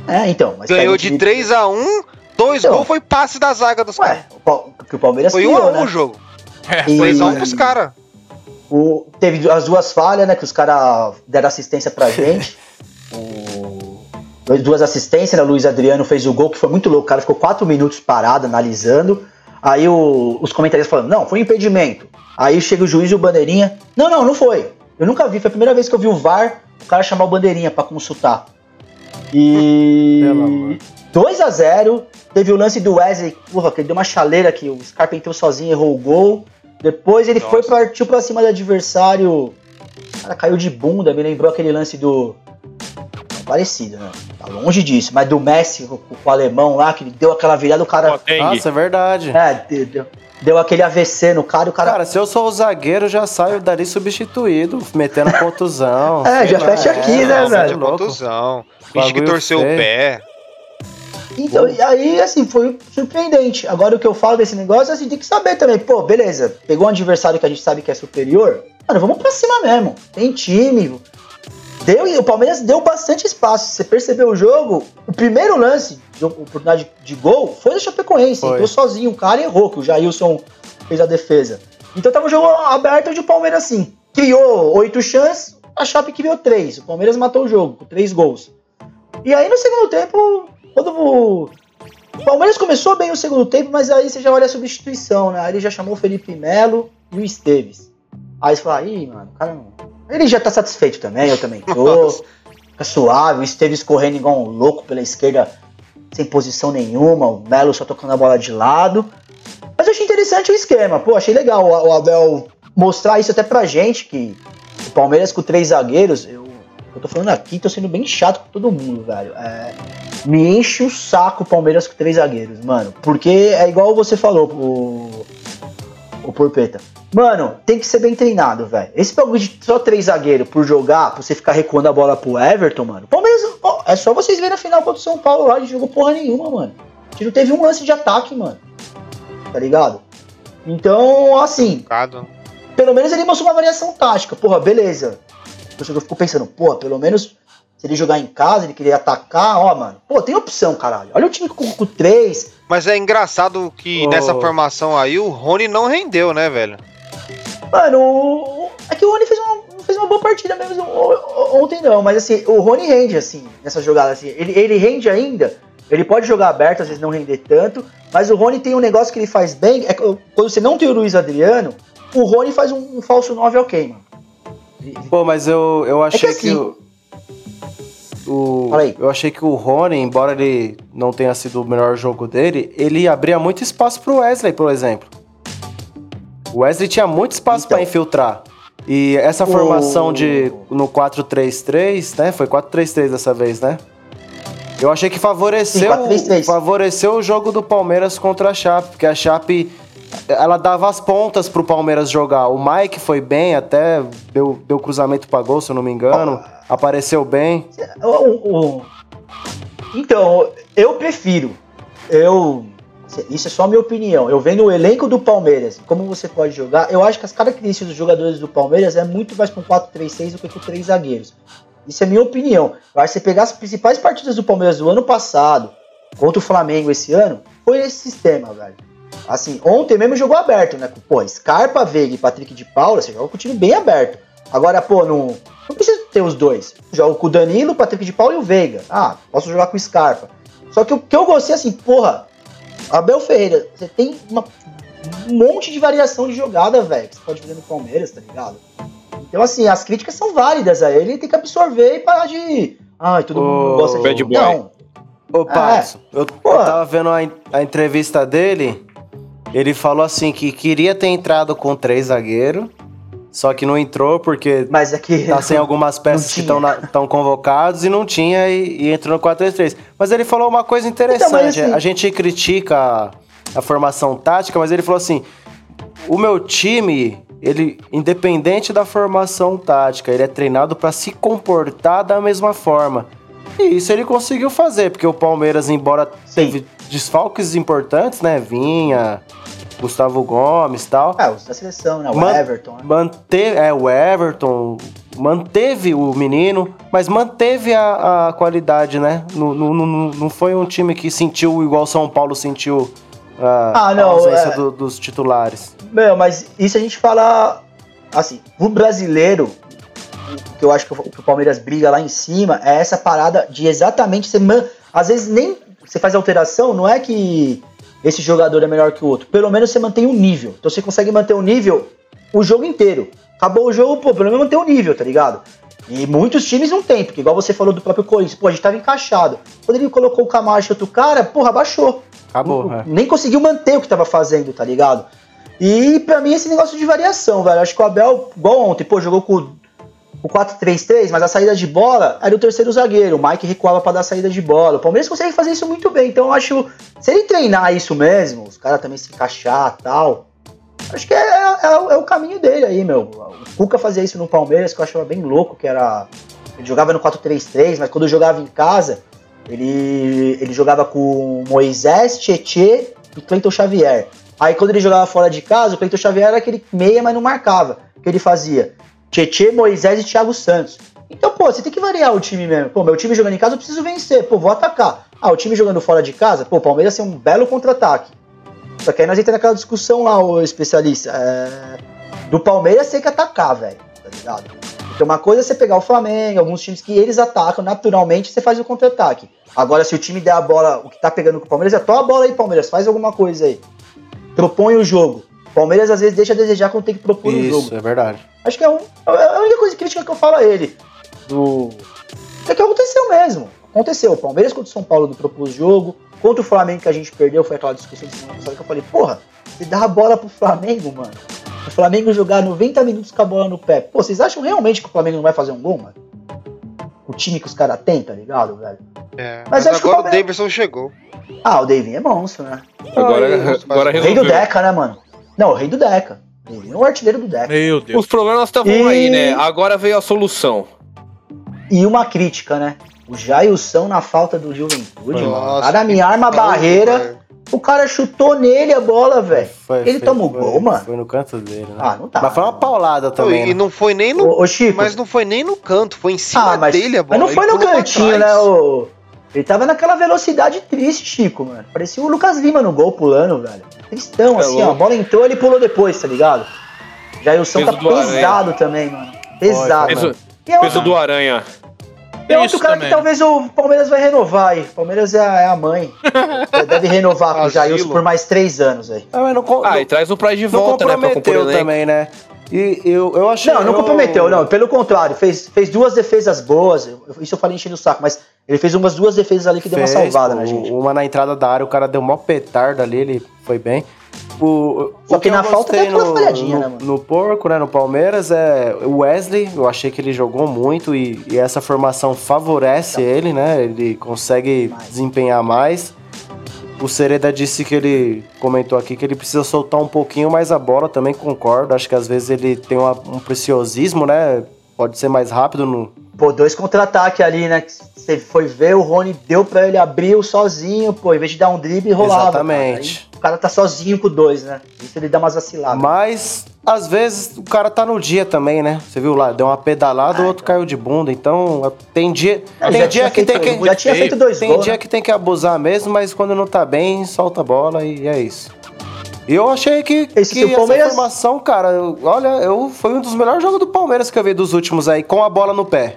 É, então. Ganhou um de time- 3x1, dois Então. gols foi passe da zaga dos caras. O que o Palmeiras Foi 1x1 criou, o né? jogo. É, E- 3x1 pros caras. O, teve as duas falhas, né? Que os caras deram assistência pra [LAUGHS] gente. O- duas assistências, né? O Luiz Adriano fez o gol, que foi muito louco. O cara ficou quatro minutos parado, analisando. Aí o- os comentaristas falando, não, foi um impedimento. Aí chega o juiz e o bandeirinha. Não, não, não foi. Eu nunca vi. Foi a primeira vez que eu vi o VAR, o cara chamar o bandeirinha pra consultar. E 2 a 0 Teve o lance do Wesley, porra, que ele deu uma chaleira aqui. O Scarpa entrou sozinho, errou o gol. Depois ele foi, Nossa. partiu pra cima do adversário. O cara caiu de bunda, me lembrou aquele lance do. Parecido, né? Tá longe disso, mas do Messi com, com o alemão lá, que ele deu aquela virada, o cara. Nossa, é verdade. É, deu, deu- aquele AVC no cara e o cara. Cara, se eu sou o zagueiro, já saio dali substituído, metendo contusão. [LAUGHS] É, já fecha aqui, né, nossa, velho? é contusão. Finge que torceu o feio. pé. Então, e aí, assim, foi surpreendente. Agora, o que eu falo desse negócio, assim, tem que saber também. Pô, beleza, pegou um adversário que a gente sabe que é superior. Mano, vamos pra cima mesmo. Tem time. Deu, o Palmeiras deu bastante espaço. Você percebeu o jogo? O primeiro lance de oportunidade de gol foi do Chapecoense. Foi. Entrou sozinho, o cara errou, que o Jailson fez a defesa. Então tava um jogo aberto onde o Palmeiras, assim, criou oito chances, a Chape criou três. O Palmeiras matou o jogo, com três gols. E aí no segundo tempo, quando o, o Palmeiras começou bem o segundo tempo, mas aí você já olha a substituição, né? Aí ele já chamou o Felipe Melo e o Esteves. Aí você fala, ih, mano, o cara não. Ele já tá satisfeito também, eu também tô. [LAUGHS] Fica suave, o Esteves correndo igual um louco pela esquerda, sem posição nenhuma, o Melo só tocando a bola de lado. Mas eu achei interessante o esquema, pô, achei legal o, o Abel mostrar isso até pra gente, que o Palmeiras com três zagueiros, eu, eu tô falando aqui, tô sendo bem chato com todo mundo, velho. É, me enche o saco o Palmeiras com três zagueiros, mano. Porque é igual você falou, o, o Porpeta. Mano, tem que ser bem treinado, velho. Esse bagulho de só três zagueiros por jogar, pra você ficar recuando a bola pro Everton, mano. Palmeiras, ó, é só vocês verem a final contra o São Paulo lá, a gente jogou porra nenhuma, mano. A gente não teve um lance de ataque, mano. Tá ligado? Então, assim, pelo menos ele mostrou uma variação tática. Porra, beleza. O torcedor ficou pensando, porra, pelo menos se ele jogar em casa, ele queria atacar, ó, mano. Pô, tem opção, caralho. Olha o time com, com três. Mas é engraçado que Ô. nessa formação aí o Rony não rendeu, né, velho? Mano, é que o Rony fez uma, fez uma boa partida mesmo ontem, não. Mas assim, o Rony rende, assim, nessa jogada. Assim, ele, ele rende ainda. Ele pode jogar aberto, às vezes não render tanto. Mas o Rony tem um negócio que ele faz bem. É quando você não tem o Luiz Adriano, o Rony faz um, um falso 9 ok, mano. Pô, mas eu, eu achei É que que, assim- o. o- aí. eu achei que o Rony, embora ele não tenha sido o melhor jogo dele, ele abria muito espaço pro Wesley, por exemplo. O Wesley tinha muito espaço Então. pra infiltrar. E essa O- formação de no 4-3-3, né? Foi 4-3-3 dessa vez, né? Eu achei que favoreceu, Sim, 4-3-3. favoreceu o jogo do Palmeiras contra a Chape, porque a Chape ela dava as pontas pro Palmeiras jogar. O Mike foi bem, até deu, deu cruzamento pra gol, se eu não me engano. Apareceu bem. O- o- o- Então, eu prefiro. Eu. Isso é só minha opinião. Eu vendo o elenco do Palmeiras, como você pode jogar, eu acho que as características dos jogadores do Palmeiras é muito mais com 4-3-6 do que com três zagueiros. Isso é minha opinião. Que você pegar as principais partidas do Palmeiras do ano passado contra o Flamengo esse ano, foi esse sistema, velho. Assim, ontem mesmo jogou aberto, né? Pô, Scarpa, Veiga e Patrick de Paula, você joga com o time bem aberto. Agora, pô, não, não precisa ter os dois. Jogo com o Danilo, o Patrick de Paula e o Veiga. Ah, posso jogar com o Scarpa. Só que o que eu gostei, assim, porra, Abel Ferreira, você tem uma- um monte de variação de jogada, velho, que você pode fazer no Palmeiras, tá ligado? Então, assim, as críticas são válidas a ele, ele tem que absorver e parar de. Ai, todo mundo Ô, gosta de. bad boy. Não, Ô, Patos, eu, eu Pô. tava vendo a, a entrevista dele. Ele falou assim que queria ter entrado com três zagueiros, só que não entrou porque mas é que. tá sem [LAUGHS] algumas peças que estão convocados e não tinha e, e entrou no 4-3-3. Mas ele falou uma coisa interessante. Então, assim- A gente critica a, a formação tática, mas ele falou assim: o meu time, ele, independente da formação tática, ele é treinado para se comportar da mesma forma. E isso ele conseguiu fazer, porque o Palmeiras, embora Sim. teve desfalques importantes, né? Vinha, Gustavo Gomes e tal. Ah, os da seleção, né? O Man- Everton. né? Manteve, é, o Everton manteve o menino, mas manteve a, a qualidade, né? Não, não, não, não foi um time que sentiu igual São Paulo sentiu a, Ah, não, a ausência é. do- dos titulares. Meu, mas isso a gente fala. Assim, o brasileiro, o que eu acho que o que o Palmeiras briga lá em cima, é essa parada de exatamente você. Man... Às vezes nem você faz alteração, não é que esse jogador é melhor que o outro. Pelo menos você mantém um nível. Então você consegue manter o nível o jogo inteiro. Acabou o jogo, pô, pelo menos manter o nível, tá ligado? E muitos times não tem, porque igual você falou do próprio Corinthians, pô, a gente tava encaixado. Quando ele colocou o Camacho e outro cara, porra, baixou. Acabou, Não- é. Nem conseguiu manter o que tava fazendo, tá ligado? E pra mim esse negócio de variação, velho. Acho que o Abel, igual ontem, pô, jogou com o 4-3-3, mas a saída de bola era o terceiro zagueiro. O Mike recuava pra dar a saída de bola. O Palmeiras consegue fazer isso muito bem. Então eu acho, se ele treinar isso mesmo, os caras também se encaixar tal, acho que é, é- é o caminho dele aí, meu. O Cuca fazia isso no Palmeiras, que eu achava bem louco, que era. Ele jogava no 4-3-3, mas quando jogava em casa, ele, ele jogava com Moisés, Tietê e Cleiton Xavier. Aí quando ele jogava fora de casa, o Cleiton Xavier era aquele meia, mas não marcava. O que ele fazia? Tietê, Moisés e Thiago Santos. Então, pô, você tem que variar o time mesmo. Pô, meu time jogando em casa, eu preciso vencer. Pô, vou atacar. Ah, o time jogando fora de casa, pô, o Palmeiras tem um belo contra-ataque. Só que aí nós entramos naquela discussão lá, o especialista. É... Do Palmeiras tem que atacar, velho. Tá ligado? Porque uma coisa é você pegar o Flamengo, alguns times que eles atacam naturalmente, você faz o contra-ataque. Agora, se o time der a bola, o que tá pegando com o Palmeiras é toma a bola aí, Palmeiras, faz alguma coisa aí. Propõe o jogo. O Palmeiras às vezes deixa a desejar quando tem que propor o jogo. Isso, é verdade. Acho que é, um, é a única coisa crítica que eu falo a ele. Do... É que aconteceu mesmo. Aconteceu. O Palmeiras contra o São Paulo não propôs jogo. Contra o Flamengo que a gente perdeu, foi aquela discussão de semana passada que eu falei, porra, você dá a bola pro Flamengo, mano. O Flamengo jogar 90 minutos com a bola no pé. Pô, vocês acham realmente que o Flamengo não vai fazer um gol, mano? O time que os caras têm, tá ligado, velho? É, Mas mas acho que o agora o Palmeiras- Davidson chegou. Ah, o Davinho é monstro, né? Agora, Ai, [LAUGHS] agora O rei do resolveu. Deca, né, mano? Não, o rei do Deca. O Davinho é o artilheiro do Deca. Meu Deus. Os problemas estavam E- aí, né? Agora veio a solução. E uma crítica, né? O Jailson na falta do Juventude, mano. Nossa, cara me que arma a barreira, velho. o cara chutou nele a bola, velho. Ele o foi- gol, mano. Foi no canto dele, né? Ah, não tá. Mas foi uma paulada Não, também. e né? não foi nem no. Ô, ô, Chico, Mas não foi nem no canto, foi em cima ah, mas, dele a bola. mas não foi ele no cantinho, né? O... Ele tava naquela velocidade triste, Chico, mano. Parecia o Lucas Lima no gol pulando, velho. Tristão, É assim, ó. A louco. bola entrou, ele pulou depois, tá ligado? Jailson tá Peso do Aranha. pesado também, mano. Pesado. Peso, mano. E é peso outro, do Aranha. é outro Isso cara também. que talvez o Palmeiras vai renovar aí. O Palmeiras é a, é a mãe. [LAUGHS] Deve renovar com o. Jailson por mais três anos aí. Ah, mas não, Ah, não- e traz o Pride de volta, né? Pra compor também, né? E eu, eu achei. Não, não eu- comprometeu, não. Pelo contrário, fez, fez duas defesas boas. Isso eu falei enchendo o saco, mas ele fez umas duas defesas ali que deu uma Fez, salvada na gente. Uma na entrada da área, o cara deu mó petardo ali, ele foi bem. O, Só o que eu na falta deu aquela falhadinha, no, né, mano? No porco, né, no Palmeiras, é o Wesley, eu achei que ele jogou muito e, e essa formação favorece ele, né? Ele consegue Mais. desempenhar mais. O Sereda disse que ele comentou aqui que ele precisa soltar um pouquinho mais a bola, também concordo. Acho que às vezes ele tem uma- um preciosismo, né? Pode ser mais rápido no, Pô, dois contra-ataque ali, né? Você foi ver, o Rony deu pra ele abrir sozinho, pô, em vez de dar um drible, rolava. Exatamente. cara. O cara tá sozinho com dois, né? Isso ele dá umas vaciladas. Mas, às vezes, o cara tá no dia também, né? Você viu lá, deu uma pedalada, o outro caiu de bunda. Então, tem dia, Ele tem dia que tem feito- que. Já tinha feito dois Tem gols, dia né? que tem que abusar mesmo, mas quando não tá bem, solta a bola e é isso. E eu achei que, Esse que essa Palmeiras- formação, cara, olha, eu, foi um dos melhores jogos do Palmeiras que eu vi dos últimos aí, com a bola no pé.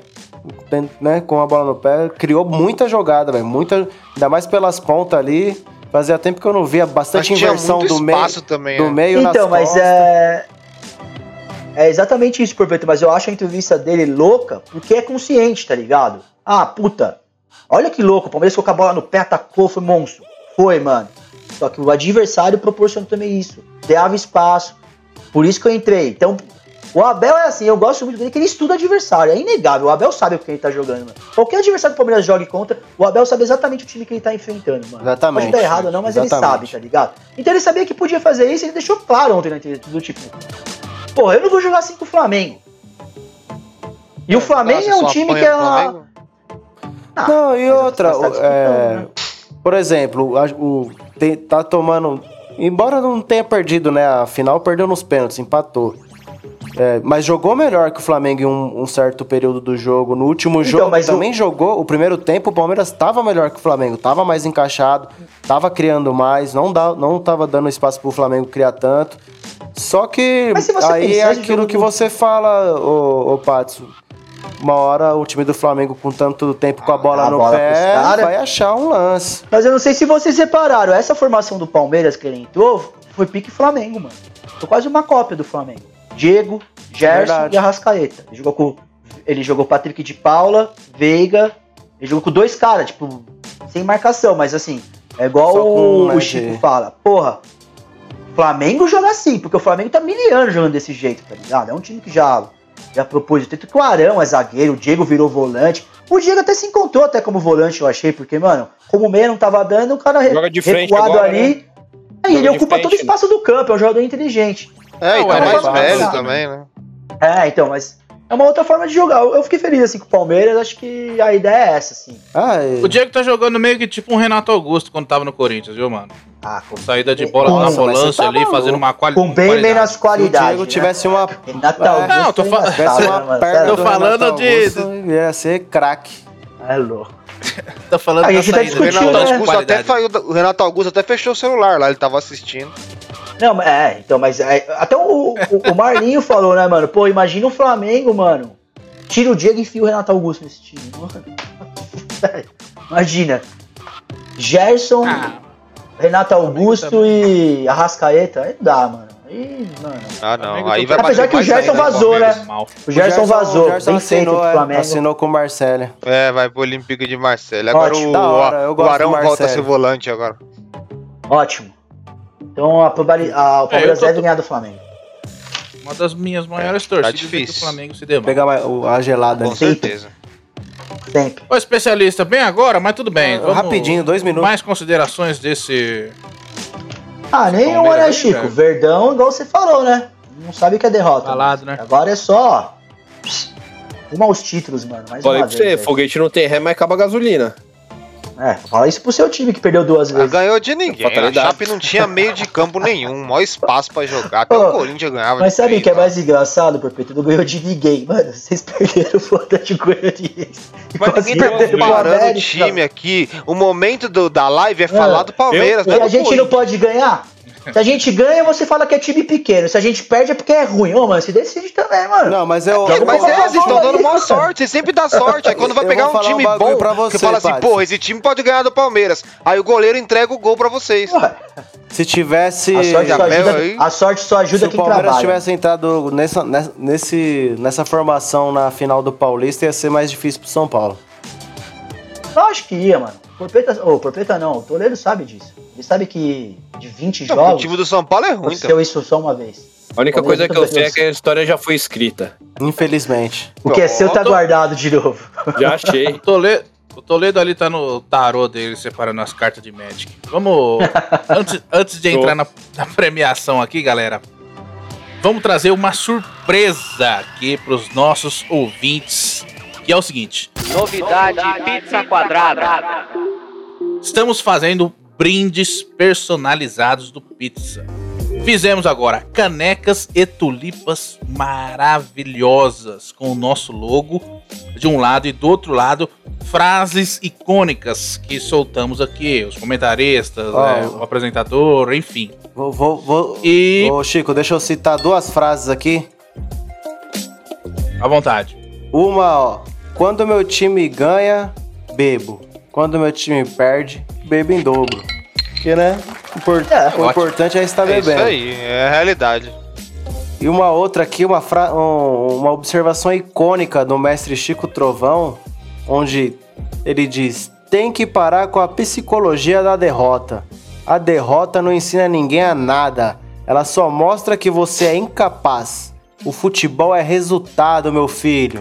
Né, com a bola no pé, criou muita jogada, velho. Muita. Ainda mais pelas pontas ali. Fazia tempo que eu não via bastante Mas inversão do meio. também, do meio nas Então, mas costas. é. É exatamente isso, Porpeto, mas eu acho a entrevista dele louca porque é consciente, tá ligado? Ah, puta, olha que louco, o Palmeiras colocou a bola no pé, atacou, foi monstro. Foi, mano. Só que o adversário proporcionou também isso. Dava espaço. Por isso que eu entrei. Então, o Abel é assim, eu gosto muito dele, que ele estuda adversário. É inegável. O Abel sabe o que ele tá jogando, mano. Qualquer adversário que o Palmeiras jogue contra, o Abel sabe exatamente o time que ele tá enfrentando, mano. Exatamente. Pode dar errado ou não, mas ele Exatamente. sabe, tá ligado? Então ele sabia que podia fazer isso e ele deixou claro ontem na entrevista, do tipo, porra, eu não vou jogar assim com o Flamengo. E o Flamengo Nossa, é um time que é. Flamengo? Ah, Não, e outra, é, né? por exemplo, a- o, te- tá tomando. Embora não tenha perdido, né? A final perdeu nos pênaltis, empatou. É, mas jogou melhor que o Flamengo em um, um certo período do jogo. No último Então, jogo mas o- também jogou. O primeiro tempo o Palmeiras estava melhor que o Flamengo, tava mais encaixado, tava criando mais, não, dá, não tava dando espaço pro Flamengo criar tanto. Só que aí é aquilo jogo que você fala, ô, ô Patso. Uma hora o time do Flamengo com tanto tempo com a bola A no bola pé vai achar um lance. Mas eu não sei se vocês repararam, essa formação do Palmeiras que ele entrou foi pique Flamengo, mano. Foi quase uma cópia do Flamengo. Diego, Gerson Verdade. e Arrascaeta. Ele jogou com. Ele jogou Patrick de Paula, Veiga. Ele jogou com dois caras, tipo, sem marcação, mas assim, é igual com, o, né, o Chico fala. Porra, Flamengo joga assim, porque o Flamengo tá miliano jogando desse jeito, tá ligado? É um time que já, já propôs. Tanto que o Arão é zagueiro, o Diego virou volante. O Diego até se encontrou até como volante, eu achei, porque, mano, como o meia não tava dando, o cara Joga de recuado agora, ali. Aí Joga ele ocupa frente, todo o né? espaço do campo, é um jogador inteligente. É, e tá mais velho também, né? É, então, mas é uma outra forma de jogar. Eu, fiquei feliz assim com o Palmeiras, acho que a ideia é essa, assim. Ah, e- O Diego tá jogando meio que tipo um Renato Augusto quando tava no Corinthians, viu, mano? Ah, com, Saída de bola Nossa, na volância tá ali, maluco. fazendo uma quali com bem qualidade. menos se o qualidade. Diego né? tivesse uma. Renato É, Augusto não, tô é fa- uma né, mano? perna Tô do falando Renato de- Augusto, Ia ser craque. É louco. [LAUGHS] Tá falando A da gente tá discutindo, Renato, né? de Augusto até qualidade. o Renato Augusto até fechou o celular lá, ele tava assistindo. Não, é, então, mas é, até o, o, o Marlinho [LAUGHS] falou, né, mano? Pô, imagina o Flamengo, mano. Tira o Diego e enfia o Renato Augusto nesse time. Mano. [LAUGHS] Imagina. Gerson, Ah, Renato Augusto e Arrascaeta. Aí dá, mano. Aí, mano. Ah, não, aí vai Apesar que o mais Gerson ainda no vazou, né? O Gerson, vazou. O Gerson bem feito assinou, pro é, Flamengo. assinou com o Marcelo. É, vai pro Olímpico de Marcelo. Agora Ótimo. o, hora, o Arão volta a ser volante agora. Ótimo. Então a, probali- a- o Palmeiras É, tô- deve ganhar do Flamengo. Uma das minhas maiores tá torcidas é que o difícil. Flamengo se mal. Pegar o- a gelada Com ali. certeza. Sempre. Ô, especialista, bem agora, mas tudo bem. vamos- Rapidinho, dois minutos. Mais considerações desse. Ah, nenhuma, Palmeiras né, Chico? velho. Verdão, igual você falou, né? Não sabe o que é derrota. Falado, né? Agora é só. Rumo aos títulos, mano. Mais Falei uma pra vez. você, velho. foguete não tem ré, mas acaba a gasolina. É, fala isso pro seu time que perdeu duas Não vezes. ganhou de ninguém. A. Chape não tinha meio de campo nenhum, maior espaço pra jogar. Até Ô, o Corinthians ganhava. Mas sabe o que é mais engraçado, Perpeito? Não ganhou de ninguém. Mano, vocês perderam o Atlético Goianiense. Mas ninguém tá comparando o time aqui. O momento do- da live é falar do Palmeiras, E não é a do gente não pode ganhar? Se a gente ganha, você fala que é time pequeno. Se a gente perde, é porque é ruim. Ô, mano, se decide também, mano. Não, mas eu. Eu Mas é, vocês um estão dando maior cara. [LAUGHS] sorte, você sempre dá sorte. Aí quando vai Eu pegar um um time bagulho bom, pra você você, fala assim, porra, esse time pode ganhar do Palmeiras. Aí o goleiro entrega o gol pra vocês. Ué, Se tivesse. a, sorte só ajuda, aí. a sorte só Se ajuda o quem Palmeiras trabalha. tivesse entrado nessa, nesse, nessa formação na final do Paulista, ia ser mais difícil pro São Paulo. Lógico que ia, mano. Porpeta, ô, Porpeta não, o Toledo sabe disso. Ele sabe que de 20 Não, jogos, o time do São Paulo é ruim, então. aconteceu isso só uma vez. A única Palmeiras coisa que eu sei é que a história já foi escrita. Infelizmente. O que é seu tá guardado de novo. Já achei. O Toledo, o Toledo ali tá no tarô dele, separando as cartas de Magic. Vamos. [LAUGHS] antes, antes de entrar na, na premiação aqui, galera, vamos trazer uma surpresa aqui pros nossos ouvintes. Que é o seguinte: Novidade Pizza Quadrada. estamos fazendo brindes personalizados do Pizza. Fizemos agora canecas e tulipas maravilhosas com o nosso logo de um lado e do outro lado frases icônicas que soltamos aqui, os comentaristas, Ó. né, o apresentador, enfim. Vou, vou, vou- E Ô, Chico, deixa eu citar duas frases aqui. à vontade. Uma, ó. Quando meu time ganha, bebo. Quando meu time perde, bebo em dobro. Porque, né? É, o ótimo. importante é estar É isso bebendo. aí, é a realidade. E uma outra aqui, uma, fra- um- uma observação icônica do mestre Chico Trovão, onde ele diz: tem que parar com a psicologia da derrota. A derrota não ensina ninguém a nada. Ela só mostra que você é incapaz. O futebol é resultado, meu filho.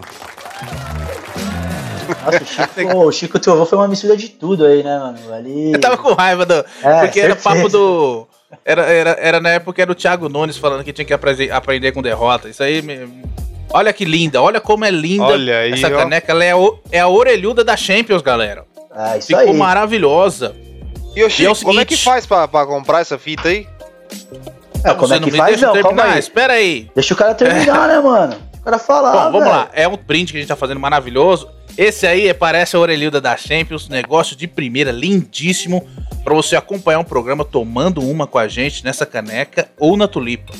Nossa, o Chico, o Chico Trovão foi uma mistura de tudo aí, né, mano? Ali. Eu tava com raiva do. É, porque era certeza. papo do. Era, era, era na época era o Thiago Nunes falando que tinha que aprender, aprender com derrota. Isso aí. me- Olha que linda, olha como é linda Olha aí, essa ó. caneca. Ela é, o- é a orelhuda da Champions, galera. Ah, isso Ficou aí. maravilhosa. E o Chico, o como é que seguinte- faz pra, pra comprar essa fita aí? É, como Você é não que me faz, deixa não? Calma terminar, aí. espera aí. Deixa o cara terminar, [LAUGHS] né, mano? O cara falar. Bom, vamos velho. lá. É um print que a gente tá fazendo maravilhoso. Esse aí é- parece a orelhuda da Champions, negócio de primeira, lindíssimo, pra você acompanhar um programa tomando uma com a gente nessa caneca ou na tulipa.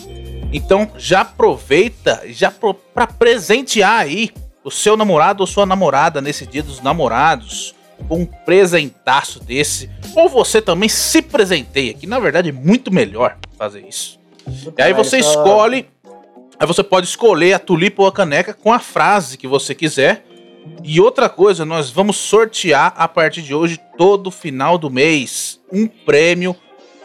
Então já aproveita já pro, pra presentear aí o seu namorado ou sua namorada nesse dia dos namorados com um presentaço desse. Ou você também se presenteia, que na verdade é muito melhor fazer isso. E aí você escolhe. Aí você pode escolher a tulipa ou a caneca com a frase que você quiser. E outra coisa, nós vamos sortear a partir de hoje, todo final do mês, um prêmio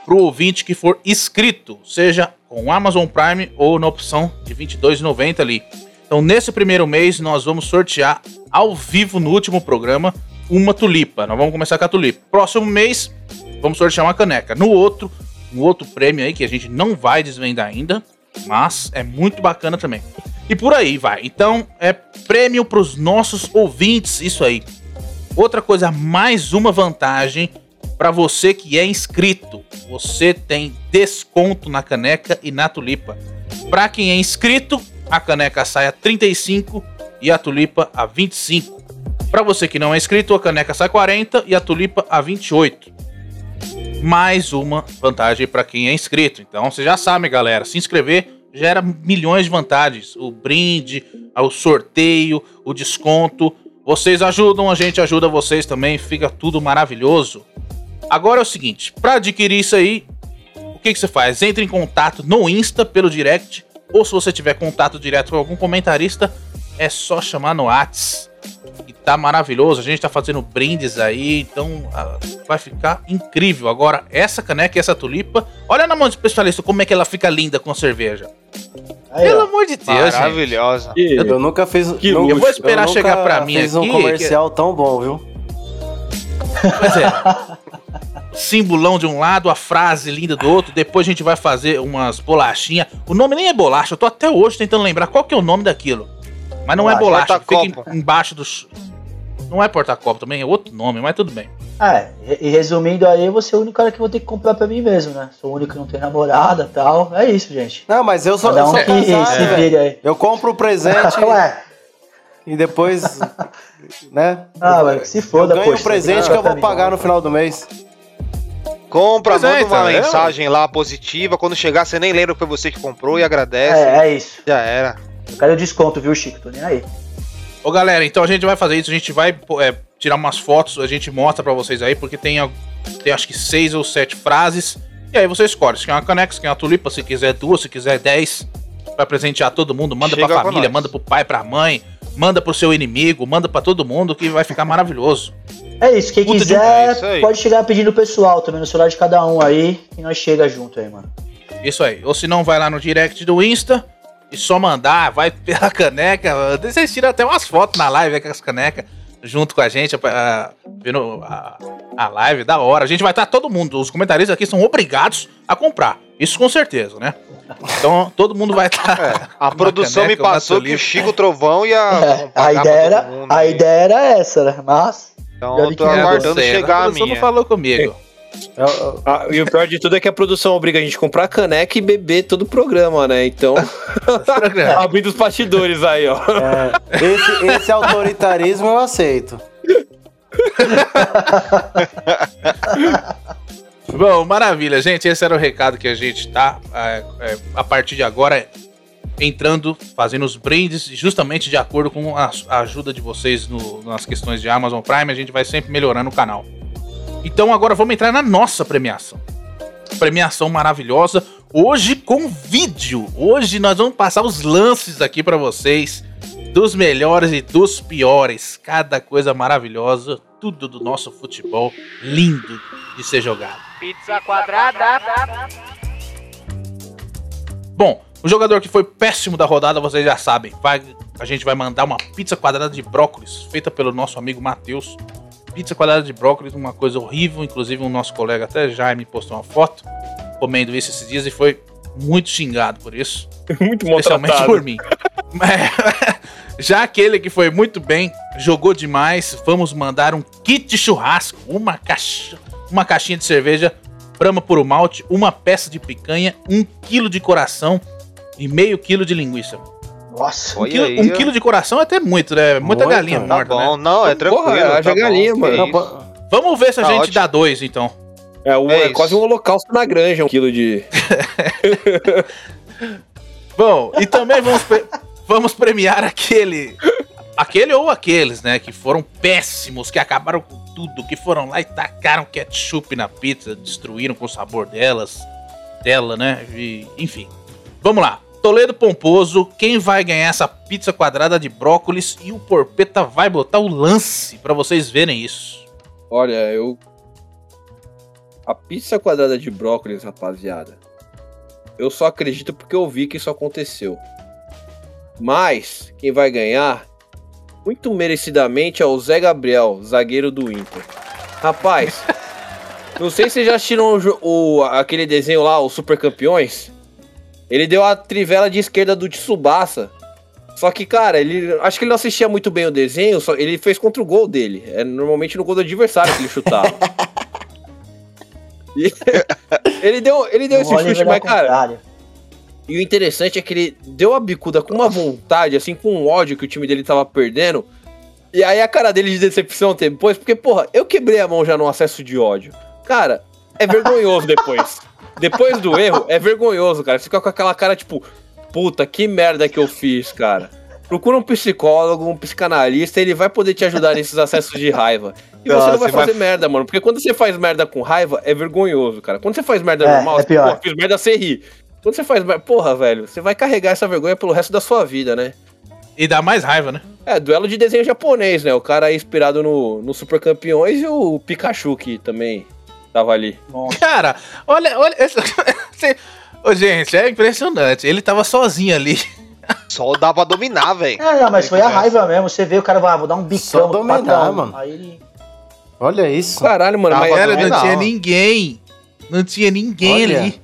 pro ouvinte que for inscrito, seja com Amazon Prime ou na opção de R$ 22,90 ali. Então, nesse primeiro mês, nós vamos sortear ao vivo no último programa uma tulipa. Nós vamos começar com a tulipa. Próximo mês, vamos sortear uma caneca. No outro, um outro prêmio aí que a gente não vai desvendar ainda, mas é muito bacana também. E por aí vai. Então, é prêmio para os nossos ouvintes, isso aí. Outra coisa, mais uma vantagem para você que é inscrito. Você tem desconto na caneca e na tulipa. Para quem é inscrito, a caneca sai a 35 e a tulipa a 25. Para você que não é inscrito, a caneca sai 40 e a tulipa a 28 mais uma vantagem para quem é inscrito. Então você já sabe, galera, se inscrever gera milhões de vantagens. O brinde, o sorteio, o desconto. Vocês ajudam, a gente ajuda vocês também, fica tudo maravilhoso. Agora é o seguinte, para adquirir isso aí, o que, que você faz? Entre em contato no Insta pelo direct, ou se você tiver contato direto com algum comentarista, é só chamar no Whats. E tá maravilhoso, a gente tá fazendo brindes aí, então ah, vai ficar incrível. Agora, essa caneca e essa tulipa, olha na mão de especialista como é que ela fica linda com cerveja. Aí, Pelo ó. amor de Deus, gente. Maravilhosa. Eu nunca fiz. Que. Eu vou esperar nunca chegar pra mim fiz aqui, um comercial tão bom, viu? Pois é. Simbolão de um lado, a frase linda do outro. Depois a gente vai fazer umas bolachinhas. O nome nem é bolacha, eu tô até hoje tentando lembrar qual que é o nome daquilo. Mas não é Bolacha, fica em- embaixo dos. Não é porta-copo também, é outro nome, mas tudo bem. É, e- resumindo aí, eu vou ser o único cara que vou ter que comprar pra mim mesmo, né? Sou o único que não tem namorada e tal. É isso, gente. Não, mas eu sou, Cada eu um sou que casado, vire aí. Eu compro o presente [LAUGHS] Ué, e depois, né? ah, eu, ué, se foda, eu ganho o poxa, presente que eu vou pagar no final do mês. Compra, Pois é, manda então, uma é, mensagem lá positiva. Quando chegar, você nem lembra que foi você que comprou e agradece. É, é isso. Já era. Quero o desconto, viu, Chico? Tô nem aí. Ô galera, então a gente vai fazer isso, a gente vai é, tirar umas fotos, a gente mostra pra vocês aí, porque tem, tem acho que seis ou sete frases, e aí você escolhe, se quer uma caneca, se quer uma tulipa, se quiser duas, se quiser dez, pra presentear todo mundo, manda Chega pra família, manda pro pai, pra mãe, manda pro seu inimigo, manda pra todo mundo, que vai ficar maravilhoso. É isso, quem Puta é quiser isso aí. pode chegar pedindo pessoal também no celular de cada um aí, que nós chega junto aí, mano. Isso aí, ou se não, vai lá no direct do Insta, e só mandar, vai pela caneca, vocês tiram até umas fotos na live aí com as canecas, junto com a gente, a- vendo a, a live, da hora. A gente vai estar todo mundo, os comentaristas aqui são obrigados a comprar, isso com certeza, né? Então todo mundo vai estar. É, a produção me passou que o Chico Trovão ia É, a, pagar pra ideia era, mundo a ideia era essa, né? Mas. Então eu tô que é aguardando você, chegar a produção minha. não falou comigo. Eu- eu- Ah, e o pior de tudo é que a produção obriga a gente a comprar caneca e beber todo o programa, né? Então, [LAUGHS] abrindo os bastidores aí, ó. é, esse, esse autoritarismo eu aceito. [LAUGHS] Bom, maravilha, gente. Esse era o recado que a gente tá é, é, a partir de agora entrando, fazendo os brindes, justamente de acordo com a, a ajuda de vocês no- nas questões de Amazon Prime. A gente vai sempre melhorando o canal. Então agora vamos entrar na nossa premiação. Premiação maravilhosa. Hoje com vídeo. Hoje nós vamos passar os lances aqui pra vocês dos melhores e dos piores. Cada coisa maravilhosa. Tudo do nosso futebol lindo de ser jogado. Pizza quadrada. Bom, o jogador que foi péssimo da rodada, vocês já sabem. Vai, a gente vai mandar uma pizza quadrada de brócolis, feita pelo nosso amigo Matheus. Pizza quadrada de brócolis, uma coisa horrível. Inclusive, o nosso colega até Jaime postou uma foto comendo isso esses dias e foi muito xingado por isso. [LAUGHS] Muito especialmente maltratado. por mim. É, [LAUGHS] Já aquele que foi muito bem, jogou demais, vamos mandar um kit churrasco, uma, caixa, uma caixinha de cerveja, Brahma puro malte, uma peça de picanha, um quilo de coração e meio quilo de linguiça. Nossa. Um, Olha quilo, aí, um quilo de coração é até muito, né? Muita Muito, galinha tá morta, bom, né? não, é tranquilo. Porra, haja tá bom, galinha, que mano. Não, Vamos ver se a Tá gente ótimo. dá dois, então. É, o- É é quase um holocausto na granja, um quilo de. [LAUGHS] Bom, e também vamos, pre- vamos premiar aquele. Aquele ou aqueles, né? Que foram péssimos, que acabaram com tudo, que foram lá e tacaram ketchup na pizza, destruíram com o sabor delas, dela, né? E, enfim. Vamos lá. Toledo Pomposo, quem vai ganhar essa pizza quadrada de brócolis e o Porpeta vai botar o lance pra vocês verem isso. Olha, eu. A pizza quadrada de brócolis, rapaziada. Eu só acredito porque eu vi que isso aconteceu. Mas, quem vai ganhar, muito merecidamente, é o Zé Gabriel, zagueiro do Inter. Rapaz, [LAUGHS] não sei se vocês já assistiram o, o- aquele desenho lá, os Super Campeões. Ele deu a trivela de esquerda do Tsubasa. Só que, cara, ele acho que ele não assistia muito bem o desenho, só ele fez contra o gol dele. É normalmente no gol do adversário que ele chutava. [LAUGHS] E ele deu, ele deu esse chute, mas, cara, contrário. e o interessante é que ele deu a bicuda com uma vontade, assim, com um ódio que o time dele tava perdendo. E aí a cara dele de decepção depois, porque, porra, eu quebrei a mão já no acesso de ódio. Cara, é vergonhoso [LAUGHS] depois. Depois do erro, é vergonhoso, cara. Você fica com aquela cara, tipo, puta, que merda que eu fiz, cara. Procura um psicólogo, um psicanalista, ele vai poder te ajudar nesses acessos de raiva. E você Nossa, não vai fazer merda, mano. Porque quando você faz merda com raiva, é vergonhoso, cara. Quando você faz merda É, normal, é você, pô, fiz merda, você ri. Quando você faz merda, porra, velho, você vai carregar essa vergonha pelo resto da sua vida, né? E dá mais raiva, né? É, duelo de desenho japonês, né? O cara aí inspirado no, no Super Campeões e o Pikachu que também tava ali. Cara, olha, olha. [LAUGHS] Ô, gente, é impressionante. Ele tava sozinho ali. Só dá pra dominar, velho. É, não, mas foi a raiva mesmo. Você vê o cara vai, ah, vou dar um bicão Só dominar, patrão. mano. Aí ele. Olha isso. Caralho, mano, mas também não tinha ninguém. Não tinha ninguém Olha. ali.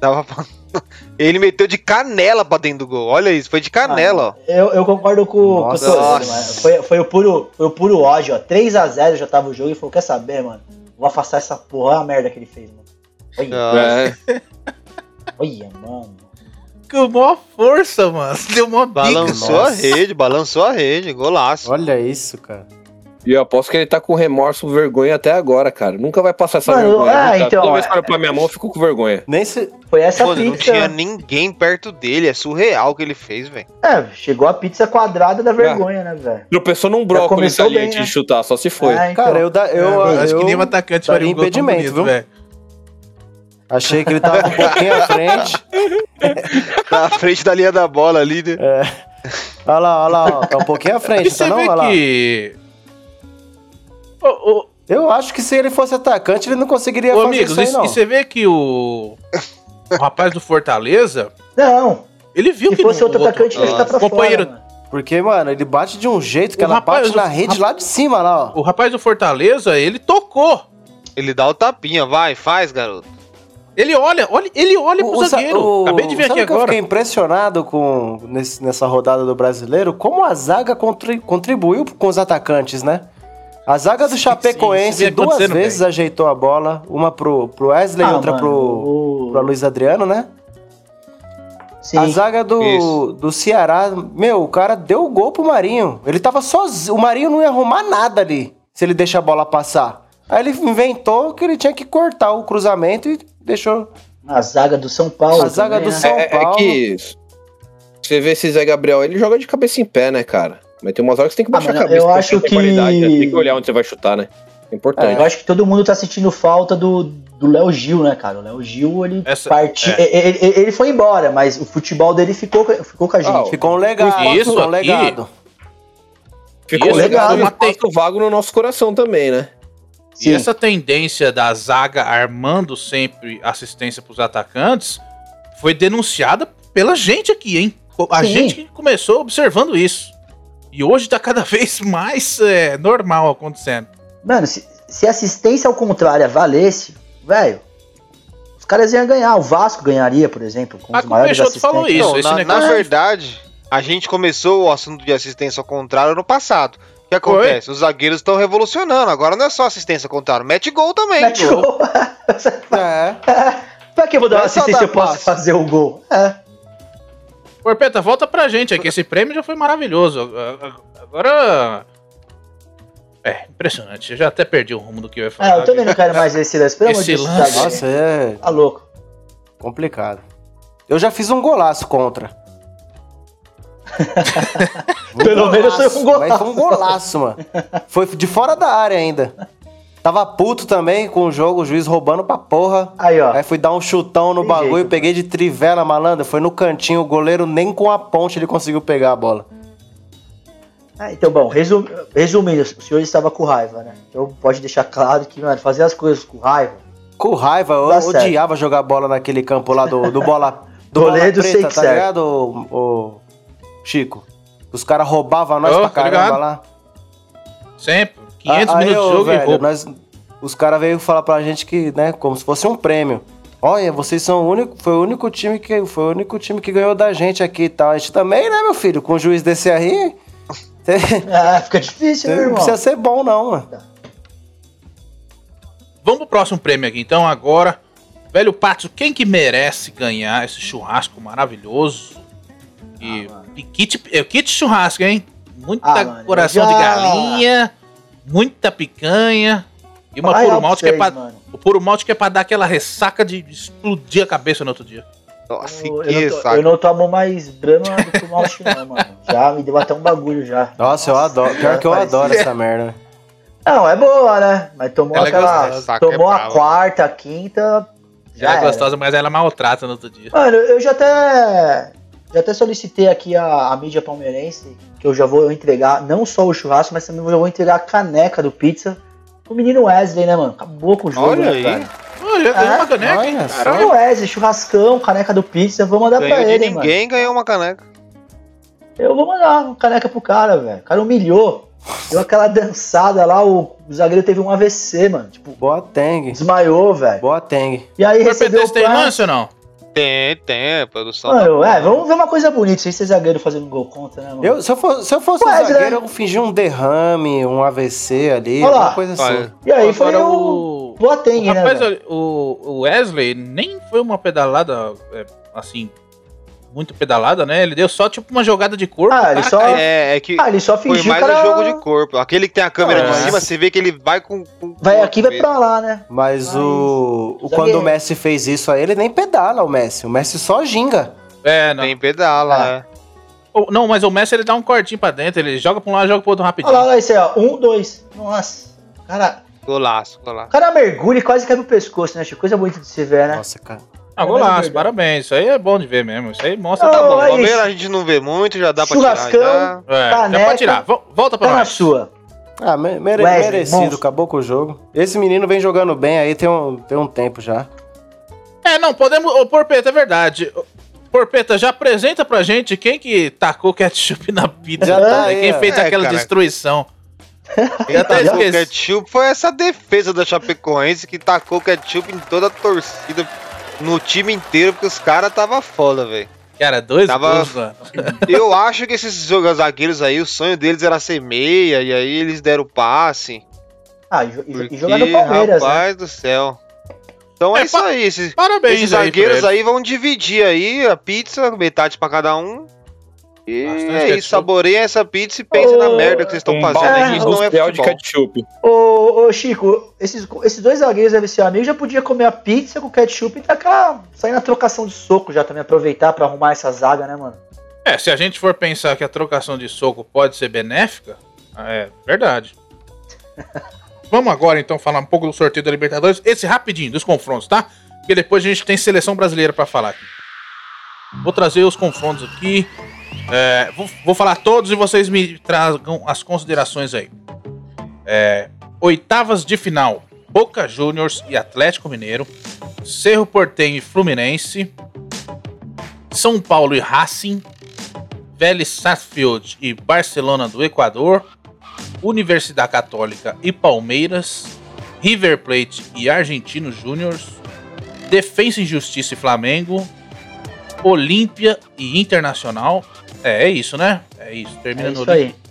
Dava pra- [LAUGHS] Ele meteu de canela pra dentro do gol. Olha isso, foi de canela, ó. Eu, eu concordo com, com o Nossa. Toledo, Nossa. mano. Foi, foi, o puro, foi o puro ódio, ó. 3x0 já tava o jogo e falou: quer saber, mano? Vou afastar essa porra. Olha a merda que ele fez, mano. Olha, É, olha mano. Com maior força, mano. Deu mó bica. Balançou a rede, balançou a rede, golaço. Olha isso, cara. E eu aposto que ele tá com remorso, vergonha até agora, cara. Nunca vai passar essa Mano, vergonha. é, Nunca. então, Toda vez que eu é- olho pra minha mão, eu fico com vergonha. Nem se. Foi essa não pizza. tinha ninguém perto dele. É surreal o que ele fez, velho. É, chegou a pizza quadrada da vergonha, né, velho? Tropeçou num brócolis ali bem, antes né? de chutar, só se foi. É, então. Cara, eu, da, eu, Eu acho que nem o atacante faria um gol tão impedimento, bonito, viu? velho. achei que ele tava um pouquinho à frente. [LAUGHS] Na frente da linha da bola ali, né? Olha lá, olha lá, ó, tá um pouquinho à frente, E tá não? Olha lá. que... Ô, ô, Eu acho que se ele fosse atacante, ele não conseguiria ô, fazer amigos, isso aí, e, não. e você vê que o... o rapaz do Fortaleza, Não, ele viu se que fosse não- outro o atacante, ele outro- estar pra companheiro, fora, mano. Porque, mano, ele bate de um jeito que O ela rapaz- bate na o rede lá de cima, lá, ó. O rapaz do Fortaleza, ele tocou. Ele dá o tapinha, vai, faz, garoto. Ele olha, olha ele olha pro O- o sa- zagueiro. o- Acabei de ver sabe aqui que Eu agora. fiquei impressionado com nesse- nessa rodada do brasileiro, como a zaga contri- contribuiu com os atacantes, né? A zaga do Sim, Chapecoense sim, duas vezes ajeitou a bola, uma pro, pro Wesley e Ah, outra mano, pro, o- pro Luiz Adriano, né? Sim. A zaga do, Isso. do Ceará, meu, o cara deu o gol pro Marinho. Ele tava sozinho, o Marinho não ia arrumar nada ali, se ele deixa a bola passar. Aí ele inventou que ele tinha que cortar o cruzamento e deixou A zaga do São Paulo. A zaga também, do né? São É, é Paulo. que você vê esse Zé Gabriel, ele joga de cabeça em pé, né, cara? Mas tem umas horas que você tem que Ah, baixar mas a cabeça eu pra acho que- qualidade, né? Tem que olhar onde você vai chutar, né? É importante. Eu acho que todo mundo tá sentindo falta do do Léo Gil, né, cara? O Léo Gil, ele Essa- partiu. é. Ele, ele- ele foi embora, mas o futebol dele ficou, ficou com a gente. Ah, Ficou um legado. Isso ficou um aqui- legado. Ficou Isso, legal, legal. um espaço vago no nosso coração também, né? E Sim. essa tendência da zaga armando sempre assistência pros atacantes foi denunciada pela gente aqui, hein? A Sim. gente que começou observando isso. E hoje tá cada [LAUGHS] vez mais é, normal acontecendo. Mano, se, se a assistência ao contrário valesse, velho, os caras iam ganhar. O Vasco ganharia, por exemplo, com Ah, os maiores Peixoto falou assistentes. isso. Não, esse na, negócio- na verdade, a gente começou o assunto de assistência ao contrário no passado. O que acontece? Os zagueiros estão revolucionando. Agora não é só assistência ao contrário, mete gol também. Mete gol. [LAUGHS] É. pra que eu vou dar uma assistência se eu posso fazer o gol? É. Porpeta, volta pra gente aqui. Esse prêmio já foi maravilhoso. Agora. É, impressionante. Eu já até perdi o rumo do que eu ia falar. Ah, eu também não quero mais esse lance. Pelo amor de Esse Deus, lance- sabe? Nossa, é Tá louco. complicado. Eu já fiz um golaço contra. Um [LAUGHS] Pelo menos foi um golaço. Mas foi um golaço, mano. Foi de fora da área ainda. Tava puto também com o jogo, o juiz roubando pra porra. Aí, ó. Aí fui dar um chutão no Tem bagulho, jeito, peguei de trivela, malandro. Foi no cantinho, o goleiro nem com a ponte ele conseguiu pegar a bola. Ah, então, bom, resum- resumindo, o senhor estava com raiva, né? Então pode deixar claro que, mano, fazer as coisas com raiva. Com raiva, eu certo. odiava jogar bola naquele campo lá do, do bola. Do Goleiro bola sei preta, que tá serve. ligado, o, o Chico? Os caras roubavam nós Ô, pra tô caramba ligado. lá. Sempre. 500 Aí, minutos de jogo e velho, roubo. nós, Os caras veio falar pra gente que, né, como se fosse um prêmio. Olha, vocês são o único, foi o único time que foi o único time que ganhou da gente aqui e tal. A gente também, né, meu filho? Com o juiz desse aí, [LAUGHS] Ah, fica difícil, né, não irmão? precisa ser bom não, mano. Vamos pro próximo prêmio aqui, então, agora. Velho Pato, quem que merece ganhar esse churrasco maravilhoso? E, Ah, e kit, é, kit churrasco, hein? Muita Ah, mano, coração eu de já- galinha, muita picanha e uma puro malte que é pra, mano. o puro malte que é pra dar aquela ressaca de explodir a cabeça no outro dia. Nossa, Eu, que eu, não to- saco. eu não tomo mais brama do que o malte, não, mano. Já me deu até um bagulho já. Nossa, eu adoro. Pior que eu parecia. adoro essa merda. Não, é boa, né? Mas tomou Ela é aquela. gostosa. É tomou a bravo. quarta, a quinta. Já ela é era. gostosa, mas ela maltrata no outro dia. Mano, eu já até. Já até solicitei aqui a, a mídia palmeirense, que eu já vou entregar não só o churrasco, mas também eu vou entregar a caneca do pizza pro menino Wesley, né, mano? Acabou com o jogo, Olha né, aí. cara? Olha, já ganhou É, uma caneca, hein? Caralho. O Wesley, churrascão, caneca do pizza, vou mandar Ganhou pra ele, mano. ninguém, ganhou uma caneca. Eu vou mandar uma caneca pro cara, velho. O cara humilhou. Deu aquela dançada lá, o, o zagueiro teve um AVC, mano. Tipo, Boa Teng. desmaiou, velho. Boa Teng. E aí Vai recebeu o prato. lance ou não? Tem, tem, a produção. Mano, tá é, vamos ver uma coisa bonita, sem ser zagueiro fazendo gol contra, né, mano? Eu, se eu fosse, se eu fosse um Wesley. zagueiro, eu fingi um derrame, um AVC ali, Olha lá. alguma coisa assim. Olha. E aí foi o o... Boateng, O né, rapaz, o, o Wesley nem foi uma pedalada é, assim muito pedalada, né? Ele deu só tipo uma jogada de corpo. Ah, o ele cara só- caiu. É, é que Ah, ele só foi fingiu mais que era... um jogo de corpo. Aquele que tem a câmera É. de cima, você vê que ele vai com. com Vai aqui, vai pra lá, né? Mas o, o quando o Messi fez isso aí, ele nem pedala o Messi. O Messi só ginga. É, não. Tem pedala, Ah. é. Ou- Não, mas o Messi ele dá um cortinho pra dentro, ele joga pra um lado e joga pro outro rapidinho. Olha lá, olha lá, isso aí, ó. Um, dois. Nossa. Cara, Golaço, o golaço. cara mergulha e quase cai pro pescoço, né? Coisa bonita de se ver, né? Nossa, cara. Ah, golaço, parabéns. Isso aí é bom de ver mesmo. Isso aí mostra. Não, tá bom. Palmeiras a gente não vê muito, já dá pra tirar. Churrascão. Já. É, dá pra tirar. Vo- Volta pra Tá na nós. sua. Ah, me- mere- Wesley, merecido, monstro. acabou com o jogo. Esse menino vem jogando bem aí tem um, tem um tempo já. É, não, podemos. Ô, Porpeta, é verdade. Porpeta, já apresenta pra gente quem que tacou ketchup na pizza. Já tá né? aí, quem fez É, aquela cara. destruição. [LAUGHS] Quem até tacou esqueci. ketchup foi essa defesa da Chapecoense que tacou ketchup em toda a torcida, no time inteiro, porque os caras tava foda, velho. Cara, dois Tava- gols, mano. [LAUGHS] Eu acho que esses zagueiros aí, o sonho deles era ser meia, e aí eles deram o passe. Ah, e, Porque, e jogar no Palmeiras, né? rapaz do céu. Então é, É, isso aí, esses, Parabéns esses aí. zagueiros eles. aí vão dividir aí a pizza, metade pra cada um. E Bastante é ketchup. isso, saboreia essa pizza e pense Ô, na merda que vocês estão Um fazendo aí, isso não é industrial de futebol. ketchup. Ô, ô, Chico, esses, esses dois zagueiros devem ser amigos, já podia comer a pizza com ketchup e tacar, sair na trocação de soco já também, aproveitar pra arrumar essa zaga, né, mano? É, se a gente for pensar que a trocação de soco pode ser benéfica, é verdade. [LAUGHS] Vamos agora então falar um pouco do sorteio da Libertadores, esse rapidinho dos confrontos, tá? Porque depois a gente tem seleção brasileira pra falar aqui. Vou trazer os confrontos aqui. É, vou, vou falar todos e vocês me tragam as considerações aí. É, oitavas de final: Boca Juniors e Atlético Mineiro, Cerro Porteño e Fluminense, São Paulo e Racing, Vélez Sarsfield e Barcelona do Equador, Universidade Católica e Palmeiras, River Plate e Argentinos Júniors, Defensa e Justiça e Flamengo, Olímpia e Internacional. É, é isso, né? É isso. Termina É no isso Olímpia. aí.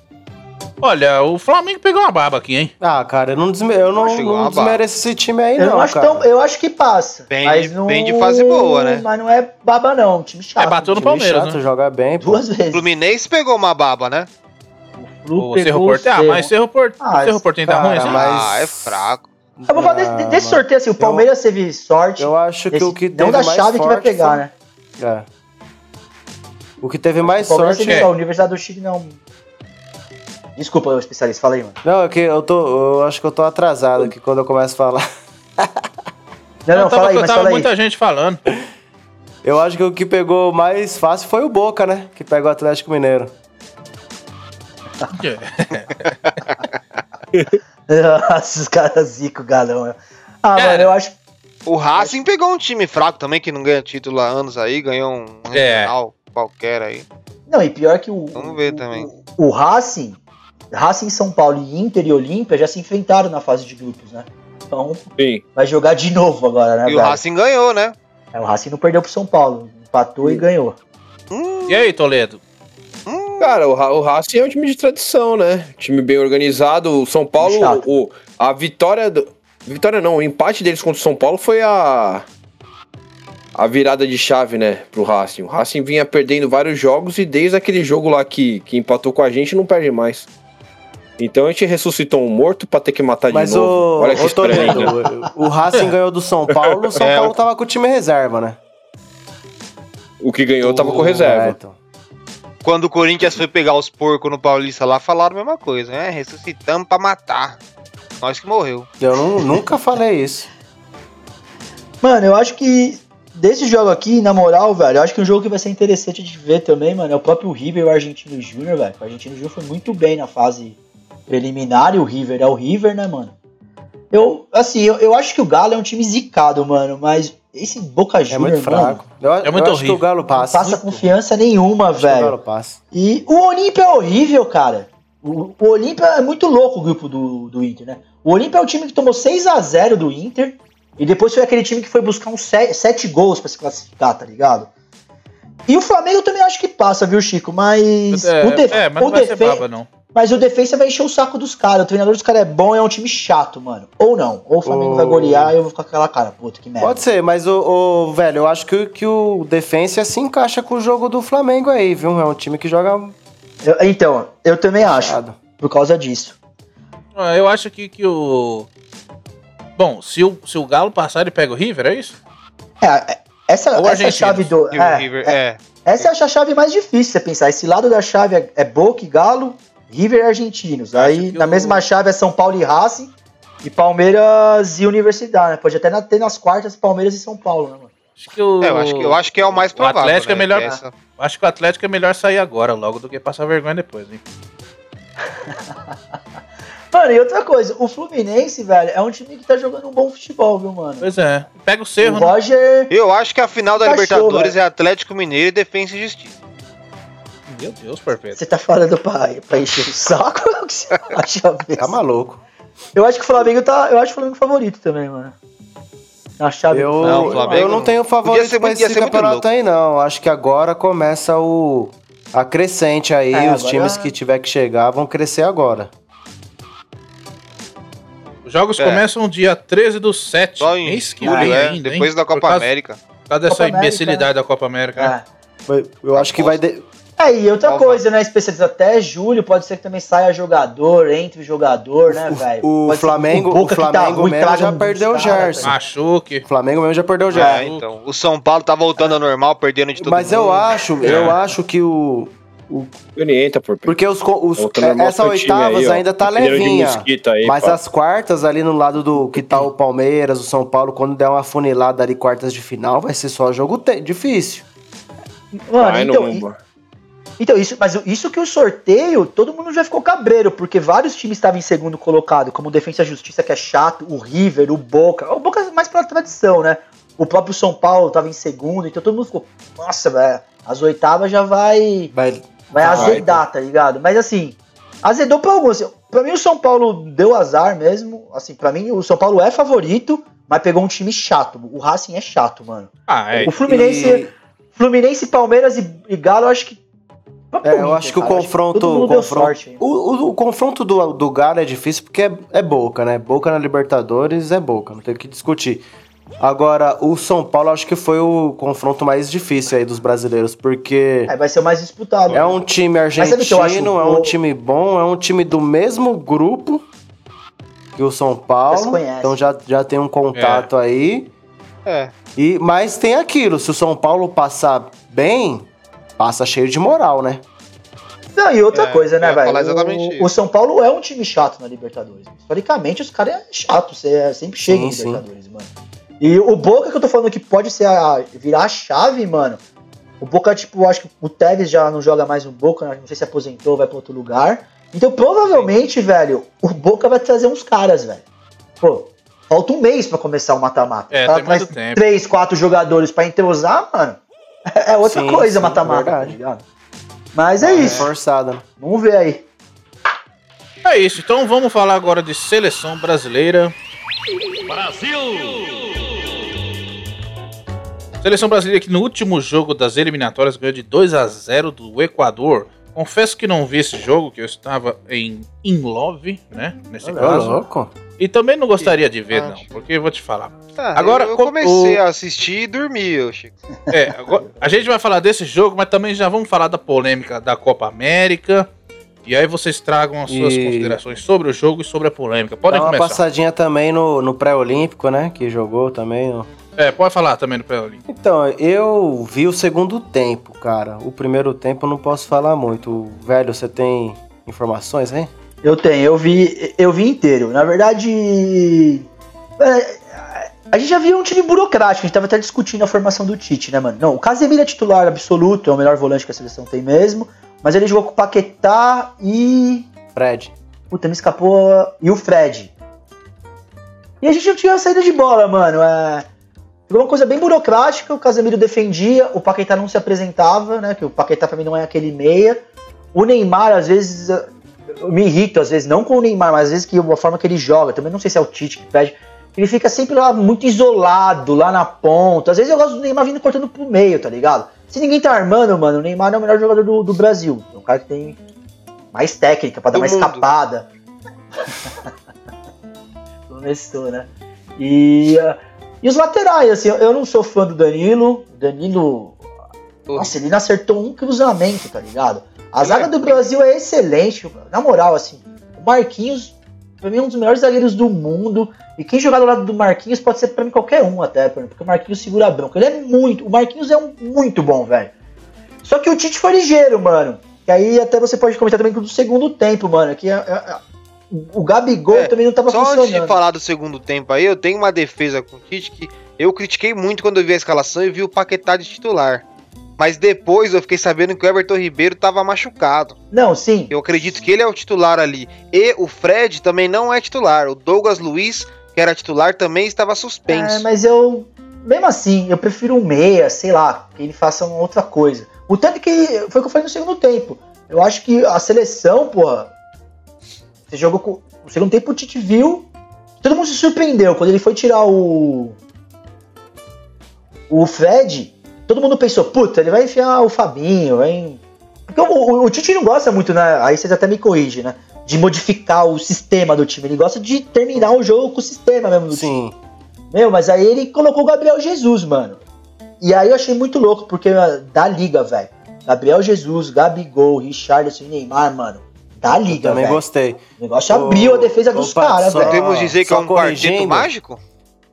Olha, o Flamengo pegou uma baba aqui, hein? Ah, cara, eu não, desme eu não, não desmereço esse time aí, Eu, não, acho cara. tão, eu acho que passa. Vem mas de- não, vem de fase boa, né? Mas não é baba, não. Time chato. É, bateu no Time Palmeiras, chato, né? joga bem, pô. Duas vezes. Fluminense pegou uma baba, né? Flu O pegou Cerro o. Ah, Cerro. mas Cerro Ah, Cerro Porteño tá cara, ruim assim? mas- Ah, é fraco. Eu vou falar desse, Ah, desse sorteio assim, o Palmeiras teve sorte. Eu acho que Desse- o que não teve da mais chave que vai pegar, foi- né? É. O que teve mais sorte é- a Universidade do Chile não. Desculpa, o especialista, fala aí, mano. Não, é que eu tô. Eu acho que eu tô atrasado aqui quando eu começo a falar. Não, não, Eu tava, fala aí, eu mas tava fala aí. muita gente falando. Eu acho que o que pegou mais fácil foi o Boca, né? Que pegou o Atlético Mineiro. [LAUGHS] Nossa, os caras zico, galão. Ah, Cara, mano, eu acho. O Racing pegou um time fraco também, que não ganha título há anos aí, ganhou um É. regional qualquer aí. Não, e pior que o. Vamos ver o- também. O, o Racing, Racing São Paulo e Inter e Olímpia já se enfrentaram na fase de grupos, né? Então Sim. vai jogar de novo agora, né? E o? Racing ganhou, né? É, o Racing não perdeu pro São Paulo. Empatou e ganhou. E aí, Toledo? Cara, o, o Racing é um time de tradição, né? Time bem organizado. O São Paulo, o, a vitória. Do, vitória não, o empate deles contra o São Paulo foi a. A virada de chave, né, pro Racing. O Racing vinha perdendo vários jogos e desde aquele jogo lá que, que empatou com a gente não perde mais. Então a gente ressuscitou um morto pra ter que matar Mas de novo. o. Olha que Toledo, estranho. o Racing ganhou do São Paulo, o [LAUGHS] São É, Paulo tava com o time reserva, né? O que ganhou tava com É, reserva. então. Quando o Corinthians foi pegar os porcos no Paulista lá, falaram a mesma coisa, né? Ressuscitamos pra matar. Nós que morreu. Eu nu- nunca falei isso. Mano, eu acho que desse jogo aqui, na moral, velho, eu acho que um jogo que vai ser interessante de ver também, mano, é o próprio River e o Argentino Júnior, velho. O Argentino Júnior foi muito bem na fase preliminar e o River é o River, né, mano? Eu, assim, eu, eu acho que o Galo é um time zicado, mano, mas esse Boca É Júnior, muito mano, fraco. Eu, eu muito acho que horrível. o Galo não passa. passa confiança nenhuma, Acho que o Galo velho. passa. E o Olímpia é horrível, cara. O, o Olímpia é muito louco o grupo do, do Inter, né? O Olímpia é o time que tomou 6 a 0 do Inter e depois foi aquele time que foi buscar uns 7 gols pra se classificar, tá ligado? E o Flamengo eu também acho que passa, viu, Chico? Mas É, o, def é, mas o, não defen- baba, não. Mas o defensa vai encher o saco dos caras. O treinador dos caras é bom e é um time chato, mano. Ou não. Ou o Flamengo O- vai golear e eu vou ficar com aquela cara. Puta, que merda. Pode ser, mas o, o- velho, eu acho que, que o defensa se encaixa com o jogo do Flamengo aí, viu? É um time que joga Eu- então, eu também acho. Por causa disso. Ah, Eu acho que, que o. Bom, se o, se o Galo passar, ele pega o River, é isso? É, é, essa, Ou essa argentinos. chave do. O É, River, é, é. essa é a chave mais difícil você pensar. Esse lado da chave é, é Boca e Galo, River e Argentinos. Aí na o- mesma chave é São Paulo e Racing. E Palmeiras e Universidade, né? Pode até na- ter nas quartas Palmeiras e São Paulo, né, mano? Acho que o. É, eu acho que, eu acho que é o mais provável. Atlético é né? melhor- Essa- Acho que o Atlético é melhor sair agora, logo, do que passar vergonha depois, hein? [LAUGHS] Mano, e outra coisa, o Fluminense, velho, é um time que tá jogando um bom futebol, viu, mano? Pois é. Pega o O Cerro, né? Roger. Eu acho que a final da Cachorro, Libertadores velho. é Atlético Mineiro e Defensa e Justiça. Meu Deus, perfeito. Você tá falando pra, pra encher o saco? O [LAUGHS] que você acha, velho? Tá maluco. Eu acho que o Flamengo tá. Eu acho o Flamengo favorito também, mano. Na chave Eu do Não, o Flamengo eu não tenho favorito ser pra esse campeonato aí, não. Acho que agora começa o. A crescente aí, É, os agora- times que tiver que chegar vão crescer agora. Os jogos É. começam dia 13 do 7. Só em mês que julho, vem é, ainda, hein? depois da Por Copa causa- América. Por causa dessa América, imbecilidade da Copa América. né? É. Eu acho que vai. de- É, e outra coisa, né? Especialista até julho, pode ser que também saia jogador, entre o jogador, né, velho? O Flamengo, o tá Flamengo ruim, mesmo já perdeu o Gerson. Machuque. O Flamengo mesmo já perdeu já. É, então. O São Paulo tá voltando ao normal, perdendo de todo Mas mundo. eu acho, É. eu acho que o. Orienta, por Porque os, os- ao essa oitavas aí, ainda tá levinha. aí, mas pá. as quartas ali no lado do que tá o Palmeiras, o São Paulo, quando der uma funilada ali quartas de final, vai ser só jogo difícil. Mano, Vai então, no- então isso, mas isso que o sorteio, todo mundo já ficou cabreiro, porque vários times estavam em segundo colocado, como o Defensa e Justiça, que é chato, o River, o Boca. O Boca é mais pela tradição, né? O próprio São Paulo tava em segundo, então todo mundo ficou, nossa, velho, as oitavas já vai Vai, vai Vai, azedar, tá ligado? Mas assim, azedou pra alguns. Pra mim o São Paulo deu azar mesmo. Assim, pra mim o São Paulo é favorito, mas pegou um time chato. O Racing é chato, mano. Ah, é. O Fluminense, E- Fluminense, Palmeiras e, e Galo, eu acho que. É, eu acho que o confronto. o confronto, o confronto do, do Galo é difícil porque é, é Boca, né? Boca na Libertadores é Boca, não tem o que discutir. Agora, o São Paulo acho que foi o confronto mais difícil aí dos brasileiros, porque Aí vai ser o mais disputado. é um time acho argentino, é um time bom, é um time do mesmo grupo que o São Já Paulo. conhece. Então já, já tem um contato aí. É. E, mas tem aquilo, se o São Paulo passar bem, passa cheio de moral, né? Não, e outra É, coisa, né, velho? O, o São Paulo é um time chato na Libertadores. Historicamente, os caras é chato, você é- sempre chega Sim, em sim. Libertadores, mano. E o Boca que eu tô falando que pode ser a, virar a chave, mano. O Boca, tipo, eu acho que o Tevez já não joga mais no Boca, né? não sei se aposentou, vai pra outro lugar. Então, provavelmente, velho, o Boca vai trazer uns caras, velho. Pô, falta um mês pra começar o mata-mata. É, muito traz tempo. Três, quatro jogadores pra entrosar, mano. É outra Sim, coisa mata-mata, tá ligado? Mas é isso. Forçada. né? Vamos ver aí. É isso, então vamos falar agora de seleção brasileira. Brasil! Seleção brasileira que no último jogo das eliminatórias ganhou de 2 a 0 do Equador. Confesso que não vi esse jogo, que eu estava em in love, né? Nesse Ô, caso. louco. E também não gostaria de ver, não, porque eu vou te falar. Ah, Agora, eu, eu co- comecei o- a assistir e dormi, ô, Chico. [LAUGHS] É, agora, a gente vai falar desse jogo, mas também já vamos falar da polêmica da Copa América. E aí vocês tragam as suas E- considerações sobre o jogo e sobre a polêmica. Dá Podem uma começar. passadinha também no, no pré-olímpico, né? Que jogou também. ó. É, pode falar também no pré-olímpico. Então, eu vi o segundo tempo, cara. O primeiro tempo eu não posso falar muito. Velho, você tem informações, hein? Eu tenho, eu vi, eu vi inteiro. Na verdade, é, a gente já viu um time burocrático, a gente tava até discutindo a formação do Tite, né, mano? Não, o Casemiro é titular absoluto, é o melhor volante que a seleção tem mesmo, mas ele jogou com o Paquetá e Fred. Puta, me escapou. E o Fred. E a gente não tinha saída de bola, mano. É... Foi uma coisa bem burocrática, o Casemiro defendia, o Paquetá não se apresentava, né? Que o Paquetá pra mim não é aquele meia. O Neymar, às vezes, eu me irrito, às vezes, não com o Neymar, mas às vezes que a forma que ele joga, também não sei se é o Tite que pede. Ele fica sempre lá muito isolado, lá na ponta. Às vezes eu gosto do Neymar vindo cortando pro meio, tá ligado? Se ninguém tá armando, mano, o Neymar é o melhor jogador do, do Brasil. É um cara que tem mais técnica, pra dar uma mundo. escapada. [LAUGHS] Começou, né? E, ah, e os laterais, assim, eu- não sou fã do Danilo. Danilo. Nossa, ele não acertou um cruzamento, tá ligado? A zaga do Brasil é excelente. Na moral, assim, o Marquinhos, pra mim, é um dos melhores zagueiros do mundo. E quem jogar do lado do Marquinhos pode ser pra mim qualquer um até, porque o Marquinhos segura a bronca. Ele é muito. O Marquinhos é um muito bom, velho. Só que o Tite foi ligeiro, mano. E aí até você pode comentar também do segundo tempo, mano. Que é- é- é- o Gabigol É, também não tava Só antes de funcionando. falar do segundo tempo aí, eu tenho uma defesa com o Tite que eu critiquei muito quando eu vi a escalação e vi o Paquetá de titular. Mas depois eu fiquei sabendo que o Everton Ribeiro tava machucado. Não, sim. Eu acredito que ele é o titular ali. E o Fred também não é titular. O Douglas Luiz, que era titular, também estava É, suspenso. mas eu. Mesmo assim, eu prefiro um meia, sei lá, que ele faça uma outra coisa. O tanto que. Foi o que eu falei no segundo tempo. Eu acho que a seleção, porra. Você jogou com. No segundo tempo o Tite viu. Todo mundo se surpreendeu quando ele foi tirar o. O Fred. Todo mundo pensou, puta, ele vai enfiar o Fabinho, vai. Porque o, o, o Tite não gosta muito, né? Aí vocês até me corrigem, né? De modificar o sistema do time. Ele gosta de terminar o jogo com o sistema mesmo do time. Sim. Meu, mas aí ele colocou o Gabriel Jesus, mano. E aí eu achei muito louco, porque da liga, velho. Gabriel Jesus, Gabigol, Richarlison e Neymar, mano. Da liga, Também velho. gostei. O negócio abriu a defesa dos caras, só- velho. Podemos dizer que é um quarteto mágico?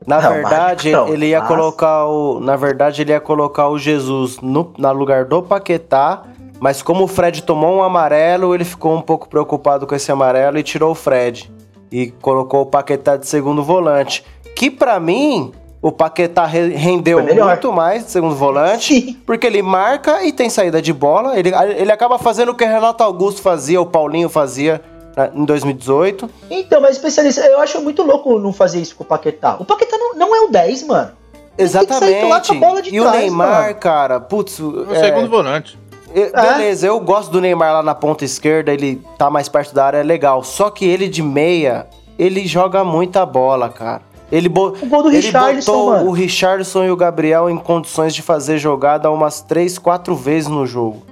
Na Não, verdade, não, ele ia mas- colocar o. Na verdade, ele ia colocar o Jesus no, na lugar do Paquetá. Mas como o Fred tomou um amarelo, ele ficou um pouco preocupado com esse amarelo e tirou o Fred. E colocou o Paquetá de segundo volante. Que pra mim, o Paquetá re- rendeu muito mais de segundo volante. Sim. Porque ele marca e tem saída de bola. Ele, ele acaba fazendo o que o Renato Augusto fazia, o Paulinho fazia né, em 2018. Então, mas especialista, eu acho muito louco não fazer isso com o Paquetá. O Paquetá não, não é o 10, mano. Ele Exatamente. e o Neymar, mano. cara, putz. No é, segundo volante. eu- beleza, eu gosto do Neymar lá na ponta esquerda, ele tá mais perto da área, é legal. Só que ele de meia, ele joga muita bola, cara. Ele, bo O gol do ele botou mano. o Richardson e o Gabriel em condições de fazer jogada umas 3, 4 vezes no jogo.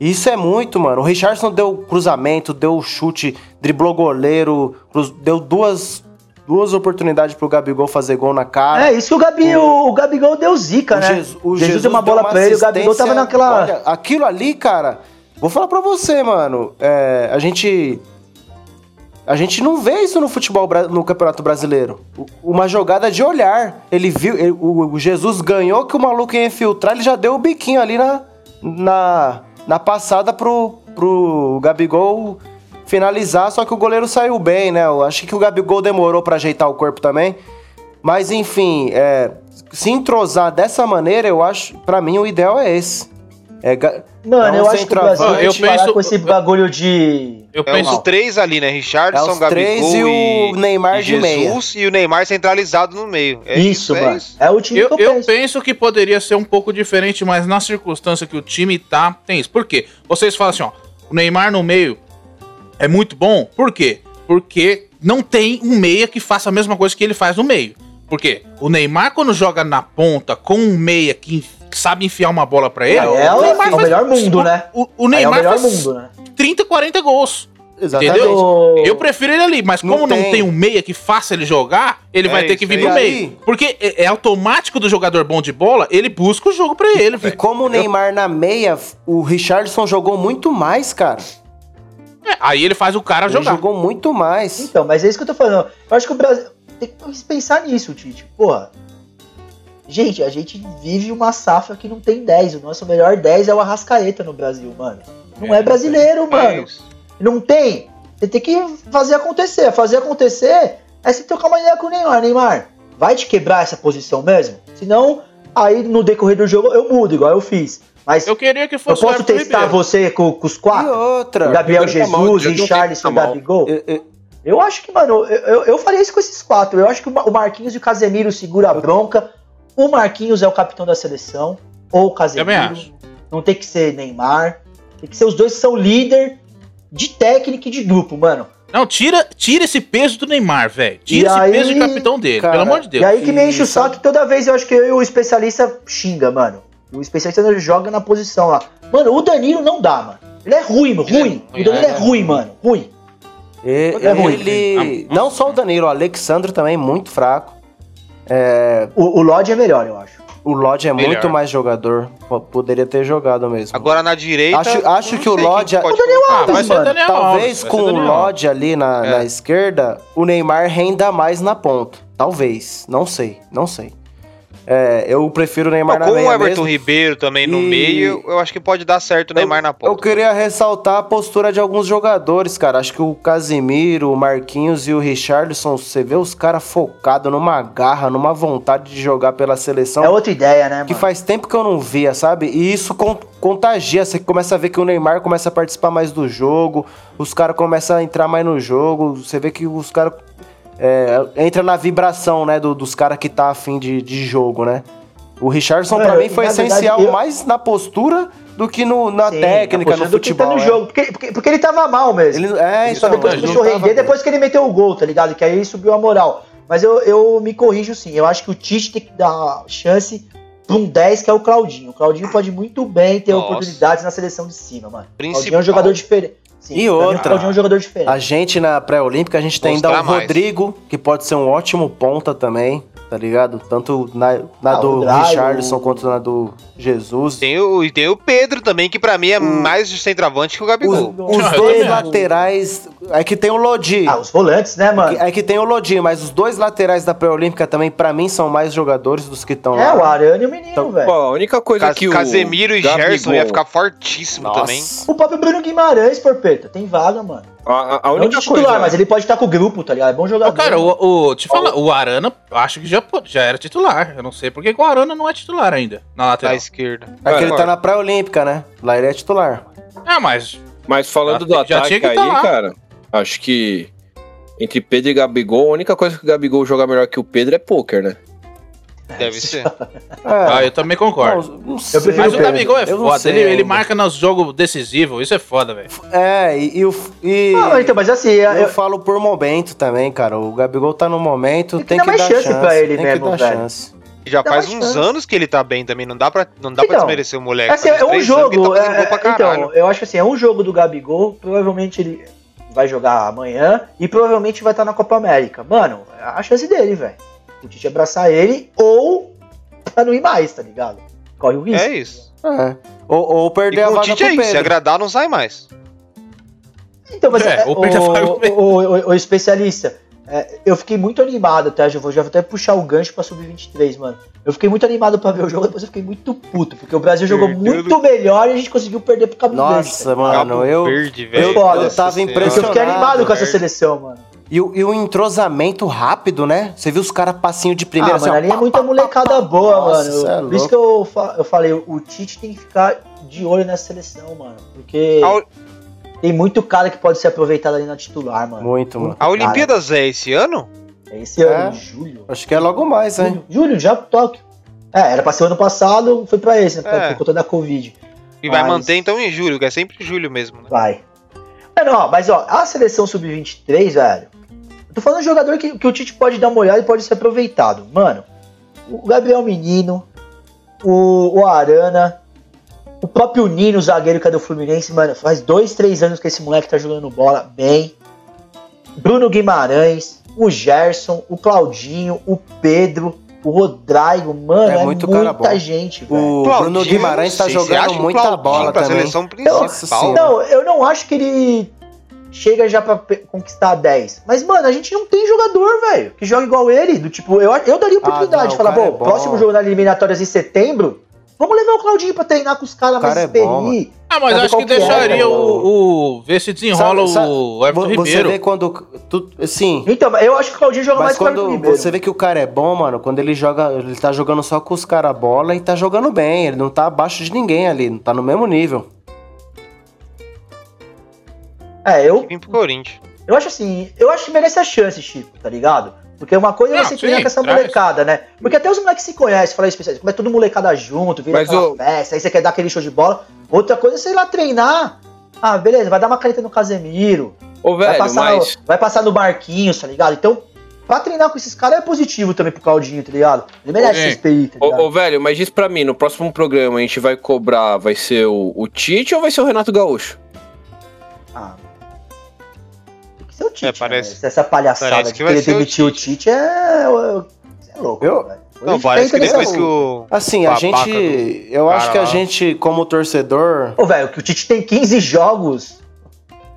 Isso é muito, mano. O Richardson deu cruzamento, deu chute, driblou goleiro, cruz- deu duas, duas oportunidades pro Gabigol fazer gol na cara. É, isso que o, Gabi, o, o Gabigol deu zica, O né? Jesus, o Jesus deu uma bola pra ele, o Gabigol tava naquela. Olha, aquilo ali, cara, vou falar pra você, mano. é, a gente. A gente não vê isso no futebol no Campeonato Brasileiro. Uma jogada de olhar. Ele viu. ele- o, Jesus ganhou que o maluco ia infiltrar, ele já deu o biquinho ali na, na, na passada pro, pro Gabigol finalizar, só que o goleiro saiu bem, né? Eu acho que o Gabigol demorou pra ajeitar o corpo também. Mas enfim, é, se entrosar dessa maneira, eu acho, pra mim o ideal é esse. É, Mano, é um eu acho que o Brasil. Eu penso- com esse bagulho de. Eu É penso. três ali, né? É Richardson, os Gabigol três e o Neymar e de meia. Jesus e o Neymar centralizado no meio. É isso, é mano. isso. É o time Eu, que eu, eu penso. penso que poderia ser um pouco diferente, mas na circunstância que o time tá, tem isso. Por quê? Vocês falam assim, ó, o Neymar no meio é muito bom. Por quê? Porque não tem um meia que faça a mesma coisa que ele faz no meio. Por quê? O Neymar, quando joga na ponta com um meia que sabe enfiar uma bola pra ele, é o- Neymar é o faz- melhor mundo, né? O, é o Neymar melhor faz mundo, né? 30, 40 gols. Exatamente. Entendeu? Eu prefiro ele ali, mas Não como não tem. tem um meia que faça ele jogar, ele É vai ter que vir aí. pro E meio. aí? Porque é, é automático do jogador bom de bola, ele busca o jogo pra ele, E velho. como o Neymar na meia, o Richardson jogou muito mais, cara. É, aí ele faz o cara Ele jogar. jogou muito mais. Então, mas é isso que eu tô falando. Eu acho que o Brasil. Tem que pensar nisso, Tite. Porra. Gente, a gente vive uma safra que não tem 10. O nosso melhor 10 é o Arrascaeta no Brasil, mano. Não é, brasileiro, É mano. Não tem. Você tem que fazer acontecer. Fazer acontecer é se trocar uma ideia com o Neymar. Neymar, vai te quebrar essa posição mesmo? Senão, aí no decorrer do jogo eu mudo, igual eu fiz. Mas Eu eu, queria que fosse o posso testar Ribeiro. você com, com os E quatro? outra. O Gabriel tá mal, Jesus, eu não Richarlison, sei que tá. Gabigol. eu- eu- Eu acho que, mano, eu, eu, eu faria isso com esses quatro. Eu acho que o Ma- o Marquinhos e o Casemiro segura a bronca. O Marquinhos é o capitão da seleção. Ou o Também Casemiro. acho. Não tem que ser Neymar. Tem que ser os dois que são líder de técnica e de grupo, mano. Não, tira, tira esse peso do Neymar, velho. Tira E esse aí, peso de capitão dele, cara, pelo amor de Deus. E aí que me enche o saco que toda vez eu acho que eu e o especialista xinga, mano. O especialista joga na posição lá. Mano, o Danilo não dá, mano. Ele é ruim, mano, ruim. O Danilo é ruim, mano. Ruim. E- É ruim. ele. Não só o Danilo, o Alexandre também, muito fraco. É, O, o Lodge é melhor, eu acho. o Lodge é Melhor. muito mais jogador. Poderia ter jogado mesmo. Agora na direita. Acho- acho que o Lodge- O Daniel colocar. Ah, vai ser mano, Daniel Talvez Alves, vai com o Lodge ali na, É. na esquerda, o Neymar renda mais na ponta. Talvez. Não sei. Não sei. É, eu prefiro o Neymar Não, na com o meia Everton mesmo. Ribeiro também no E- meio, eu acho que pode dar certo o Neymar na Eu ponta. queria ressaltar a postura de alguns jogadores, cara. Acho que o Casimiro, o Marquinhos e o Richardson, você vê os caras focados numa garra, numa vontade de jogar pela seleção. É outra ideia, né, que mano? faz tempo que eu não via, sabe? E isso con- contagia. Você começa a ver que o Neymar começa a participar mais do jogo, os caras começam a entrar mais no jogo. Você vê que os caras. É, entra na vibração, né? do- dos caras que tá afim de, de jogo, né? O Richardson, pra É, mim, foi essencial eu- mais na postura do que no, na Sim, técnica, a no que tá futebol. no é. jogo. Porque, porque, porque ele tava mal mesmo. Ele, é, Ele só então, depois ele começou a tava render, bem. depois que ele meteu o gol, tá ligado? Que aí subiu a moral. Mas eu, eu me corrijo sim. Eu acho que o Tite tem que dar chance pra um 10 que é o Claudinho. O Claudinho pode muito bem ter Nossa. oportunidades na seleção de cima, mano. O Claudinho é Principal. um jogador diferente. Sim, E mim, outra, é um jogador diferente. A gente na pré-olímpica, a gente tem ainda o mais. Rodrigo, que pode ser um ótimo ponta também, tá ligado? Tanto na, na Ah, do Drive, Richardson o- quanto na do Jesus. Tem o, e tem o Pedro também, que pra mim é mais de centroavante que o Os, Gabigol. os eu dois laterais. É que tem o Lodi. Ah, os volantes, né, mano? É que tem o Lodi, mas os dois laterais da pré-olímpica também, pra mim, são mais jogadores dos que estão É, lá. o Arana e o menino, Então, velho. Pô, a única coisa Cas- que o. Casemiro e Gabigol- Gerson ia ficar fortíssimo Nossa. também. O próprio Bruno Guimarães, tem vaga, mano. A, a- a Não de única titular, coisa. mas ele pode estar com o grupo, tá ligado? É bom jogador. Ô, cara, o, o, te falar, o Arana, acho que já, já era titular. Eu não sei porque que o Arana não é titular ainda, na lateral. esquerda. É que ele tá na pré-olímpica, né? Lá ele é titular. Ah, mas Mas falando do Já- já ataque tinha que aí, tá lá. cara, acho que entre Pedro e Gabigol, a única coisa que o Gabigol joga melhor que o Pedro é pôquer, né? Deve ser. [LAUGHS] ah, É, eu também concordo. não, não sei. Mas o. Gabigol é foda, sei ele, ele marca nos jogos decisivos, isso é foda, velho. É, e, e o. E, Ah, mas então, mas assim, eu, eu falo por momento também, cara. O Gabigol tá no momento, Tem que tem dar que, mais dar chance chance. pra ele tem mesmo, que dar velho. chance. Já Dá faz mais uns chance. anos que ele tá bem também. Não dá pra, não dá pra Então, desmerecer o moleque. Assim, é um jogo. tá é, pra então, eu acho que assim, é um jogo do Gabigol. Provavelmente ele vai jogar amanhã e provavelmente vai estar na Copa América. Mano, é a chance dele, velho. O Tite abraçar ele ou pra não ir mais, tá ligado? Corre o risco. É isso. É. Ou, ou E perder a com o vaga Tite pro é isso. Se agradar, não sai mais. Então, mas É, é, ou o, vaga o, o- o especialista, é, eu fiquei muito animado, tá? Já vou, já vou até puxar o gancho pra sub-23, mano. Eu fiquei muito animado pra ver o jogo, depois eu fiquei muito puto, porque o Brasil jogou Perdeu muito melhor e a gente conseguiu perder pro Cabo Verde. Nossa, tá ligado? mano, Cabo eu. Verde, eu, foda. eu tava Porque eu fiquei impressionado. animado com essa seleção, mano. E o, e o entrosamento rápido, né? Você viu os caras passinho de primeira ah, assim, mano, ali é muita molecada pá, boa, Nossa, mano. é Por isso que eu, fa- eu falei, o Tite tem que ficar de olho nessa seleção, mano. Porque A, tem muito cara que pode ser aproveitado ali na titular, mano. Muito, mano. a Olimpíadas é esse ano? É esse ano, É. julho. Acho que é logo mais, hein? Julho, julho, já Tóquio. É, era pra ser ano passado, foi pra esse, né? Por, É. por conta da Covid. E vai Mas- manter então em julho, que é sempre julho mesmo, né? Vai. Mano, ó, mas ó, a seleção sub-23, velho. Eu tô falando de jogador que, que o Tite pode dar uma olhada e pode ser aproveitado. Mano, o Gabriel Menino, o, o Arana, o próprio Nino, o zagueiro que é do Fluminense, mano, faz dois, três anos que esse moleque tá jogando bola bem. Bruno Guimarães, o Gerson, o Claudinho, o Pedro, o Rodrigo, mano, É é, muito cara muita bom. gente, velho. O Claudinho, Bruno Guimarães tá jogando muita Claudinho bola pra também. seleção principal. senhora. Não, eu não acho que ele chega já pra pe- conquistar 10. Mas, mano, a gente não tem jogador, velho, que joga igual ele. Do tipo, eu, eu daria oportunidade Ah, não, de falar, o cara bom, é bom. próximo jogo nas eliminatórias em setembro, vamos levar o Claudinho pra treinar com os caras O cara mais é bom. Ah, mas acho que é, deixaria velho. o, o. ver se desenrola Sabe- sabe- o Everton Vo- Você Ribeiro. vê quando. Tu, sim. Então, eu acho que o Claudinho joga Mas mais que o Everton quando Ribeiro. você vê que o cara é bom, mano, quando ele joga, ele tá jogando só com os caras bola e tá jogando bem, ele não tá abaixo de ninguém ali, não tá no mesmo nível. É, eu, Vim pro Corinthians. eu acho assim, eu acho que merece a chance, Chico, tá ligado? Porque uma coisa é você sim, treinar com essa traz. molecada, né? Porque até os moleques se conhecem, fala especialista, como é tudo molecada junto, vira Mas aquela o- festa, aí você quer dar aquele show de bola. Outra coisa é, sei lá, treinar. Ah, beleza, vai dar uma caneta no Casemiro, Ô, vai, velho, passar mas. no, vai passar no Marquinhos, tá ligado? Então, pra treinar com esses caras é positivo também pro Claudinho, tá ligado? Ele merece esse SPI, tá ligado? Ô, ô, velho, mas diz pra mim, no próximo programa a gente vai cobrar, vai ser o, o Tite ou vai ser o Renato Gaúcho? Ah. Ser o Tite. É, parece- né? Essa palhaçada parece de que vai querer ser o demitir o Tite. Tite é. Você é louco, Eu- velho. Não, parece que depois que o. Assim, a gente. do Eu acho que a gente, como torcedor. Ô, velho, que o Tite tem 15 jogos.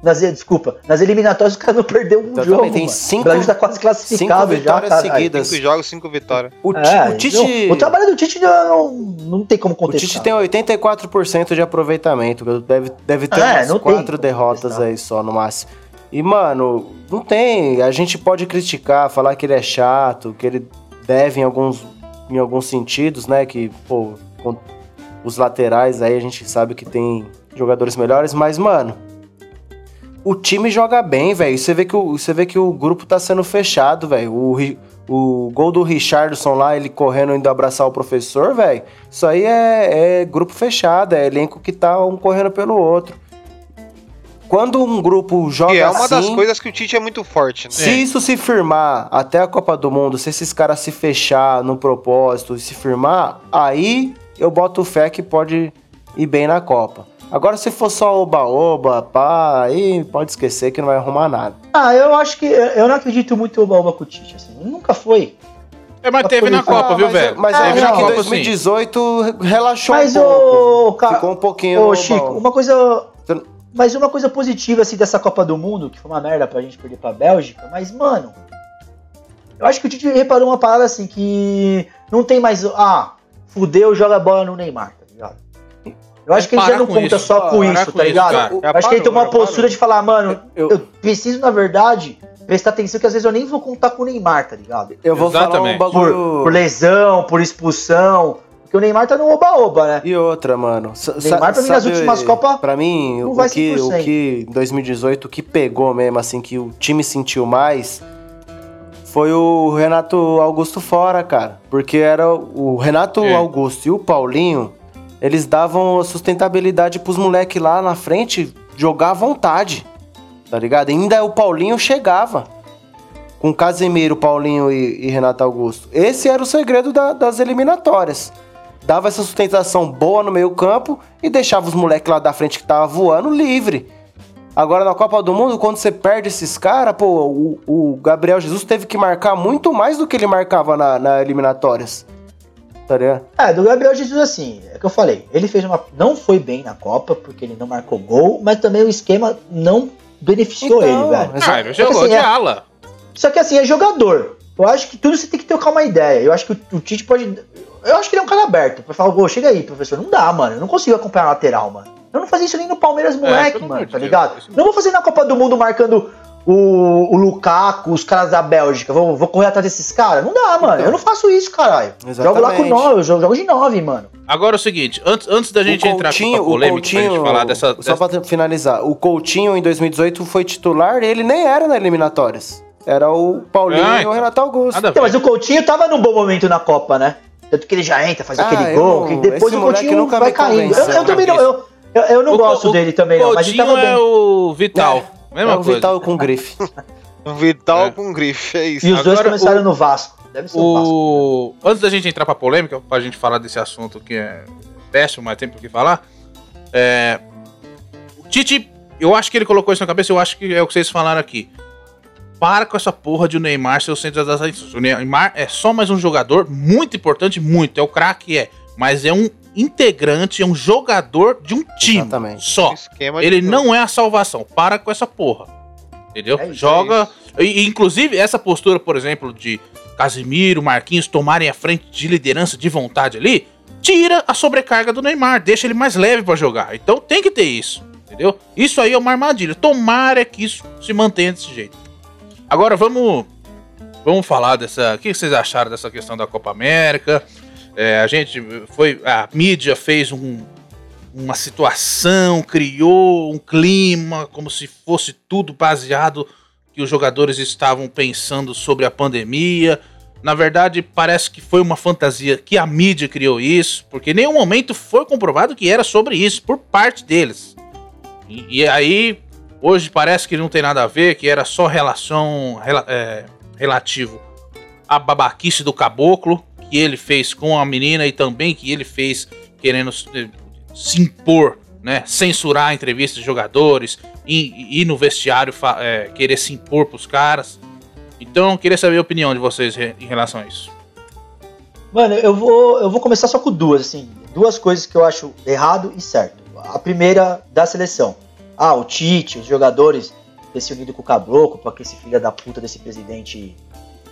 Nas, desculpa, nas eliminatórias o cara não perdeu um Exatamente, jogo. tem mano. cinco- o Brasil tá quase classificado cinco vitórias já, caralho. seguidas. Cinco jogos, cinco vitórias. O, É, o Tite. não, o trabalho do Tite não, não tem como O contestar. Tite tem 84% de aproveitamento. Deve, deve ter É, umas quatro derrotas aí só no máximo. E, mano, não tem. A gente pode criticar, falar que ele é chato, que ele deve em alguns, em alguns sentidos, né? Que, pô, com os laterais aí a gente sabe que tem jogadores melhores, mas, mano. O time joga bem, velho. Você vê que o você vê que o grupo tá sendo fechado, velho. O, o gol do Richardson lá, ele correndo indo abraçar o professor, velho. Isso aí é, é grupo fechado, é elenco que tá um correndo pelo outro. Quando um grupo joga E é uma assim, das coisas que o Tite é muito forte, né? se isso se firmar até a Copa do Mundo, se esses caras se fechar no propósito e se firmar, aí eu boto fé que pode ir bem na Copa. Agora, se for só oba-oba, pá, aí pode esquecer que não vai arrumar nada. Ah, eu acho que. Eu não acredito muito no oba com o Tite, assim. Nunca foi. É, mas teve na Copa, Ah, viu, mas, velho? Mas Ah, eu teve na não, que em Copa, sim. 2018 relaxou Mas, um pouco. ô, ca- Ficou um pouquinho Ô, Chico, uma coisa. Mas uma coisa positiva, assim, dessa Copa do Mundo, que foi uma merda pra gente perder pra Bélgica, mas, mano. Eu acho que o Tite reparou uma parada assim, que não tem mais. Ah, fudeu, joga a bola no Neymar, tá ligado? Eu acho que ele já não conta isso, só com isso, com tá isso, ligado? cara. Eu acho que ele tomou a já postura parou. de falar, mano, Eu- eu preciso, na verdade, prestar atenção que às vezes eu nem vou contar com o Neymar, tá ligado? Eu vou Exatamente. falar um Por, bagulho... por lesão, por expulsão. Porque o Neymar tá no oba-oba, né? E outra, mano. sa- Neymar, pra mim, nas últimas Copas, Pra mim, não o vai que, 100%. o que em 2018 o que pegou mesmo, assim, que o time sentiu mais foi o Renato Augusto fora, cara. Porque era o Renato É. Augusto e o Paulinho, eles davam sustentabilidade pros moleques lá na frente jogar à vontade. Tá ligado? Ainda o Paulinho chegava. Com Casemiro, Paulinho e, e Renato Augusto. Esse era o segredo da- das eliminatórias dava essa sustentação boa no meio campo e deixava os moleques lá da frente que tava voando livre. Agora na Copa do Mundo, quando você perde esses caras, pô, o, o Gabriel Jesus teve que marcar muito mais do que ele marcava na, na eliminatórias. Tá ligado? É, do Gabriel Jesus, assim, é que eu falei, ele fez uma. Não foi bem na Copa, porque ele não marcou gol, mas também o esquema não beneficiou Então, ele, velho. Ah, ele jogou assim, de é- ala. Só que assim, é jogador. Eu acho que tudo você tem que trocar uma ideia. Eu acho que o, o Tite pode. Eu acho que ele é um cara aberto. Pra falar, pô, chega aí, professor. Não dá, mano. Eu não consigo acompanhar a lateral, mano. Eu não fazia isso nem no Palmeiras, moleque, pelo mano, tá Deus, ligado? isso Não vou fazer na Copa do Mundo marcando o, o Lukaku, os caras da Bélgica. Vou, vou correr atrás desses caras. Não dá, mano. Então. eu não faço isso, caralho. Jogo lá com Exatamente. nove, eu jogo, jogo de nove, mano. Agora é o seguinte, antes, antes da gente o entrar Coutinho, pra polêmica, o Coutinho, pra gente falar dessa... só dessa- pra finalizar, o Coutinho em 2018 foi titular, ele nem era na eliminatórias. Era o Paulinho Ah, e o então. Renato Augusto. Então, mas o Coutinho tava num bom momento na Copa, né? Tanto que ele já entra, faz Ah, aquele gol, não- que depois esse o Coutinho nunca vai caindo. Eu, eu também não, eu, eu, eu não O gosto o dele também, não, mas ele tava bem. é o Vital. É, Mesma é o coisa. Vital com grife. [LAUGHS] Vital É. com grife, é isso. E os dois Agora, começaram o- no Vasco. Deve ser o Vasco. O... Antes da gente entrar pra polêmica, pra gente falar desse assunto que é péssimo, mas tem por que falar. É... O Tite, eu acho que ele colocou isso na cabeça, eu acho que é o que vocês falaram aqui. Para com essa porra de o Neymar ser o centro das atenções. O Neymar é só mais um jogador muito importante, muito. É o craque, é. Mas é um integrante, é um jogador de um time. Exatamente. Só. Ele jogo. não é a salvação. Para com essa porra. Entendeu? É isso, Joga. E, e, inclusive, essa postura, por exemplo, de Casimiro, Marquinhos tomarem a frente de liderança de vontade ali, tira a sobrecarga do Neymar, deixa ele mais leve pra jogar. Então tem que ter isso. Entendeu? Isso aí é uma armadilha. Tomara que isso se mantenha desse jeito. Agora vamos. Vamos falar dessa. O que vocês acharam dessa questão da Copa América? É, a gente foi. A mídia fez um, uma situação, criou um clima, como se fosse tudo baseado que os jogadores estavam pensando sobre a pandemia. Na verdade, parece que foi uma fantasia que a mídia criou isso, porque em nenhum momento foi comprovado que era sobre isso por parte deles. E, e aí, hoje parece que não tem nada a ver, que era só relação rela- é, relativo à babaquice do caboclo que ele fez com a menina e também que ele fez querendo eh, se impor né, censurar entrevistas de jogadores, ir, ir no vestiário é, querer se impor pros caras. Então, queria saber a opinião de vocês em relação a isso. Mano, eu vou, eu vou começar só com duas, assim. Duas coisas que eu acho errado e certo. A primeira, da seleção. Ah, o Tite, os jogadores ter se unido com o Caboclo pra que esse filho da puta desse presidente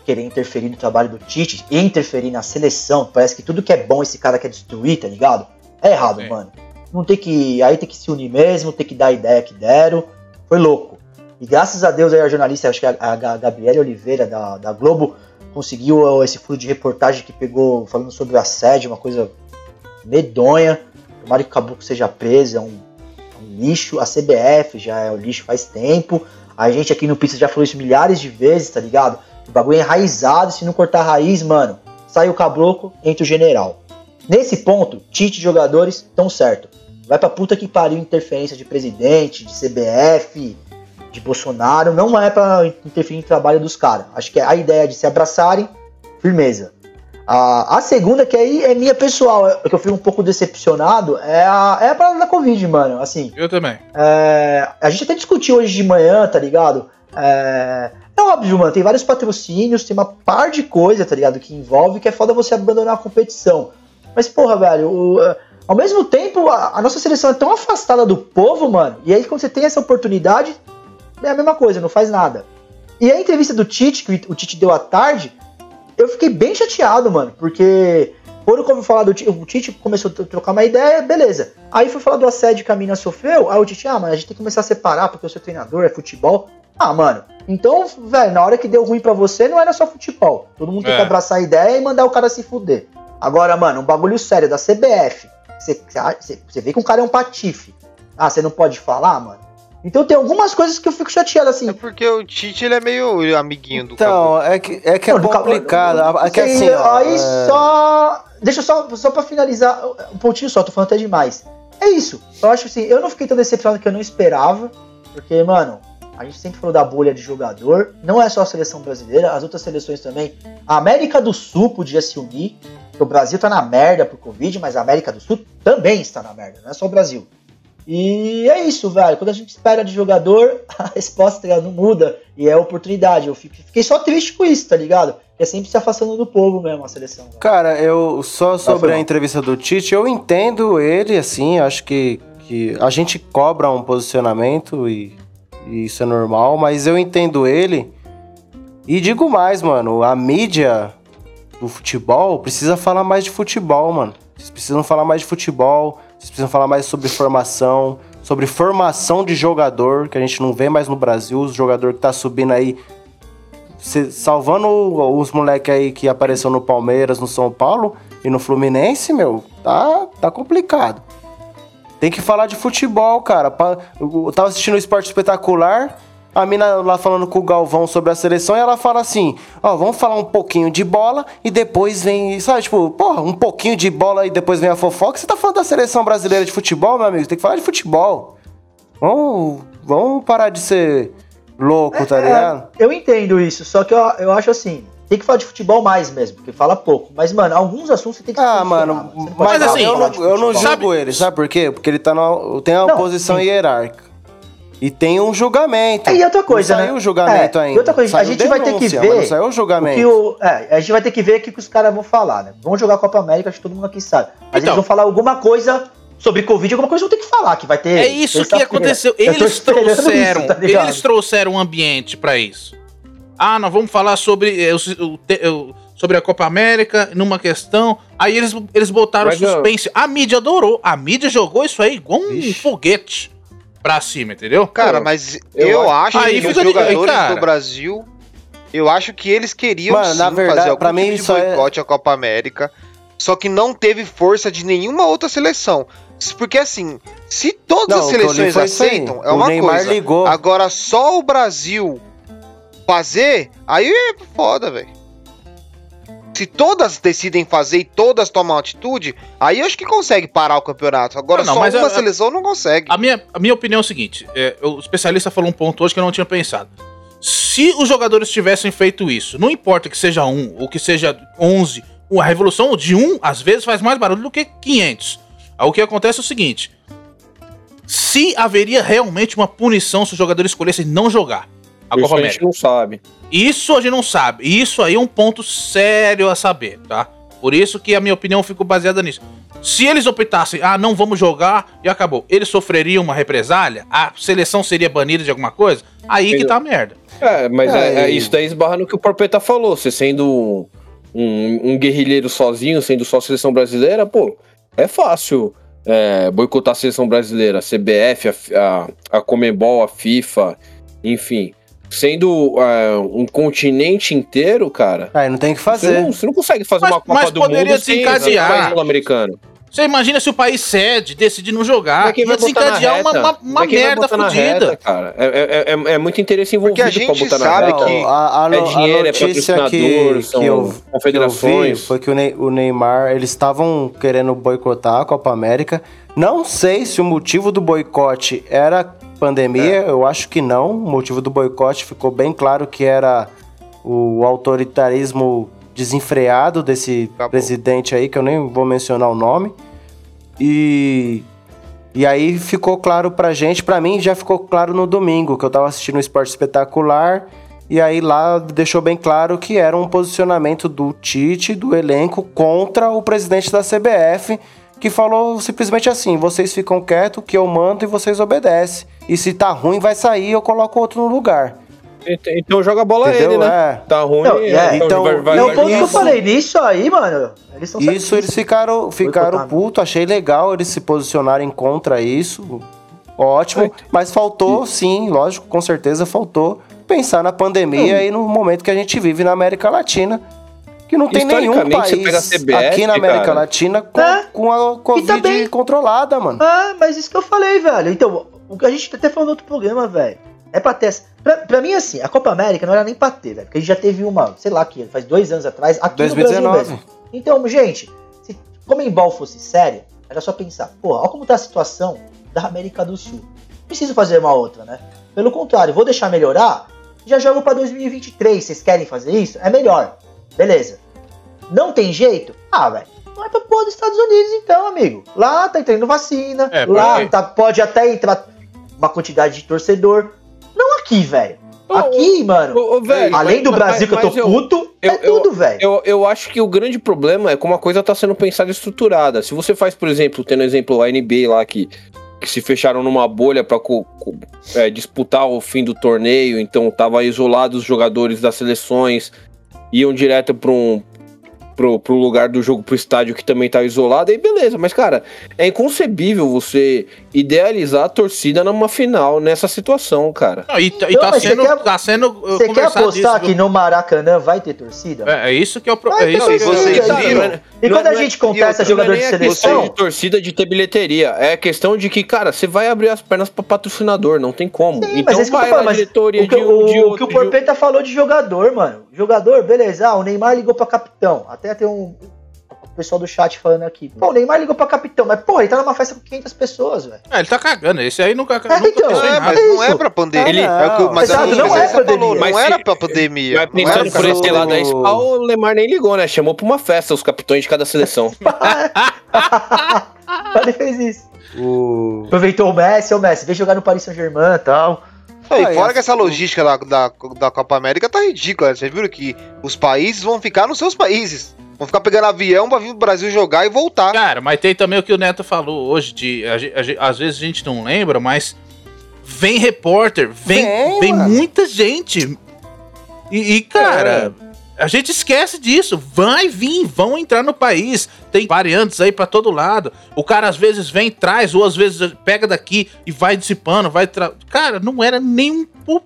querer interferir no trabalho do Tite e interferir na seleção. Parece que tudo que é bom esse cara quer destruir, tá ligado? É errado, Sim. mano. Não tem que. Aí tem que se unir mesmo, tem que dar a ideia que deram. Foi louco. E graças a Deus aí a jornalista, acho que a, a Ga- Gabriele Oliveira da, da Globo conseguiu esse furo de reportagem que pegou falando sobre o assédio, uma coisa medonha. Tomara que o Caboclo seja preso, é é um lixo. A CBF já é um lixo faz tempo. A gente aqui no Pizza já falou isso milhares de vezes, tá ligado? O bagulho é enraizado, se não cortar a raiz, mano, sai o caboclo, entra o general. Nesse ponto, Tite e jogadores estão certo. Vai pra puta que pariu interferência de presidente, de CBF, de Bolsonaro. Não é pra interferir no trabalho dos caras. Acho que é a ideia de se abraçarem, firmeza. A, a segunda, que aí é minha pessoal, é que eu fico um pouco decepcionado, é a, é a parada da Covid, mano. Assim, Eu também. é, a gente até discutiu hoje de manhã, tá ligado? É, é óbvio, mano, tem vários patrocínios, tem uma par de coisa, tá ligado? Que envolve que é foda você abandonar a competição. Mas, porra, velho, o- é, ao mesmo tempo, a, a nossa seleção é tão afastada do povo, mano, e aí quando você tem essa oportunidade, é a mesma coisa, não faz nada. E a entrevista do Tite, que o Tite deu à tarde, eu fiquei bem chateado, mano, porque quando eu ouvi falar do Tite, o Tite começou a trocar uma ideia, beleza. Aí foi falar do assédio que a mina sofreu, aí o Tite, ah, mas a gente tem que começar a separar porque eu sou treinador, é futebol. Ah, mano, então, velho, na hora que deu ruim pra você, não era só futebol. Todo mundo tem É. que abraçar a ideia e mandar o cara se fuder. Agora, mano, um bagulho sério da CBF. Você vê que um cara é um patife. Ah, você não pode falar, mano? Então tem algumas coisas que eu fico chateado, assim. É porque o Tite ele é meio amiguinho do Então, é que é, que é complicado. É que Sim, assim, ó, aí é- só. Deixa eu só, só pra finalizar, um pontinho só, tô falando até demais. É isso. Eu acho assim, eu não fiquei tão decepcionado que eu não esperava. Porque, mano, a gente sempre falou da bolha de jogador. Não é só a seleção brasileira, as outras seleções também. A América do Sul podia se unir. porque O Brasil tá na merda por Covid, mas a América do Sul também está na merda, não é só o Brasil. E é isso, velho. Quando a gente espera de jogador, [LAUGHS] a resposta não muda. E é oportunidade. Eu fico- fiquei só triste com isso, tá ligado? É sempre se afastando do povo mesmo a seleção. velho. Cara, eu só sobre a entrevista do Tite, eu entendo ele, assim, acho que, que a gente cobra um posicionamento e, e isso é normal, mas eu entendo ele. E digo mais, mano, a mídia do futebol precisa falar mais de futebol, mano. Vocês precisam falar mais de futebol, vocês precisam falar mais sobre formação, sobre formação de jogador, que a gente não vê mais no Brasil, os jogador que tá subindo aí salvando os moleques aí que apareceu no Palmeiras, no São Paulo e no Fluminense, meu, tá, tá complicado. Tem que falar de futebol, cara. Eu tava assistindo o esporte espetacular, a mina lá falando com o Galvão sobre a seleção e ela fala assim: Ó, vamos falar um pouquinho de bola e depois vem. Sabe, tipo, porra, um pouquinho de bola e depois vem a fofoca. Você tá falando da seleção brasileira de futebol, meu amigo? Tem que falar de futebol. Vamos, vamos parar de ser louco, tá É, ligado? eu entendo isso, só que eu, eu acho assim. Tem que falar de futebol mais mesmo, porque fala pouco. Mas, mano, alguns assuntos você tem que Ah, mano, mas falar- assim, eu não, eu não julgo ele, sabe por quê? Porque ele tá na, tem uma Não, posição hierárquica. E tem um julgamento. É, e outra coisa, não né? saiu o julgamento É, ainda. e outra coisa, a Saiu gente vai ter que denúncia, ver mas Não saiu o O julgamento. que o, é, a gente vai ter que ver o que que os caras vão falar, né? Vão jogar a Copa América, acho que todo mundo aqui sabe. Mas Então. eles vão falar alguma coisa sobre Covid, alguma coisa vão ter que falar, que vai ter. É isso que aconteceu. Eles trouxeram, isso, tá eles trouxeram um ambiente pra isso. Ah, nós vamos falar sobre eh, o- o te- o- sobre a Copa América numa questão. Aí eles, eles botaram Mas, suspense. A mídia adorou. A mídia jogou isso aí igual um Vixe. foguete pra cima, entendeu? Cara, mas eu eu, acho Aí que os de- jogadores cara. do Brasil, eu acho que eles queriam Mano, sim na verdade, fazer algum pra mim tipo de é- boicote à Copa América, só que não teve força de nenhuma outra seleção. Porque assim, se todas Não, as seleções aceitam, é O uma Neymar coisa. ligou. Agora só o Brasil fazer, aí é foda, velho. Se todas decidem fazer e todas tomam atitude, aí eu acho que consegue parar o campeonato. Agora Ah, não, só mas uma a- seleção não consegue. A minha, a minha opinião é o seguinte: é, o especialista falou um ponto hoje que eu não tinha pensado. Se os jogadores tivessem feito isso, não importa que seja um ou que seja 11, a revolução de um, às vezes, faz mais barulho do que 500. Aí o que acontece é o seguinte: se haveria realmente uma punição se os jogadores escolhessem não jogar a Isso Copa a gente não sabe. Isso a gente não sabe. E Isso aí é um ponto sério a saber, tá? Por isso que a minha opinião ficou baseada nisso. Se eles optassem, ah, não vamos jogar e acabou, eles sofreriam uma represália? A seleção seria banida de alguma coisa? Aí que tá a merda. É, mas É, é, é isso daí esbarra no que o Porpeta falou. Você sendo um, um, um guerrilheiro sozinho, sendo só a seleção brasileira, pô, é fácil é, boicotar a seleção brasileira, a CBF, a, a, a Comembol, a FIFA, enfim. Sendo é, um continente inteiro, cara, Aí não tem o que você fazer. não, você não consegue fazer Mas- uma Copa mas do poderia Mundo sem desencadear. sem o país sul-americano. Você imagina se o país cede, decide não jogar, ia vai botar na desencadear uma, reta? uma, uma Mas quem vai merda na fodida. cara? É, é, é, é muito interesse envolvido Porque a pra gente botar na sabe reta. que- a, a, é no- a dinheiro, é notícia patrocinador, que, são que, eu, que eu vi confederações. foi que o, Ney- o Neymar, eles estavam querendo boicotar a Copa América. Não sei se o motivo do boicote era pandemia, É. eu acho que não. O motivo do boicote ficou bem claro que era o autoritarismo desenfreado desse Acabou. presidente aí, que eu nem vou mencionar o nome. E e aí ficou claro pra gente, pra mim já ficou claro no domingo, que eu tava assistindo o Esporte Espetacular, e aí lá deixou bem claro que era um posicionamento do Tite, do elenco, contra o presidente da CBF, que falou simplesmente assim: vocês ficam quietos, que eu mando e vocês obedecem. E se tá ruim, vai sair, eu coloco outro no lugar. Então joga a bola Entendeu? ele, né? É. Tá ruim. Não, é, então, é o ponto que eu isso- falei. Nisso aí, mano, eles são Isso certíssimos. eles ficaram, ficaram putos, achei legal eles se posicionarem contra isso. Ótimo, mas faltou, sim, lógico, com certeza faltou pensar na pandemia e no momento que a gente vive na América Latina. Que não tem nenhum país CBF, aqui na América cara. Latina com, É, com a Covid também- controlada, mano. Ah, mas isso que eu falei, velho. Então, o que a gente até falou no outro programa, velho. É pra ter. essa- Pra, pra mim, assim, a Copa América não era nem pra ter, velho. Porque a gente já teve uma, sei lá, que faz dois anos atrás, aqui no 2019. Brasil mesmo. Então, gente, se Comembol fosse séria, era só pensar, porra, olha como tá a situação da América do Sul. Preciso fazer uma outra, né? Pelo contrário, vou deixar melhorar, já jogo pra 2023. Vocês querem fazer isso? É melhor. Beleza. Não tem jeito? Ah, velho. Não é pra pôr dos Estados Unidos, então, amigo. Lá tá entrando vacina. É, lá tá, pode até entrar uma quantidade de torcedor. Não aqui, velho. Ô, Aqui, mano. Ô, ô, velho, além do mas- Brasil que eu mas tô puto, eu- é tudo, velho. Eu, eu acho que o grande problema é como a coisa tá sendo pensada e estruturada. Se você faz, por exemplo, tendo exemplo a NBA lá que, que se fecharam numa bolha co- é, disputar o fim do torneio, então tava isolados os jogadores das seleções, iam direto pra um. Pro, pro lugar do jogo, pro estádio que também tá isolado, aí beleza, mas cara, é inconcebível você idealizar a torcida numa final nessa situação, cara. Não, e, tá- e tá, mas você sendo, quer- tá sendo uh, Você quer apostar isso, que no Maracanã vai ter torcida? É, é isso que é o pro- Vai é isso e que torcida, vocês viram? É- E não quando a gente contesta outra, jogador não de é seleção, de torcida de ter bilheteria. É questão de que, cara, você vai abrir as pernas pra patrocinador, não tem como. Sim, então mas é que tô vai falando, na mas diretoria o que, de, um- o, de o outro. que o de um- Porpeta falou de jogador, mano. Jogador, beleza. Ah, o Neymar ligou pra capitão. Até tem um. O pessoal do chat falando aqui. Pô, o Neymar ligou pra capitão, mas, porra, ele tá numa festa com 500 pessoas, velho. É, ele tá cagando. Esse aí nunca, É, nunca então, É, mas não é pra pandemia. Ele- é que, mas Exato, não é Zé pandemia. falou, não era pra pandemia. Mas Não era pensando pra por esse pandemia. lado aí, o- Lemar nem ligou, né? Chamou pra uma festa os capitães de cada seleção. [LAUGHS] [LAUGHS] Ele fez isso. O... Aproveitou o Messi, o Messi, veio jogar no Paris Saint-Germain e tal. Não, e Ah, fora que essa logística da, da, da Copa América tá ridícula. Vocês viram que os países vão ficar nos seus países. Vão ficar pegando avião pra vir pro Brasil jogar e voltar. Cara, mas tem também o que o Neto falou hoje, de a a ge- às vezes a gente não lembra, mas vem repórter, vem, Vem, vem muita gente. E, e, cara, a gente esquece disso. Vai vir, vão entrar no país. Tem variantes aí pra todo lado. O cara às vezes vem, traz, ou às vezes pega daqui e vai dissipando, vai. Tra... Cara, não era nem um,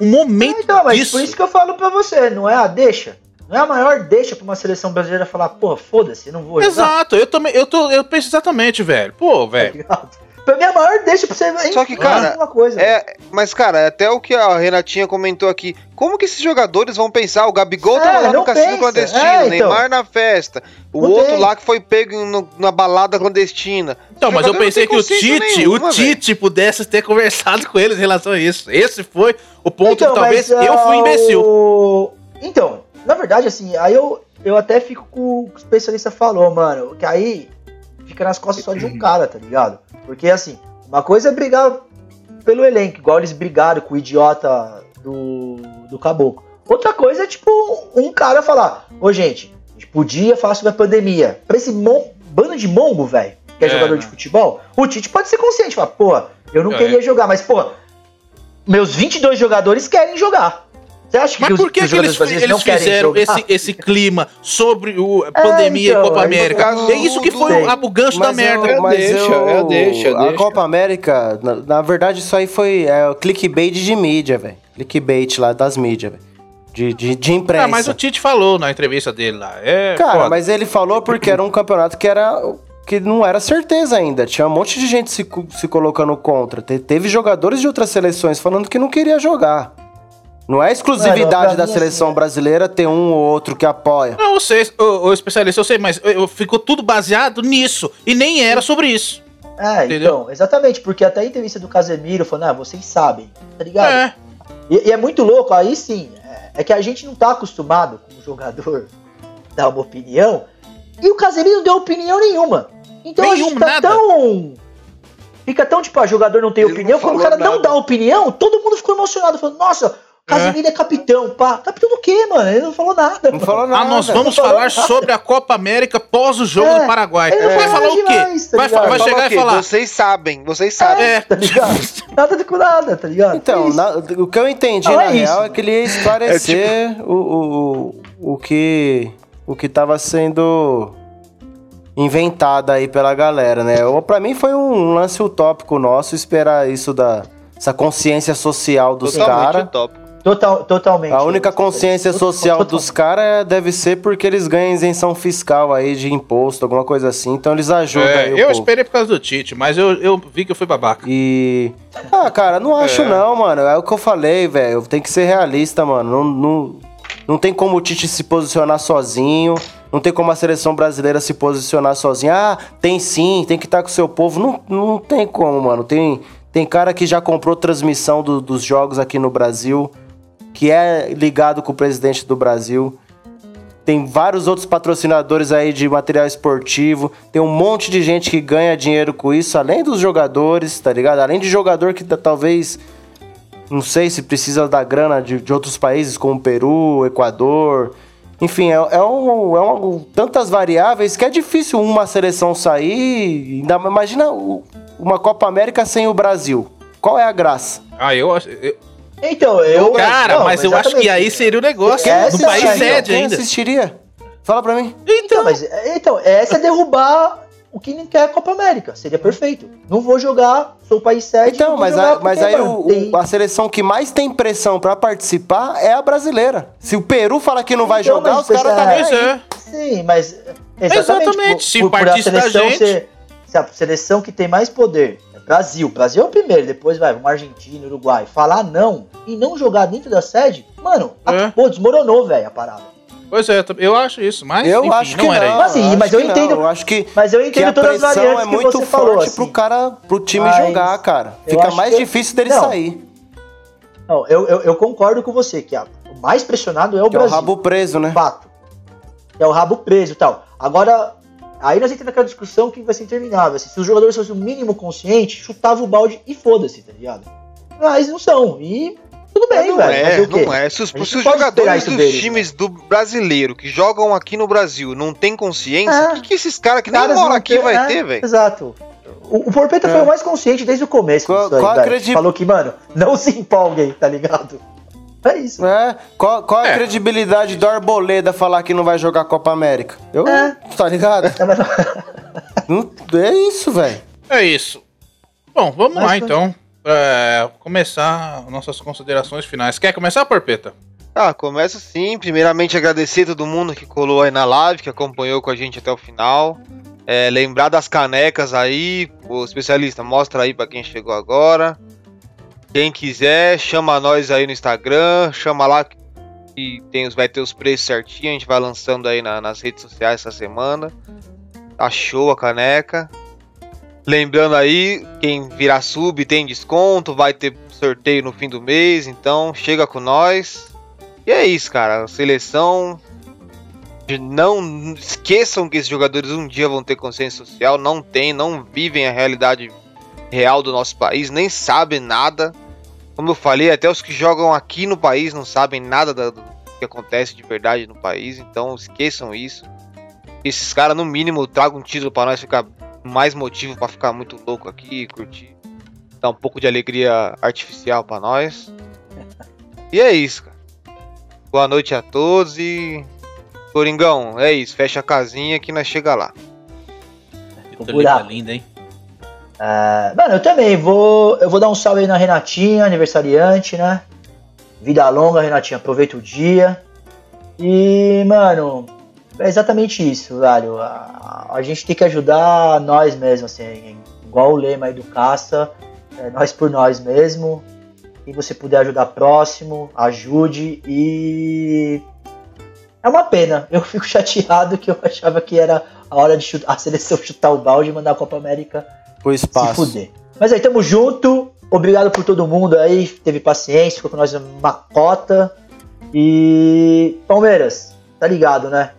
um momento Então, mas disso. por isso que eu falo pra você, não é a deixa. Não é a maior deixa pra uma seleção brasileira falar, porra, foda-se, não vou jogar. Exato, eu também, eu tô, eu penso exatamente, velho. Pô, Tá velho. ligado? Pra mim, a maior deixa pra você. Só que, cara, coisa. É, mas, cara, é até o que a Renatinha comentou aqui. Como que esses jogadores vão pensar? O Gabigol É, tava lá no cassino pensa. clandestino, É, o então. Neymar na festa, o Não outro tem. lá que foi pego no- na balada clandestina. Então, mas eu pensei que o Tite, nenhuma, o Tite pudesse ter conversado com eles em relação a isso. Esse foi o ponto Então, que talvez mas, eu ah, fui imbecil. o- Então, na verdade, assim, aí eu, eu até fico com o que o especialista falou, mano. Que aí fica nas costas só de um [CLEARS THROAT] cara, tá ligado? Porque, assim, Uma coisa é brigar pelo elenco, igual eles brigaram com o idiota do, do Caboclo. Outra coisa é, tipo, um cara falar: Ô, gente, a gente podia falar sobre a pandemia. Pra esse mon- bando de mongo, velho, que é, É, jogador né? de futebol, o Tite pode ser consciente. Falar: pô, eu não É. queria jogar, mas, pô, meus 22 jogadores querem jogar. Você acha Mas que, os, por que, os que eles, eles fizeram esse, esse clima sobre o, a pandemia então, e Copa aí América? É isso que foi o, o gancho da Mas merda. eu- mas deixa, eu- é, deixa, A. Copa América, na, na verdade, isso aí foi é, o clickbait de mídia, velho. Clickbait lá das mídias, velho. De, de, de imprensa. Ah, mas o Tite falou na entrevista dele lá. É Cara, foda. mas ele falou porque era um campeonato que era que não era certeza ainda. Tinha um monte de gente se, se colocando contra. Te- teve jogadores de outras seleções falando que não queria jogar. Não é exclusividade Mano, da seleção é- brasileira ter um ou outro que apoia. Não, eu sei, ô, ô, especialista, eu sei, mas eu- eu- ficou tudo baseado nisso. E nem era sobre isso. É, Entendeu? então, exatamente, porque até a entrevista do Casemiro falando, ah, vocês sabem, tá ligado? É. E, e é muito louco, aí sim, é, é que a gente não tá acostumado como jogador [LAUGHS] dar uma opinião, e o Casemiro não deu opinião nenhuma. Então a Nenhuma, gente tá nada. tão. Fica tão tipo, a jogador não tem Ele não opinião, quando o cara não nada. dá opinião, todo mundo ficou emocionado, falando, nossa, o Casemiro é, capitão, pá. Capitão do quê, mano? Ele não falou nada. Não mano. falou nada. Ah, nós vamos falar nada. sobre a Copa América pós o jogo É, do Paraguai. ele não Vai falou falar o quê? demais, tá vai, vai chegar e falar. Vocês sabem, vocês sabem. É. Tá ligado? nada com nada, tá ligado? Então, É na- o que eu entendi Não, na é real isso. é que ele ia esclarecer o, o, o, o que o que tava sendo inventado aí pela galera, né? Ou para mim foi um lance utópico nosso esperar isso da essa consciência social dos Totalmente caras. Total, totalmente. A única consciência social Total- dos caras deve ser porque eles ganham isenção fiscal aí de imposto, alguma coisa assim. Então eles ajudam É, aí o eu povo. esperei por causa do Tite, mas eu, eu vi que eu fui babaca. E. Ah, cara, não acho não, mano. É o que eu falei, velho. Tem que ser realista, mano. Não, não, não tem como o Tite se posicionar sozinho. Não tem como a seleção brasileira se posicionar sozinha. Ah, tem sim, tem que estar com o seu povo. Não, não tem como, mano. Tem, tem cara que já comprou transmissão do- dos jogos aqui no Brasil, que é ligado com o presidente do Brasil. Tem vários outros patrocinadores aí de material esportivo. Tem um monte de gente que ganha dinheiro com isso, além dos jogadores, tá ligado? Além de jogador que tá- talvez. Não sei se precisa da grana de, de outros países, como Peru, Equador. Enfim, é, é, um, é um- tantas variáveis que é difícil uma seleção sair. Ainda, imagina uma Copa América sem o Brasil. Qual é a graça? Ah, eu acho. eu- Então, eu. Cara, não, mas eu acho que aí seria o negócio. É, no país sede Quem ainda. assistiria? Fala pra mim. Então, mas, então, essa é derrubar o que não quer a Copa América. Seria perfeito. Não vou jogar, sou o país sede. Então, mas, jogar a- mas aí o- o- a seleção que mais tem pressão pra participar é a brasileira. Se o Peru fala que não vai Então, jogar, mas os caras tá nem Pois aí. é. Sim, mas. Exatamente. Exatamente, se por, por a partisse da seleção gente. ser- se a seleção que tem mais poder é Brasil. Brasil é o primeiro, depois vai uma Argentina, Uruguai. Falar não e não jogar dentro da sede, mano, a- É. pô, desmoronou, velho, a parada. Pois é, eu acho isso, mas Eu enfim, acho que não não. era isso. Mas, acho mas eu que entendo- Eu acho que, Mas eu que entendo a todas as pressão variantes é que muito você forte falou, assim. pro cara, pro time Mas jogar, cara. Fica mais que- difícil dele Não. sair. Não, eu, eu, eu concordo com você que a- o mais pressionado é o Que é o Brasil. rabo preso, né? Fato. É o rabo preso e tal. Agora, aí nós entramos naquela discussão que vai ser interminável. assim, se os jogadores fossem o mínimo consciente, chutava o balde e foda-se, tá ligado? Mas não são. E tudo bem, não velho. é, fazer o quê? não é. Se os, se os jogadores dos deles, né? times do brasileiro que jogam aqui no Brasil não têm consciência, É. o que, que esses caras que nem Caras moram não aqui têm- vai é, ter, velho? Exato. O, o Porpeta É. foi o mais consciente desde o começo. Qual- aí, qual a credi- Falou que, mano, não se empolguem, tá ligado? É isso. É, qual, qual a É. credibilidade do Arboleda falar que não vai jogar Copa América? Eu, É. tá ligado? É, é isso, velho. É isso. Bom, vamos Mas lá foi- então. É, começar nossas considerações finais. Quer começar, Porpeta? Ah, começo sim. Primeiramente agradecer todo mundo que colou aí na live, que acompanhou com a gente até o final. É, lembrar das canecas aí, o especialista mostra aí pra quem chegou agora. Quem quiser, chama nós aí no Instagram, chama lá que tem, os- vai ter os preços certinho, a gente vai lançando aí na- nas redes sociais essa semana. Tá show a caneca. Lembrando aí, quem virar sub tem desconto, vai ter sorteio no fim do mês, então chega com nós. E é isso, cara. Seleção. Não esqueçam que esses jogadores um dia vão ter consciência social. Não tem, não vivem a realidade real do nosso país, nem sabem nada. Como eu falei, até os que jogam aqui no país não sabem nada da- do que acontece de verdade no país, então esqueçam isso. Esses caras, no mínimo, tragam um título pra nós ficar mais motivo pra ficar muito louco aqui, curtir. Dar um pouco de alegria artificial pra nós. E é isso, cara. Boa noite a todos e. Coringão, é isso, fecha a casinha que nós chega lá. Linda, buraco. linda, hein? É, mano, eu também vou. Eu vou dar um salve aí na Renatinha, aniversariante, né? Vida longa, Renatinha. Aproveita o dia. E, mano, é exatamente isso, velho. A, a gente tem que ajudar nós mesmos, assim. Igual o lema aí do Caça. É nós por nós mesmo. Quem você puder ajudar próximo, ajude. E. É uma pena. Eu fico [LAUGHS] chateado que eu achava que era a hora de chutar, a seleção chutar o balde e mandar a Copa América O se espaço. fuder. Mas aí, tamo junto. Obrigado por todo mundo aí. Teve paciência, ficou com nós uma cota. E. Palmeiras, tá ligado, né?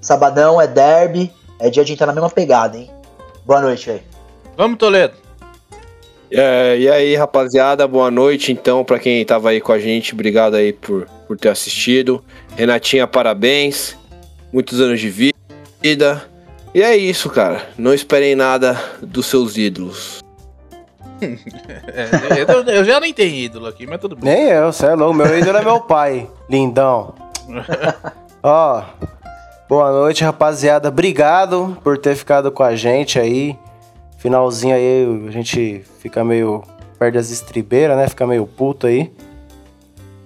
Sabadão é derby. É dia de entrar na mesma pegada, hein? Boa noite aí. Vamos, Toledo. É, e aí, rapaziada, boa noite então pra quem tava aí com a gente. Obrigado aí por, por ter assistido. Renatinha, parabéns. Muitos anos de vida. E é isso, cara. Não esperem nada dos seus ídolos. [LAUGHS] É, eu, eu já nem tenho ídolo aqui, mas tudo bem. Nem eu, cê é louco. Meu ídolo é meu pai. Lindão. [LAUGHS] Ó, boa noite, rapaziada. Obrigado por ter ficado com a gente aí. Finalzinho aí, a gente fica meio. Perde as estribeiras, né? Fica meio puto aí.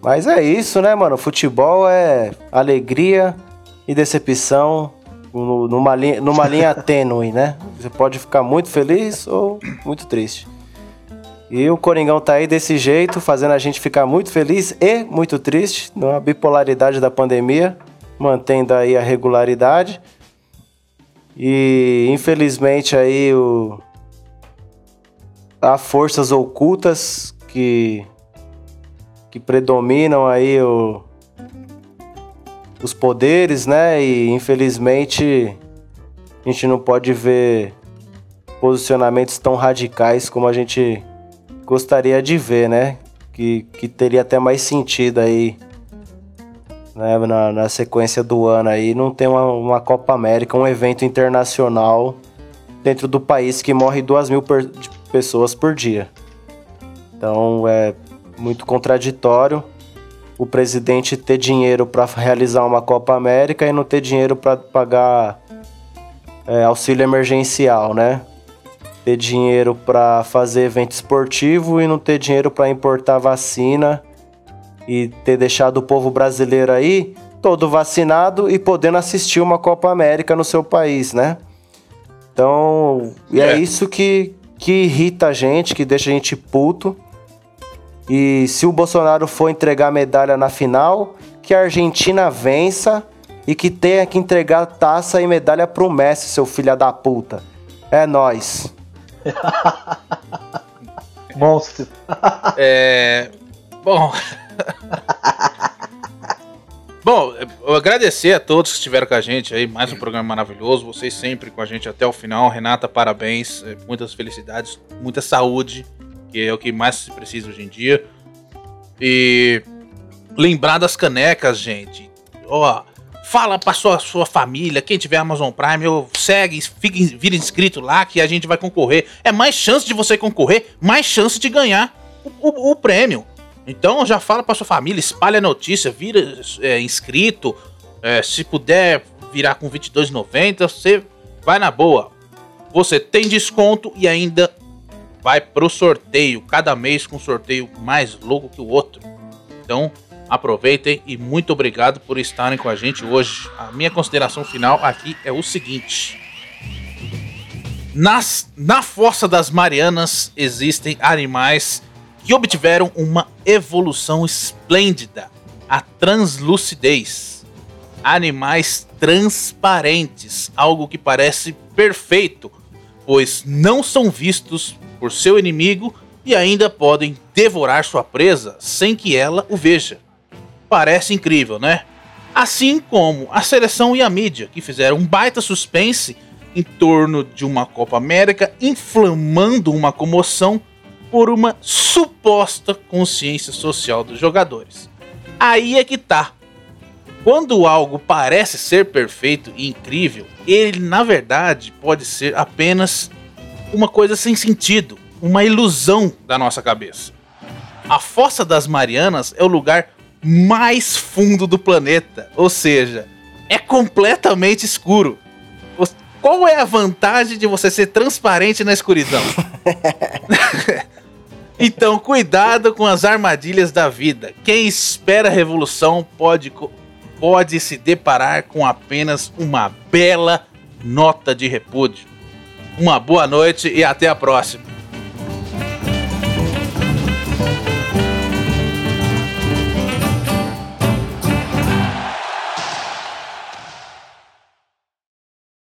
Mas é isso, né, mano? Futebol é alegria e decepção no- numa linha, numa linha [LAUGHS] tênue, né? Você pode ficar muito feliz ou muito triste. E o Coringão tá aí desse jeito, fazendo a gente ficar muito feliz e muito triste, numa bipolaridade da pandemia, mantendo aí a regularidade. E infelizmente aí o há forças ocultas que que predominam aí o, os poderes, né? E infelizmente a gente não pode ver posicionamentos tão radicais como a gente gostaria de ver, né? Que, que teria até mais sentido aí né? na, na sequência do ano aí, não tem uma, uma Copa América, um evento internacional dentro do país que morre duas mil pessoas por dia. Então é muito contraditório o presidente ter dinheiro para realizar uma Copa América e não ter dinheiro para pagar é, auxílio emergencial, né? ter dinheiro para fazer evento esportivo e não ter dinheiro para importar vacina e ter deixado o povo brasileiro aí todo vacinado e podendo assistir uma Copa América no seu país, né? Então, é, É. isso que, que irrita a gente, que deixa a gente puto. E se o Bolsonaro for entregar a medalha na final, que a Argentina vença e que tenha que entregar taça e medalha pro Messi, seu filho da puta. É nós. [LAUGHS] Monstro. É. Bom. [LAUGHS] Bom, eu agradecer a todos que estiveram com a gente aí, mais um programa maravilhoso, vocês sempre com a gente até o final. Renata, parabéns, é, muitas felicidades, muita saúde, que é o que mais se precisa hoje em dia. E lembrar das canecas, gente. Ó, fala pra sua, sua família, quem tiver Amazon Prime, eu segue, fique, vira inscrito lá que a gente vai concorrer. É mais chance de você concorrer, mais chance de ganhar o, o- o prêmio. Então já fala pra sua família, espalha a notícia, vira é, inscrito. É, se puder virar com 22,90, você vai na boa. Você tem desconto e ainda vai pro sorteio. Cada mês com um sorteio mais louco que o outro. Então aproveitem e muito obrigado por estarem com a gente hoje. A minha consideração final aqui é o seguinte. Nas, na Fossa das Marianas existem animais que obtiveram uma evolução esplêndida, a translucidez. Animais transparentes, algo que parece perfeito, pois não são vistos por seu inimigo e ainda podem devorar sua presa sem que ela o veja. Parece incrível, né? Assim como a seleção e a mídia, que fizeram um baita suspense em torno de uma Copa América, inflamando uma comoção por uma suposta consciência social dos jogadores. Aí é que tá. Quando algo parece ser perfeito e incrível, ele na verdade pode ser apenas uma coisa sem sentido, uma ilusão da nossa cabeça. A Fossa das Marianas é o lugar mais fundo do planeta, ou seja, é completamente escuro. Qual é a vantagem de você ser transparente na escuridão? [LAUGHS] então, cuidado com as armadilhas da vida. Quem espera a revolução pode, pode se deparar com apenas uma bela nota de repúdio. Uma boa noite e até a próxima.